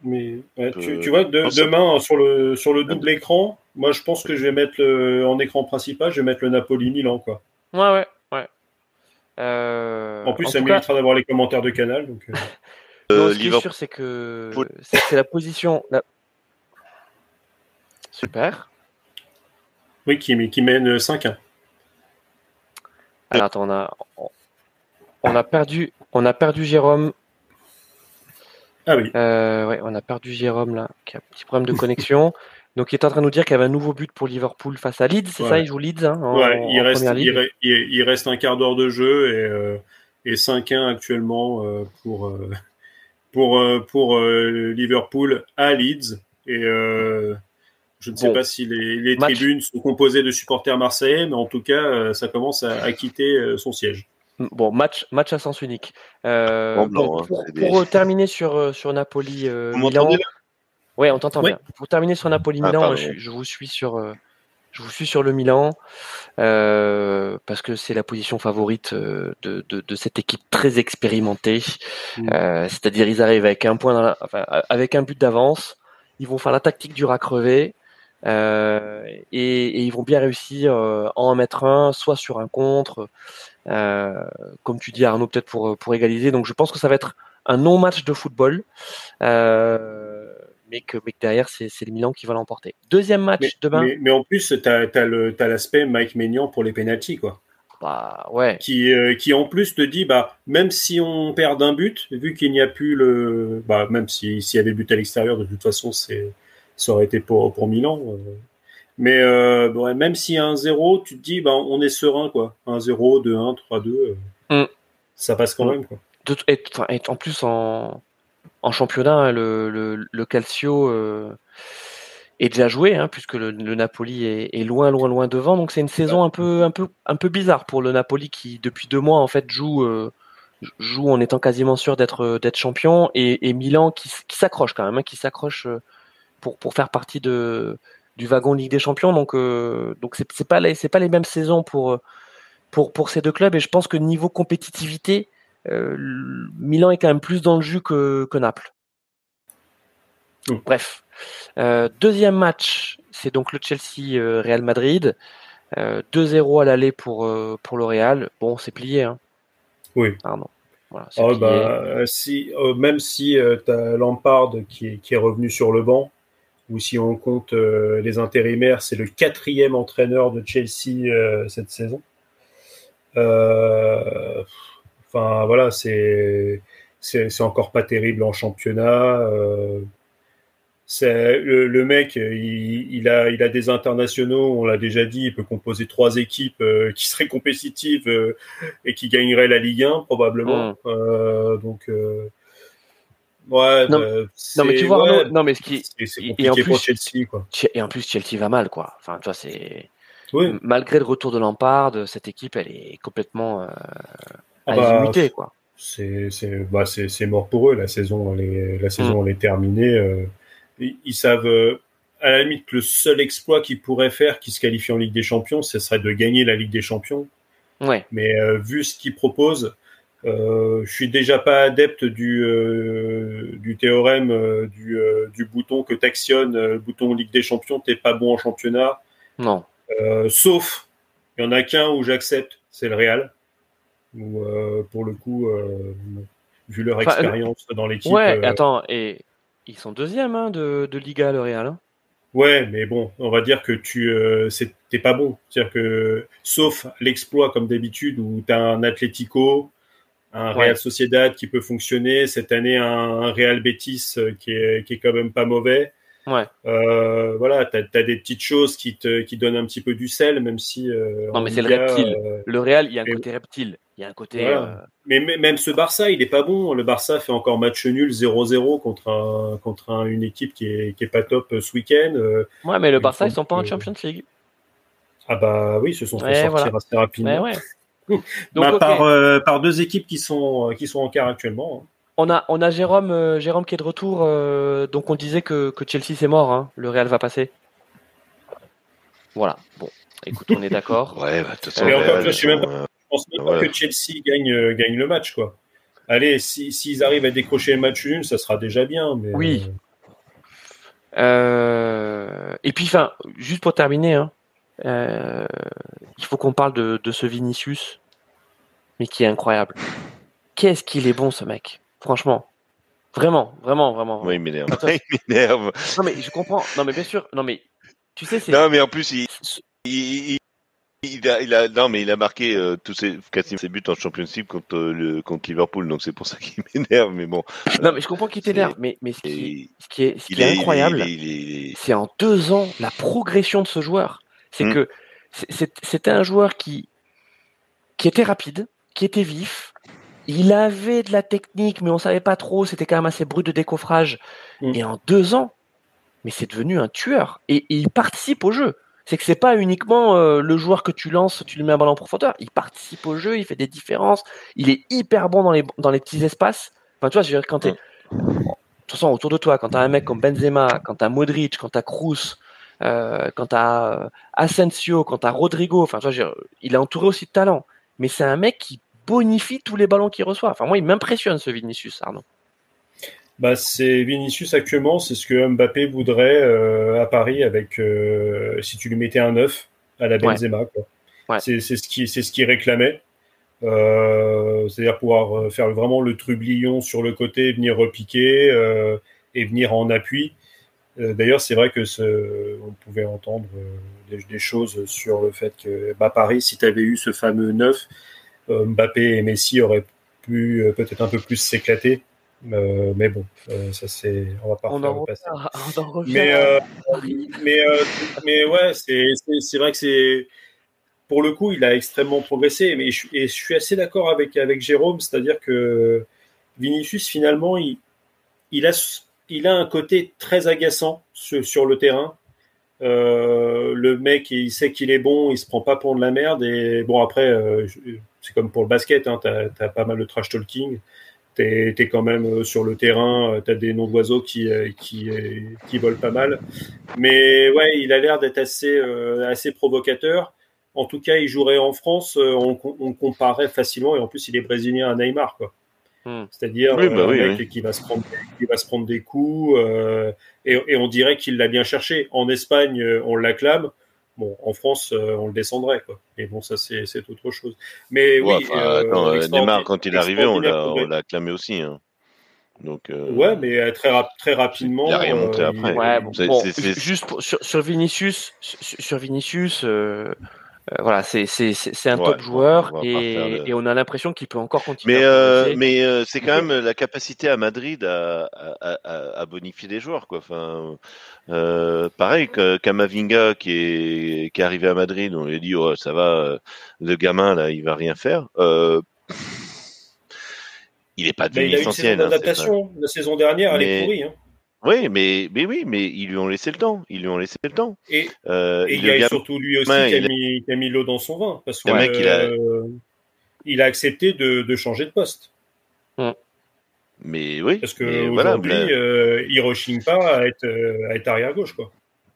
Mais ouais, tu, Euh, tu vois, de- ça- demain sur le sur le double écran, moi je pense que je vais mettre le, en écran principal, je vais mettre le Napoli Milan quoi. Ouais, ouais, Euh, En plus, ça tout cas, méritera d'avoir les commentaires de Canal. Donc, euh, non, Euh, ce qui est sûr, c'est que c'est c'est la position. la- Super. oui, qui, qui mène 5-1. Alors attends, on a on a perdu on a perdu Jérôme. Ah oui. Euh, ouais, on a perdu Jérôme là, qui a un petit problème de connexion. [laughs] Donc il est en train de nous dire qu'il y avait un nouveau but pour Liverpool face à Leeds, c'est Ouais. ça Il joue Leeds hein, en, Ouais, il en reste, première il, ligue. re- il- il reste un quart d'heure de jeu et, euh, et 5-1 actuellement euh, pour, euh, pour, euh, pour euh, Liverpool à Leeds. Et euh, je ne sais Bon. pas si les, tribunes sont composées de supporters marseillais, mais en tout cas, euh, ça commence à, à quitter euh, son siège. Bon, match, match à sens unique. Euh, Bon, blanc, bon, hein, pour, des- terminer sur, sur Napoli euh, Milan. Ouais, on t'entend Oui. bien. Pour terminer sur Napoli Ah, je, je vous suis sur euh, je vous suis sur le Milan euh, parce que c'est la position favorite euh, de, de, de cette équipe très expérimentée. Mm. Euh, C'est-à-dire ils arrivent avec un point, dans la- enfin, avec un but d'avance. Ils vont faire la tactique du rat crevé. Euh, et, et ils vont bien réussir euh, à en mettre un, soit sur un contre, euh, comme tu dis Arnaud, peut-être pour, pour égaliser. Donc je pense que ça va être un non-match de football. Euh, mais que, mais que derrière, c'est le Milan qui va l'emporter. Deuxième match demain. Mais, mais, en plus, tu as, l'aspect Mike Maignan pour les pénalties, quoi. Bah, ouais. Qui, euh, qui en plus te dit, bah, même si on perd d'un but, vu qu'il n'y a plus le. Bah, même s'il y avait but à l'extérieur, de toute façon, c'est ça aurait été pour, pour Milan. Euh. Mais euh, même s'il y a un 0, tu te dis, bah, on est serein, quoi. 1-0, 2-1, 3-2. Ça passe quand mm. même, quoi. et, en plus, en, en championnat, hein, le, Calcio est déjà joué, hein, puisque le, Napoli est, loin, loin, loin devant. Donc c'est une saison un peu, bizarre pour le Napoli qui depuis deux mois en fait joue, euh, joue en étant quasiment sûr d'être, champion, et, Milan qui, s'accroche quand même, hein, qui s'accroche euh, pour, faire partie du wagon Ligue des Champions. Donc euh, donc c'est, pas les, pas les mêmes saisons pour ces deux clubs. Et je pense que niveau compétitivité, Milan est quand même plus dans le jus que, que Naples. Bref. Euh, deuxième match, c'est donc le Chelsea-Real euh, Madrid. 2-0 euh, à l'aller pour, pour le Real. Bon, c'est plié. Hein. Oui. Pardon. Voilà, oh, bah, si, même si tu as Lampard qui est, qui est, revenu sur le banc, ou si on compte les intérimaires, c'est le quatrième entraîneur de Chelsea cette saison. Enfin, voilà, c'est c'est encore pas terrible en championnat le, le, mec, il, a, il a des internationaux, on l'a déjà dit, il peut composer trois équipes euh, qui seraient compétitives euh, et qui gagneraient la Ligue 1 probablement. Mm. Euh, donc, ouais, non, bah, non, mais tu vois, non, mais ce qui c'est compliqué pour Chelsea, quoi. Et en plus, Chelsea va mal, quoi. Enfin, tu vois, c'est malgré le retour de Lampard, cette équipe, elle est complètement ah bah, quoi. C'est bah, mort pour eux. La saison, elle est, la saison, mm. elle est terminée ils savent euh, à la limite que le seul exploit qu'ils pourraient faire qui se qualifie en Ligue des Champions, ce serait de gagner la Ligue des Champions. Ouais. Mais euh, vu ce qu'ils proposent, euh, je suis déjà pas adepte du, euh, du théorème du, du, bouton que t'actionnes, le bouton Ligue des Champions, t'es pas bon en championnat. Non. sauf, il y en a qu'un où j'accepte, c'est le Real. Où pour le coup, vu leur expérience dans l'équipe. Ouais, attends, et ils sont deuxième hein, de, de, Liga, le Real. Hein. Ouais, mais bon, on va dire que tu euh, t'es pas bon. C'est-à-dire que, sauf l'exploit comme d'habitude, où tu as un Atlético, un Real Sociedad qui peut fonctionner, cette année un, Real Betis euh, qui est, qui est quand même pas mauvais. Ouais. Euh, voilà, tu as, des petites choses qui te qui donnent un petit peu du sel, même si. Euh, non, mais c'est le reptile. Euh, le Real, il y a un côté reptile. Il y a un côté. Euh, mais, même ce Barça, il est pas bon. Le Barça fait encore match nul 0-0 contre un, contre une équipe qui est, qui est pas top ce week-end. ouais, mais le Barça, ils sont pas en Champions League. Ah bah oui, ils se sont fait sortir assez rapidement. Ouais, [laughs] Donc, bah, par, par deux équipes qui sont, qui sont en quart actuellement. Hein. On a, on a Jérôme, euh, Jérôme qui est de retour. Euh, donc on disait que, que Chelsea c'est mort. Hein. Le Real va passer. Voilà. Bon, écoute, on est d'accord. [laughs] ouais, bah, je, même pense même pas que Chelsea gagne, euh, gagne le match, quoi. Allez, s'ils arrivent à décrocher le match une, ça sera déjà bien. Mais, oui. et puis, enfin, juste pour terminer, hein, il faut qu'on parle de, de ce Vinicius, mais qui est incroyable. Qu'est-ce qu'il est bon, ce mec. Franchement. Vraiment, vraiment, vraiment. Oui, il m'énerve. [laughs] il m'énerve. Non, mais je comprends. Non, mais bien sûr. Non, mais tu sais, c'est. Non, mais en plus, il, il, il, a, il a, non, mais il a marqué euh, tous ses, ses buts en Champions League contre, euh, le, contre Liverpool, donc c'est pour ça qu'il [laughs] m'énerve, mais bon. Non, mais je comprends qu'il t'énerve, mais, mais ce qui, ce qui est, ce qui est, incroyable, c'est en deux ans la progression de ce joueur. C'est hmm. que c'était un joueur qui, qui était rapide, qui était vif, il avait de la technique, mais on savait pas trop. C'était quand même assez brut de décoffrage. Mm. Et en deux ans, mais c'est devenu un tueur. Et, il participe au jeu. C'est que c'est pas uniquement euh, le joueur que tu lances, tu lui mets un ballon en profondeur. Il participe au jeu, il fait des différences. Il est hyper bon dans les, dans les petits espaces. Enfin, tu vois, je veux dire, quand t'es. De toute façon, autour de toi, quand tu as un mec comme Benzema, quand tu as Modric, quand tu as Kroos, euh, quand tu as euh, Asensio, quand tu as Rodrigo, enfin, tu vois, il est entouré aussi de talent. Mais c'est un mec qui bonifie tous les ballons qu'il reçoit. Enfin, moi, il m'impressionne ce Vinicius, Arnaud. Bah, c'est Vinicius actuellement, c'est ce que Mbappé voudrait euh, à Paris avec euh, si tu lui mettais un 9 à la Benzema. C'est ce qui c'est ce qu'il réclamait. Euh, c'est-à-dire pouvoir faire vraiment le trublion sur le côté, venir repiquer et venir en appui. D'ailleurs, c'est vrai que ce, on pouvait entendre des, choses sur le fait que bah, Paris, si tu avais eu ce fameux 9, Mbappé et Messi auraient pu peut-être un peu plus s'éclater. Euh, mais bon, euh, ça c'est, on va pas on en [laughs] en revient Mais, euh, [laughs] mais, euh, mais ouais, c'est, vrai que c'est, pour le coup, il a extrêmement progressé. Mais je, et je suis assez d'accord avec avec Jérôme, c'est-à-dire que Vinicius finalement, il, il a, il a un côté très agaçant sur, sur le terrain. Euh, le mec, il sait qu'il est bon, il se prend pas pour de la merde. Et bon, après, euh, c'est comme pour le basket, hein, t'as, t'as pas mal de trash talking. T'es, t'es quand même euh, sur le terrain, euh, t'as des noms d'oiseaux qui, euh, qui, qui volent pas mal. Mais ouais, il a l'air d'être assez, euh, assez provocateur. En tout cas, il jouerait en France, on, on comparerait facilement. Et en plus, il est brésilien à Neymar, quoi. Hmm. C'est-à-dire Oui, bah euh, un oui, mec oui. qui va se prendre, qui va se prendre des coups, euh, et, et on dirait qu'il l'a bien cherché. En Espagne, on l'acclame. Bon, en France, euh, on le descendrait, quoi. Et bon, ça, c'est autre chose. Mais Ouais, oui, enfin, euh, attends, euh, extraordi- Neymar, quand il est arrivé, on l'a, acclamé aussi. hein. Donc, euh, Ouais, mais euh, très, rap- très rapidement. Il a rien montré euh, après. Ouais, bon, bon, juste pour- sur, sur Vinicius, sur, sur Vinicius, euh, euh, voilà, c'est c'est c'est c'est un Ouais, top joueur on et, on a l'impression qu'il peut encore continuer. Mais, à euh, mais euh, c'est quand même la capacité à Madrid à, à, à, à bonifier des joueurs. Quoi. Enfin, euh, pareil que Kamavinga qui est, qui est arrivé à Madrid, on lui a dit oh, ça va, le gamin là, il va rien faire. Euh, il est pas devenu il a eu une saison essentiel. hein. La saison dernière, elle est Mais- pourrie. Hein. Oui, mais, mais oui, mais ils lui ont laissé le temps. Ils lui ont laissé le temps. Et, Euh, et il y a surtout lui aussi Ouais, qui, a mis, qui a mis l'eau dans son vin. Parce que Le mec, il a- euh, il a accepté de, de changer de poste. mais oui, Parce que voilà, aujourd'hui, bah, euh, il rechigne pas à être, euh, à être arrière gauche. Quoi.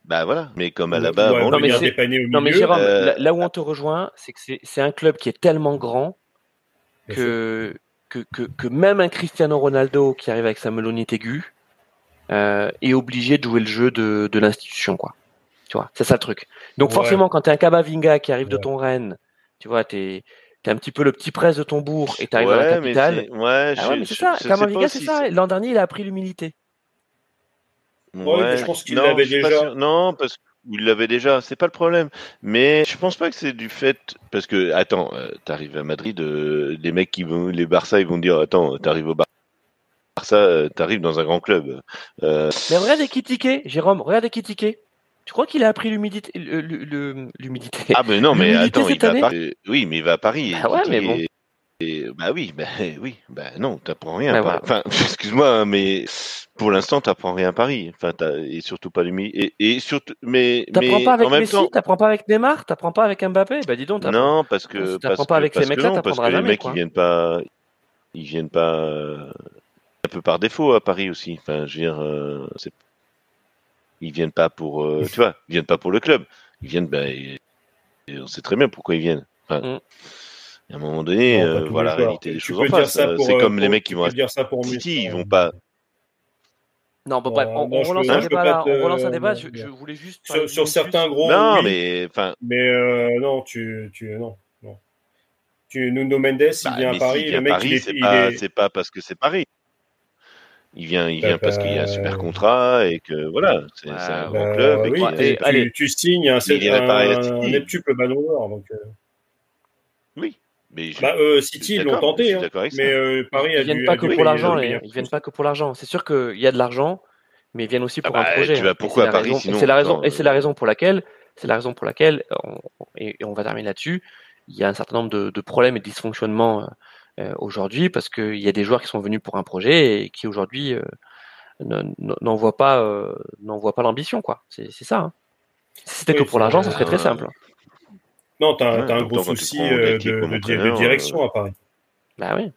bah voilà, mais comme à la bas ou à avant Non, mais dépanner au Non mais milieu. Jérôme, euh, là, là où on te rejoint, c'est que c'est- c'est un club qui est tellement grand que, que, que, que même un Cristiano Ronaldo qui arrive avec sa melonite aiguë euh, est obligé de jouer le jeu de, de l'institution, quoi. Tu vois, c'est ça le truc. Donc Ouais. forcément, quand t'es un Kamavinga qui arrive de ton Rennes, tu vois, t'es es un petit peu le petit presse de ton bourg et t'arrives dans la ouais, mais capitale. c'est- ouais, Ah ouais, mais c'est ça. Kamavinga, c'est si ça. L'an dernier, il a appris l'humilité. Ouais, mais je pense qu'il l'avait déjà. sûr. Non, parce qu'il l'avait déjà, c'est pas le problème. Mais je pense pas que c'est du fait parce que attends, euh, t'arrives à Madrid, euh, les mecs qui vont, les Barça, ils vont dire attends, t'arrives au Bar- Barça, euh, t'arrives dans un grand club. Euh, Mais regarde Ekitike, Jérôme, regarde Ekitike. Tu crois qu'il a appris l'humidité, l'humidité? Ah mais non, mais attends, il va à Paris. Oui, mais il va à Paris. Ah ouais, mais bon. et- bah oui, bah [laughs] oui, bah non, t'apprends rien. Bah. Enfin, [laughs] excuse-moi, mais pour l'instant, t'apprends rien à Paris. Enfin, et surtout pas l'humilité. Et, et surtout, mais, T'apprends pas avec Messi, temps, t'apprends pas avec Neymar, t'apprends pas avec Mbappé? Bah dis donc, t'apprends. Non, parce que parce t'apprends pas avec ces parce mecs-là, non, parce t'apprendras que les jamais, mecs ils viennent pas ils viennent pas euh, un peu par défaut à Paris aussi. Enfin, je veux dire, euh, c'est- ils viennent pas pour euh, tu vois, ils viennent pas pour le club. Ils viennent, ben, et- et on sait très bien pourquoi ils viennent. Enfin, Mm. À un moment donné, Non, euh, voilà la réalité des choses en face. C'est euh, comme les mecs qui vont à dire ça pour City, ils hein. vont pas. Non, bon, bref, on, non, on je relance peux- un débat pas là, te- on relance un débat. non, Je, je voulais juste. Sur, certains gros, non, oui, mais enfin, mais euh, non, tu, tu, non, non. Tu, Nuno Mendes, bah, il vient à Messi Paris, vient le à mec, Paris, il est, c'est il pas, est- c'est pas parce que c'est Paris. Il vient, il Bah, vient parce qu'il y a un super contrat et que voilà, c'est Ouais, c'est un bah, grand club. Et oui, et tu, allez. tu signes un, un, un neptuple ballon d'or. Donc, euh, Oui, mais je- bah, euh, City, ils l'ont tenté, hein, mais euh, Paris a Ils viennent dû. pas a que pour l'argent, les- un ils peu viennent plus. pas que pour l'argent. C'est sûr qu'il y a de l'argent, mais ils viennent aussi Ah pour un bah, projet. tu vas hein. Et pourquoi c'est à la Paris, raison- sinon, Et c'est la raison, attends, et c'est la raison pour laquelle, c'est la raison pour laquelle, on- et, on va terminer là-dessus. Il y a un certain nombre de, de problèmes et de dysfonctionnements euh, euh, aujourd'hui parce qu'il y a des joueurs qui sont venus pour un projet et qui aujourd'hui euh, ne- ne- n'en voient pas, euh, n'en voient pas l'ambition, quoi. C'est ça. hein. Si c'était Oui, que pour l'argent, ça serait très euh, simple. Non, t'as Ouais, t'as un gros tu souci euh, de, de, de direction euh, à Paris. Bah oui.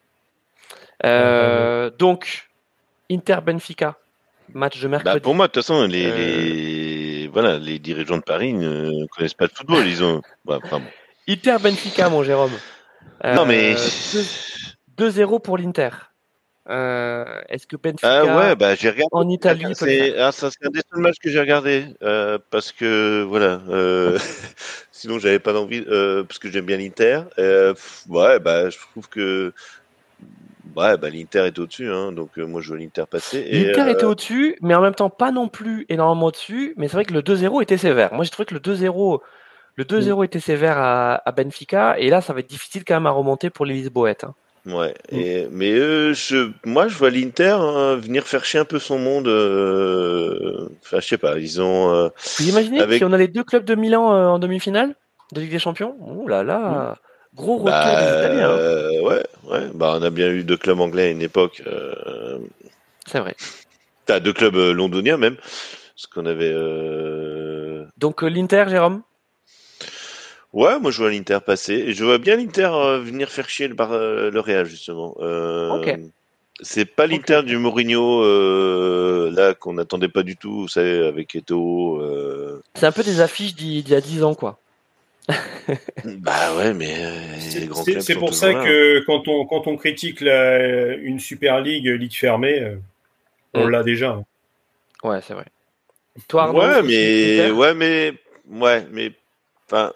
Euh, donc, Inter Benfica, match de Bah, mercredi. pour moi, de toute façon, les, Euh, les, voilà, les dirigeants de Paris ne connaissent pas le football. Ils ont. Ouais, enfin, bon. Inter Benfica, mon Jérôme. non, mais. Euh, 2-0 pour l'Inter. Euh, Est-ce que Benfica Ah ouais, bah j'ai regardé. en Italie C'est ah, un des seuls matchs que j'ai regardé euh, parce que voilà. euh, [laughs] sinon, j'avais pas d'envie euh, parce que j'aime bien l'Inter. Euh, ouais, bah je trouve que ouais, bah l'Inter est au-dessus, hein, donc euh, moi je vois l'Inter passer. L'Inter euh, était au-dessus, mais en même temps pas non plus énormément au-dessus. Mais c'est vrai que le 2-0 était sévère. Moi, j'ai trouvé que le 2-0, le 2-0 était sévère à, à Benfica, et là, ça va être difficile quand même à remonter pour les Lisboètes. hein. Ouais, et, mais euh, je, moi je vois l'Inter hein, venir faire chier un peu son monde. euh, Enfin, je sais pas, ils ont. euh, Vous imaginez Avec- si on a les deux clubs de Milan euh, en demi-finale de Ligue des Champions? Ouh là là, gros retour bah, des Italiens. hein. euh, ouais, ouais, bah on a bien eu deux clubs anglais à une époque. Euh, C'est vrai. T'as deux clubs euh, londoniens même, parce qu'on avait. Euh... Donc euh, l'Inter, Jérôme? Ouais, moi je vois l'Inter passer et je vois bien l'Inter euh, venir faire chier le, Bar- euh, le Real justement. Euh, Ok. C'est pas l'Inter du Mourinho euh, là qu'on n'attendait pas du tout, vous savez, avec Eto. Euh... C'est un peu des affiches d'il y a 10 ans, quoi. [laughs] Bah ouais, mais euh, C'est- pour ça là. hein. que quand on, quand on critique la- une Super League, Ligue fermée, on Mm. l'a déjà. hein. Ouais, c'est vrai. Toi, Arnaud, ouais, mais ouais, mais ouais, mais enfin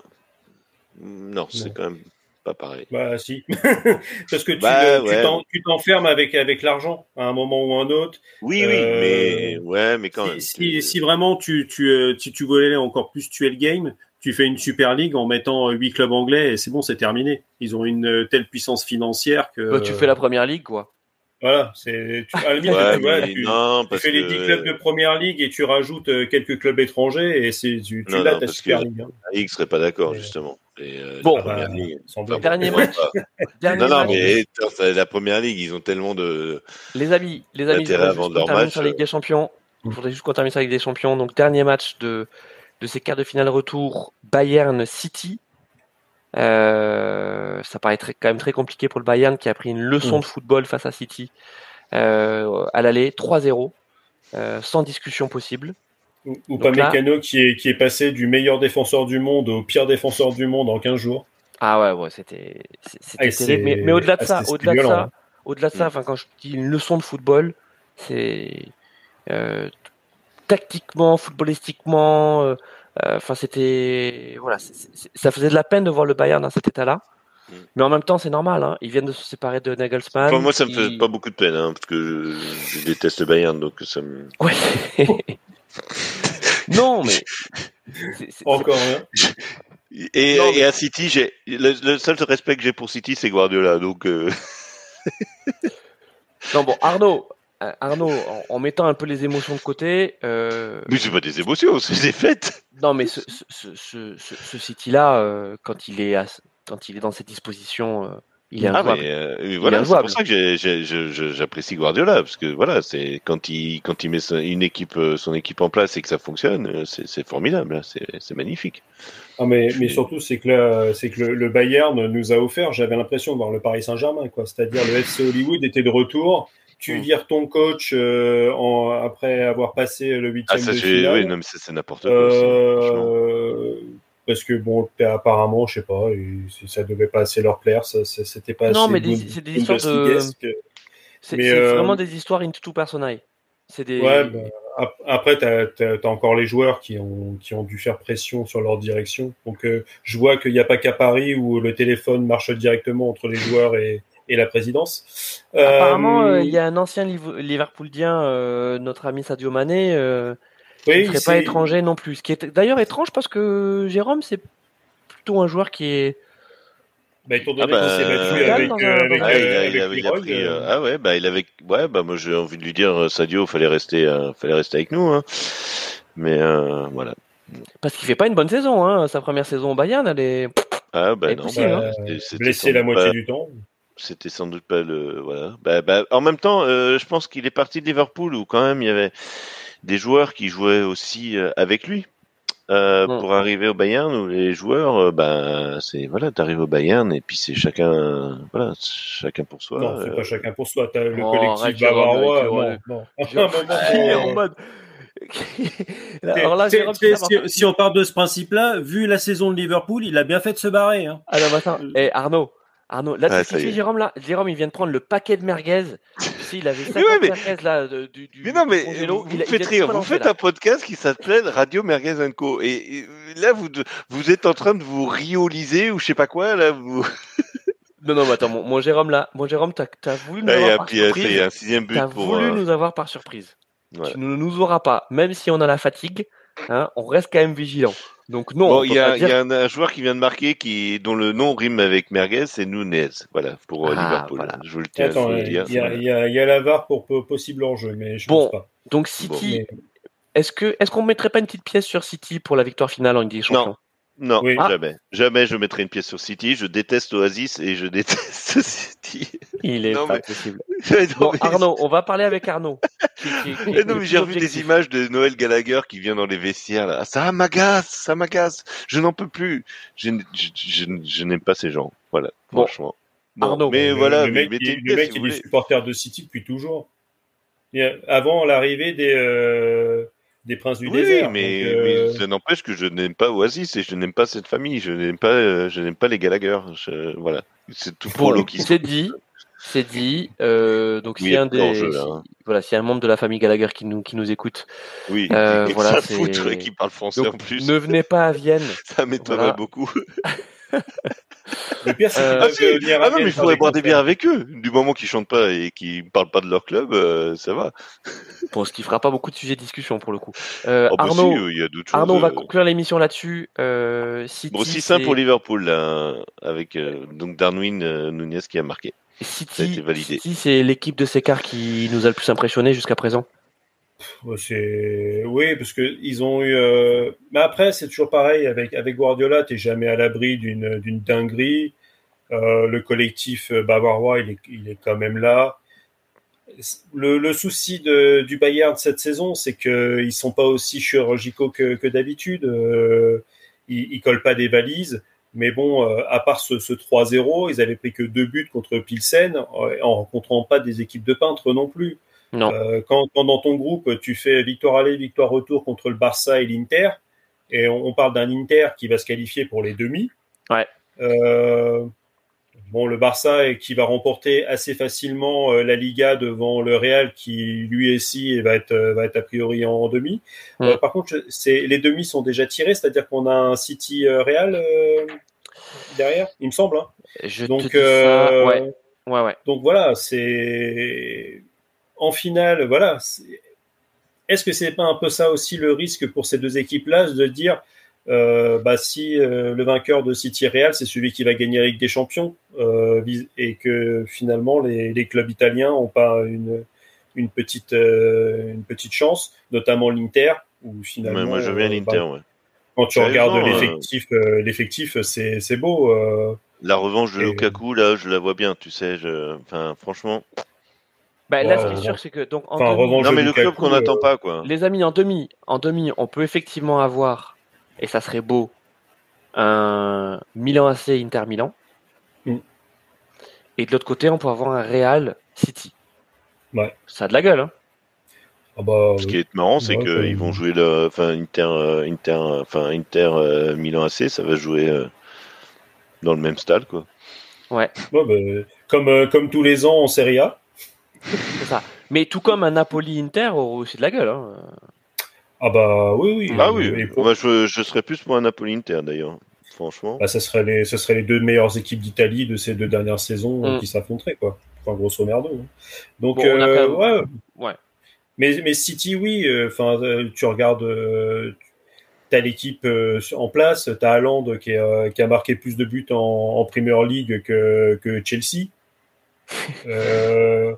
non, c'est Non. quand même pas pareil. Bah si. [laughs] Parce que tu Bah, tu ouais. t'en- tu t'enfermes avec, avec l'argent à un moment ou un autre. Oui, oui, Euh, mais ouais, mais quand si, même. si, vraiment tu, tu, euh, si tu voulais encore plus tuer le game, tu fais une Super League en mettant euh, huit clubs anglais et c'est bon, c'est terminé. Ils ont une telle puissance financière que. Bah, tu fais la première ligue, quoi. Voilà, c'est tu, à la limite, Ouais, tu, non, fais les que 10 clubs de première ligue et tu rajoutes quelques clubs étrangers et c'est tu, tu Non, l'as non, ta Super League. hein. la Ligue serait pas d'accord justement. Et, euh, Bon. la Ah bah, ligue. enfin. Dernier bon, match. [laughs] Dernier Non, non, mais la première ligue, ils ont tellement de. Les amis, les amis, je avant leur termine match, sur la Ligue des Champions. Je voudrais juste qu'on termine sur la Ligue des Champions. Donc, dernier match de, de ces quarts de finale retour, Bayern City. Euh, ça paraît très- quand même très compliqué pour le Bayern qui a pris une leçon Mm. de football face à City euh, à l'aller, 3-0, euh, sans discussion possible. Ou, pas là- Mécano qui est, qui est passé du meilleur défenseur du monde au pire défenseur du monde en 15 jours. Ah ouais, ouais, c'était Ah, terrible. Mais, mais au-delà de ah, ça, c'était au-delà de violent, ça, hein. au-delà de ça, Mm. enfin quand je dis une leçon de football, c'est euh, tactiquement, footballistiquement, euh, euh, enfin c'était voilà, ça faisait de la peine de voir le Bayern dans cet état-là. Mm. Mais en même temps, c'est normal. Hein. Ils viennent de se séparer de Nagelsmann. Enfin, moi, ça me fait pas beaucoup de peine, hein, parce que je, je déteste le Bayern, donc ça me. Ouais. [laughs] non, [laughs] mais c'est- c'est- Encore un. Et, Non, mais- et à City, j'ai le, le seul respect que j'ai pour City, c'est Guardiola, donc. euh, non bon, Arnaud, euh, Arnaud, en, en mettant un peu les émotions de côté. euh, Mais c'est pas des émotions, c'est des faits. Non, mais ce, ce, ce, ce, ce- ce City-là, euh, quand il est à, quand il est dans cette disposition, euh, il est Ah, mais, euh, mais voilà, c'est pour ça que j'apprécie Guardiola, parce que voilà, c'est quand il quand il met son, une équipe euh, son équipe en place et que ça fonctionne, euh, c'est c'est formidable, hein, c'est c'est magnifique. Ah, mais, mais surtout, c'est que, là, c'est que le, le Bayern nous a offert, j'avais l'impression de voir le Paris Saint-Germain, quoi. C'est-à-dire le FC Hollywood était de retour. Tu vires ton coach euh, en, après avoir passé le Ah huitième ça, de finale. oui, non mais ça, c'est n'importe quoi. Euh, parce que bon, apparemment, je sais pas, ça devait pas assez leur plaire, ça, ça- c'était pas Non, assez mais des- Bund- c'est des histoires de-. C'est mais, euh, vraiment des histoires in tout personae. C'est des. Ouais, bah, ap- après, tu as, encore les joueurs qui ont, qui ont dû faire pression sur leur direction. Donc, euh, je vois qu'il n'y a pas qu'à Paris où le téléphone marche directement entre les joueurs et, et la présidence. Apparemment, Euh, euh, il y a un ancien Liv- Liverpoolien, notre ami Sadio Mané, oui, qui ne serait pas étranger non plus. Ce qui est d'ailleurs étrange parce que Jérôme, c'est plutôt un joueur qui est. Bah, étant Ah donné bah, qu'il s'est battu avec, euh, Ah, un- il, a, il a- avec il a Leroy, pris, euh, ah ouais, bah il avait, ouais, bah moi j'ai envie de lui dire, euh, Sadio, fallait rester, euh, fallait rester avec nous, hein. Mais euh, voilà. Parce qu'il fait pas une bonne saison. Hein. Sa première saison au Bayern, elle est. Ah bah non, bah, hein. blessé la moitié pas- du temps. C'était sans doute pas le, voilà. Bah, bah, en même temps, euh, je pense qu'il est parti de Liverpool où quand même il y avait des joueurs qui jouaient aussi euh, avec lui. Euh. Pour arriver au Bayern, où les joueurs, euh, ben, c'est voilà, t'arrives au Bayern et puis c'est chacun, voilà, chacun pour soi. non, c'est euh, pas chacun pour soi. T'as le Oh, collectif bavarois. Non, [laughs] en mode. Alors là, si, on part de ce principe-là, vu la saison de Liverpool, il a bien fait de se barrer. Hein. Ah non, attends. Eh, Arnaud, Arnaud, là, Ah, tu est. Jérôme, là Jérôme, il vient de prendre le paquet de merguez. Si, il avait [laughs] Mais ouais, mais- 55 là. du, du- Mais non, mais vous, il- faites rire. Vous lancé, faites là. un podcast qui s'appelle Radio Merguez Co. Et, et là, vous, êtes en train de vous rioliser ou je sais pas quoi. Là, vous. [laughs] Non, non, mais attends, mon, mon Jérôme là, mon Jérôme, t'as as voulu nous y avoir par puis, surprise. un sixième but T'as pour. voulu euh, nous avoir par surprise. voilà. Tu ne nous auras pas, même si on a la fatigue. Hein, on reste quand même vigilant. Donc non, Bon, on il y a, il y dire- a un, un joueur qui vient de marquer qui, dont le nom rime avec Merguez, c'est Nunez. Voilà, pour euh, Ah, Liverpool. voilà. Je vous le tiens Attends, à il y, a- dire. il y a- il y a, il y a la VAR pour po- possible enjeu, mais je Bon. pense pas. Donc City, Mais- est-ce que est-ce qu'on mettrait pas une petite pièce sur City pour la victoire finale en Ligue des Champions? Non, Oui. Ah. jamais. Jamais je mettrai une pièce sur City. Je déteste Oasis et je déteste [laughs] City. Il est Non, pas mais- possible. [laughs] Non, Bon, mais- Arnaud, on va parler avec Arnaud. [laughs] qui- qui- qui- non, mais j'ai revu des images de Noël Gallagher qui vient dans les vestiaires là. Ça m'agace, ça m'agace. Je n'en peux plus. Je, n- je, je, je n'aime pas ces gens. Voilà, Bon. franchement. Bon, Arnaud. mais le, voilà, le mais mec, il, le mec, si il est supporter de City depuis toujours. Et, avant l'arrivée des, euh, des princes du Oui, désert. mais, Donc, euh, mais ça n'empêche que je n'aime pas Oasis et je n'aime pas cette famille. Je n'aime pas, euh, je n'aime pas les Gallagher. Je- voilà, c'est tout pour l'eau qui c'est dit, c'est dit. Euh, donc Oui, si un a des, si- hein. voilà, si un membre de la famille Gallagher qui nous qui nous écoute, Oui, Euh, qui voilà, [laughs] c'est- et qui parle français donc, en plus. ne venez pas à Vienne. [laughs] Ça m'étonnerait Voilà. beaucoup. [laughs] le pire, c'est Euh, Ah, si. Ah non, mais il faire faudrait des boire des bières avec eux. Du moment qu'ils chantent pas et qu'ils parlent pas de leur club, euh, ça va. Bon, ce qui fera pas beaucoup de sujets de discussion pour le coup. Euh, Oh, bah si, euh, il y a d'autres choses. Arnaud, on va conclure l'émission là-dessus. Euh, City, Bon, 6-1 c'est- pour Liverpool, là, avec euh, donc Darwin euh, Nunez qui a marqué. Ça a été City, validé. City, c'est l'équipe de Sekar qui nous a le plus impressionné jusqu'à présent. Oui parce que ils ont eu euh, mais après c'est toujours pareil avec avec Guardiola t'es jamais à l'abri d'une dinguerie. Euh, le collectif euh, bavarois il est quand même là. Le, souci du Bayern cette saison c'est que ils sont pas aussi chirurgicaux que, d'habitude. Ils, ils collent pas des valises. Mais bon à part ce, ce 3-0 ils avaient pris que deux buts contre Pilsen en rencontrant pas des équipes de peintres non plus Non. euh, quand, quand dans ton groupe tu fais victoire aller, victoire retour contre le Barça et l'Inter, et on, on parle d'un Inter qui va se qualifier pour les demi. Ouais. Euh, bon, le Barça est- qui va remporter assez facilement euh, la Liga devant le Real qui lui aussi va être va être a priori en demi. Mm. Par contre, les demi sont déjà tirés, c'est-à-dire qu'on a un City Real derrière, il me semble. hein. Je te Donc dis ça. Ouais, ouais, ouais. donc voilà, c'est en finale, voilà. Est-ce que c'est pas un peu ça aussi le risque pour ces deux équipes-là, de dire, euh, bah si euh, le vainqueur de City Real, c'est celui qui va gagner la Ligue des Champions, euh, et que finalement les, les clubs italiens ont pas une une petite une petite chance, notamment l'Inter, où finalement. Moi, je viens euh, l'Inter, bah, ouais. quand tu regardes l'effectif, l'effectif, c'est c'est beau. La revanche de Et- Lukaku, là, je la vois bien, tu sais. Je... Enfin, franchement. Bah, là, Ouais, ce qui est ouais. sûr, c'est que donc en Enfin, demi- revanche- Non, mais le club qu'on n'attend euh, pas, quoi. les amis, en demi, en demi, on peut effectivement avoir, et ça serait beau, un Milan AC Inter Milan. Mm. Et de l'autre côté, on peut avoir un Real City. Ouais. Ça a de la gueule, hein. ah bah, Ce qui est marrant, c'est Ouais, qu'ils ouais. vont jouer le, enfin Inter, euh, Inter, enfin Inter euh, Milan AC, ça va jouer euh, dans le même stade, quoi. Ouais, bah, comme, euh, comme tous les ans en Serie A. [laughs] C'est ça. Mais tout comme un Napoli Inter aurait aussi de la gueule, hein. Ah bah oui, oui. Ah oui, je, je serais plus pour un Napoli Inter d'ailleurs, franchement. bah, ça, serait les, ce serait les deux meilleures équipes d'Italie de ces deux dernières saisons euh, Mm. qui s'affronteraient, quoi. Enfin, grosso merdo. hein. Donc, Bon, euh, ouais. Ouais. Mais, mais City, oui. euh, Enfin, euh, tu regardes, euh, t'as l'équipe en place, t'as Haaland qui, est, qui a marqué plus de buts en, en Premier League que, que Chelsea. [laughs] Euh,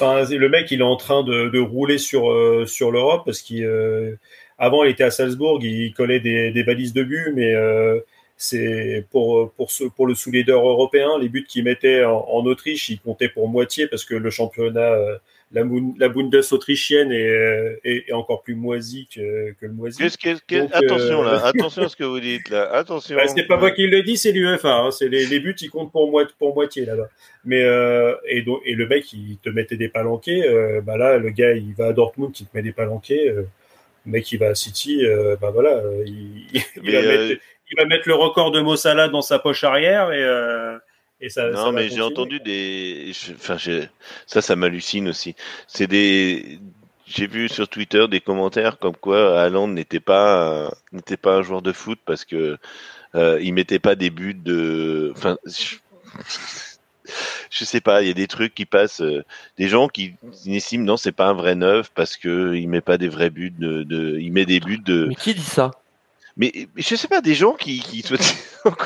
le mec, il est en train de, rouler sur euh, sur l'Europe parce qu'avant, il était à Salzbourg, il collait des, des balises de but, mais euh, c'est pour pour le sous-leader européen, les buts qu'il mettait en, en Autriche, il comptait pour moitié parce que le championnat, euh, la, la Bundes autrichienne est, euh, est, est encore plus moisi que, que le moisi. Que, qu'est- Donc, attention euh, là, [laughs] attention à ce que vous dites là, attention. Bah, c'est pas moi qui le dis, c'est l'UEFA. Hein. C'est les, les buts, ils comptent pour, moi, pour moitié là-bas. Mais euh, et donc et le mec, il te mettait des palanquets. Euh, bah là, le gars, il va à Dortmund, il te met des palanquets. Euh, le mec, il va à City. Euh, bah voilà, euh, il, [laughs] il va euh, mettre, il va mettre le record de Mossala dans sa poche arrière et euh, Et ça, Non, ça mais j'ai entendu des. Enfin, j'ai- ça, ça m'hallucine aussi. C'est des. J'ai vu sur Twitter des commentaires comme quoi Haaland n'était pas un- n'était pas un joueur de foot parce que euh, il mettait pas des buts de. Enfin, je... je sais pas. Il y a des trucs qui passent. euh, des gens qui estiment non, c'est pas un vrai neuf parce que il met pas des vrais buts de. de- il met des buts de. Mais qui dit ça? Mais, je sais pas des gens qui qui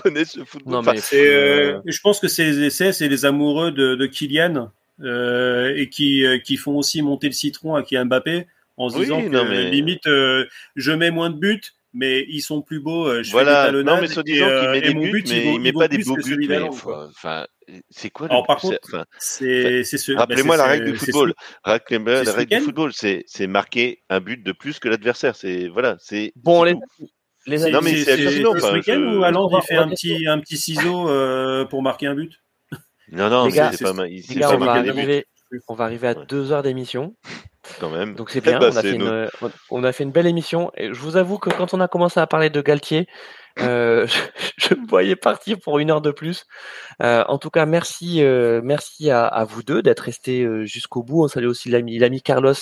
connaissent le [laughs] football. Non, Enfin, mais C'est, euh, euh, je pense que c'est les essais, c'est les amoureux de, de Kylian euh, et qui, euh, qui font aussi monter le citron à Kylian Mbappé en se Oui, disant que non, mais- limite euh, je mets moins de buts, mais ils sont plus beaux. euh, Je Voilà, fais des non mais soi-disant et, qu'il met et des buts, but, mais vaut- il met vaut pas des beaux que buts. enfin, c'est quoi le Alors, par c'est- contre, enfin, C'est, ce. Rappelez-moi bah, la c'est- règle du football. Rappelez-moi la règle du football, c'est c'est marquer un but de plus que l'adversaire. C'est voilà, c'est Bon, c'est les. Les Non, mais c'est- ce week-end On va- il fait un petit, un petit ciseau euh, pour marquer un but. non non, c'est pas ma- il les c'est gars, pas on va arriver, on va arriver à Ouais. deux heures d'émission. quand même. Donc c'est bien, ben, on, a fait une, on a fait une belle émission. Et je vous avoue que quand on a commencé à parler de Galtier, euh, [laughs] je, me voyais partir pour une heure de plus. Euh, en tout cas, merci, euh, merci à, à vous deux d'être restés jusqu'au bout. On salue aussi l'ami, l'ami Carlos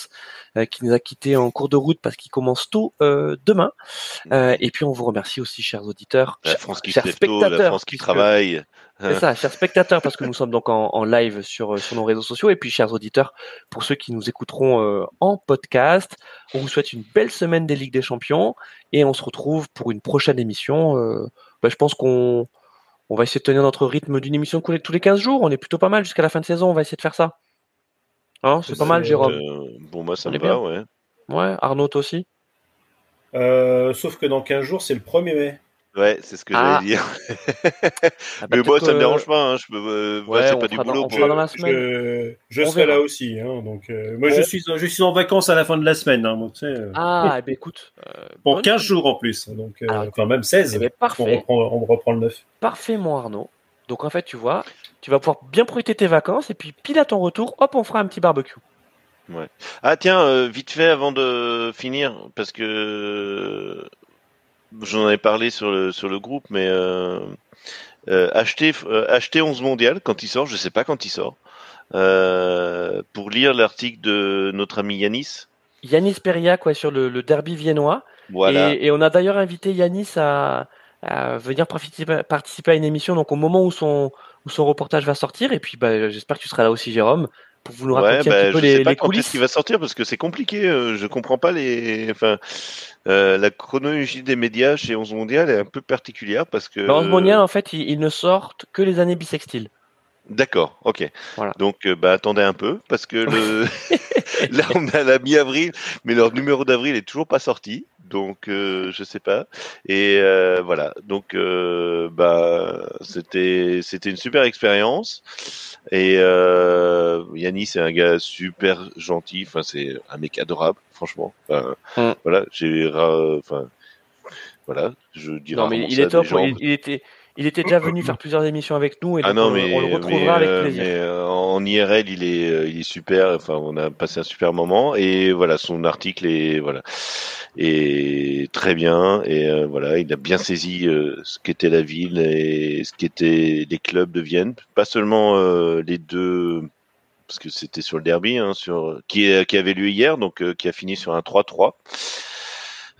qui nous a quittés en cours de route parce qu'il commence tôt euh, demain. Euh, et puis on vous remercie aussi, chers auditeurs, La chers- qui tôt, la spectateurs, France qui puisque- travaille. c'est ça, chers spectateurs, parce que nous sommes donc en, en live sur, euh, sur nos réseaux sociaux, et puis chers auditeurs, pour ceux qui nous écouteront euh, en podcast, on vous souhaite une belle semaine des Ligues des Champions, et on se retrouve pour une prochaine émission. euh, bah, je pense qu'on on va essayer de tenir notre rythme d'une émission tous les 15 jours, on est plutôt pas mal jusqu'à la fin de saison, on va essayer de faire ça. Hein, c'est pas mal, Jérôme. Euh, bon moi ça me va, bien. ouais. Ouais, Arnaud toi aussi? Euh, sauf que dans 15 jours, c'est le 1er mai. Ouais, c'est ce que Ah. j'allais dire. Ah, bah, mais moi ça me que- dérange pas. Hein. Je peux, euh, Ouais, c'est pas du dans- boulot on pour. fera dans la Je, semaine. je On serai verra. là aussi. Hein, donc, euh, moi, je suis, je suis en vacances à la fin de la semaine. Hein, donc, tu sais, euh, Ah, eh ben, écoute. [laughs] euh, pour bonne- 15 jours en plus. Donc, euh, Alors, enfin, même 16. Eh ben, on, parfait. reprend, on reprend le 9. Parfait, mon Arnaud. Donc en fait, tu vois, tu vas pouvoir bien profiter de tes vacances et puis pile à ton retour, hop, on fera un petit barbecue. Ah tiens, euh, vite fait avant de finir, parce que j'en avais parlé sur le sur le groupe, mais euh, euh, acheter euh, acheter 11 mondial quand il sort, je sais pas quand il sort, euh, pour lire l'article de notre ami Yanis. Yanis Peria, quoi, sur le, le derby viennois. Voilà. Et, et on a d'ailleurs invité Yanis à, à venir participer, participer à une émission, donc au moment où son, où son reportage va sortir. Et puis, bah, j'espère que tu seras là aussi, Jérôme, pour vous nous Ouais, raconter un bah, petit peu je les, sais pas les quand est-ce coulisses. qu'il va sortir parce que c'est compliqué. euh, je comprends pas les. Enfin, euh, la chronologie des médias chez 11 mondial est un peu particulière parce que. Dans ce mondial, en fait, ils, ils ne sortent que les années bissextiles. D'accord, ok. Voilà. Donc, euh, bah, attendez un peu, parce que le... [laughs] là, on à la mi-avril, mais leur numéro d'avril est toujours pas sorti, donc euh, je sais pas. Et euh, voilà, donc euh, bah, c'était c'était une super expérience. Et euh, Yannis, c'est un gars super gentil, enfin c'est un mec adorable, franchement. Enfin, Mm. Voilà, j'ai, enfin, voilà, je dis Non, mais il est top. il était, il était déjà venu [coughs] faire plusieurs émissions avec nous et Ah non, on, mais, on le mais, retrouvera avec euh, plaisir. mais, euh, en IRL, il est, euh, il est super. Enfin, on a passé un super moment et voilà, son article est voilà est très bien et euh, voilà, il a bien saisi euh, ce qu'était la ville et ce qu'étaient les clubs de Vienne, pas seulement euh, les deux parce que c'était sur le derby, hein, sur qui, qui avait lieu hier, donc euh, qui a fini sur un 3-3.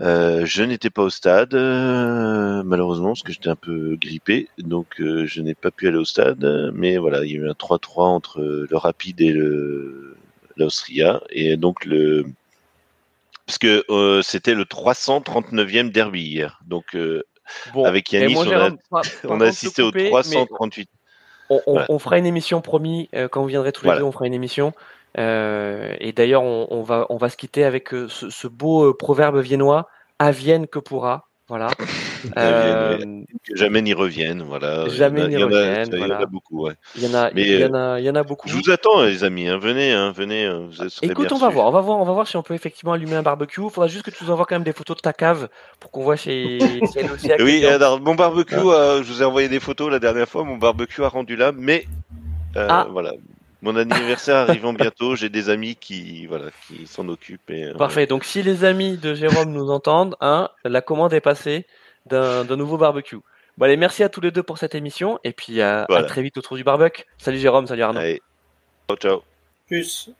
Euh, je n'étais pas au stade, euh, malheureusement, parce que j'étais un peu grippé, donc euh, je n'ai pas pu aller au stade. Mais voilà, il y a eu un 3-3 entre le Rapide et le l'Austria, et donc le parce que c'était le 339e derby hier. Donc Bon, avec et Yanis, moi, on a, [laughs] on assisté au couper, mais 338. On, on- Voilà. on fera une émission promis quand vous viendrez tous les Voilà. deux. On fera une émission. Euh, et d'ailleurs, on, on va on va se quitter avec euh, ce, ce beau euh, proverbe viennois à Vienne que pourra. Voilà. [laughs] Vienne, Que jamais n'y reviennent, voilà. Jamais n'y reviennent, il y en a beaucoup, ouais. Il y en a Mais, il y en a il y en a beaucoup. Je vous attends, les amis. hein. Venez, hein, venez. Vous Écoute, on va voir, on va voir, on va voir si on peut effectivement allumer un barbecue. Il faudra juste que tu nous envoies quand même des photos de ta cave pour qu'on voit chez, chez Lucia Oui, alors mon barbecue, Ah. euh, je vous ai envoyé des photos la dernière fois. Mon barbecue a rendu là, mais euh, Ah. voilà. Mon anniversaire arrivant bientôt, j'ai des amis qui voilà qui s'en occupent. Et, euh, Parfait. Donc, si les amis de Jérôme nous entendent, hein, la commande est passée d'un nouveau barbecue. Bon, allez, merci à tous les deux pour cette émission. Et puis à, à très vite autour du barbecue. Salut Jérôme, salut Arnaud. Allez, ciao, ciao. Plus.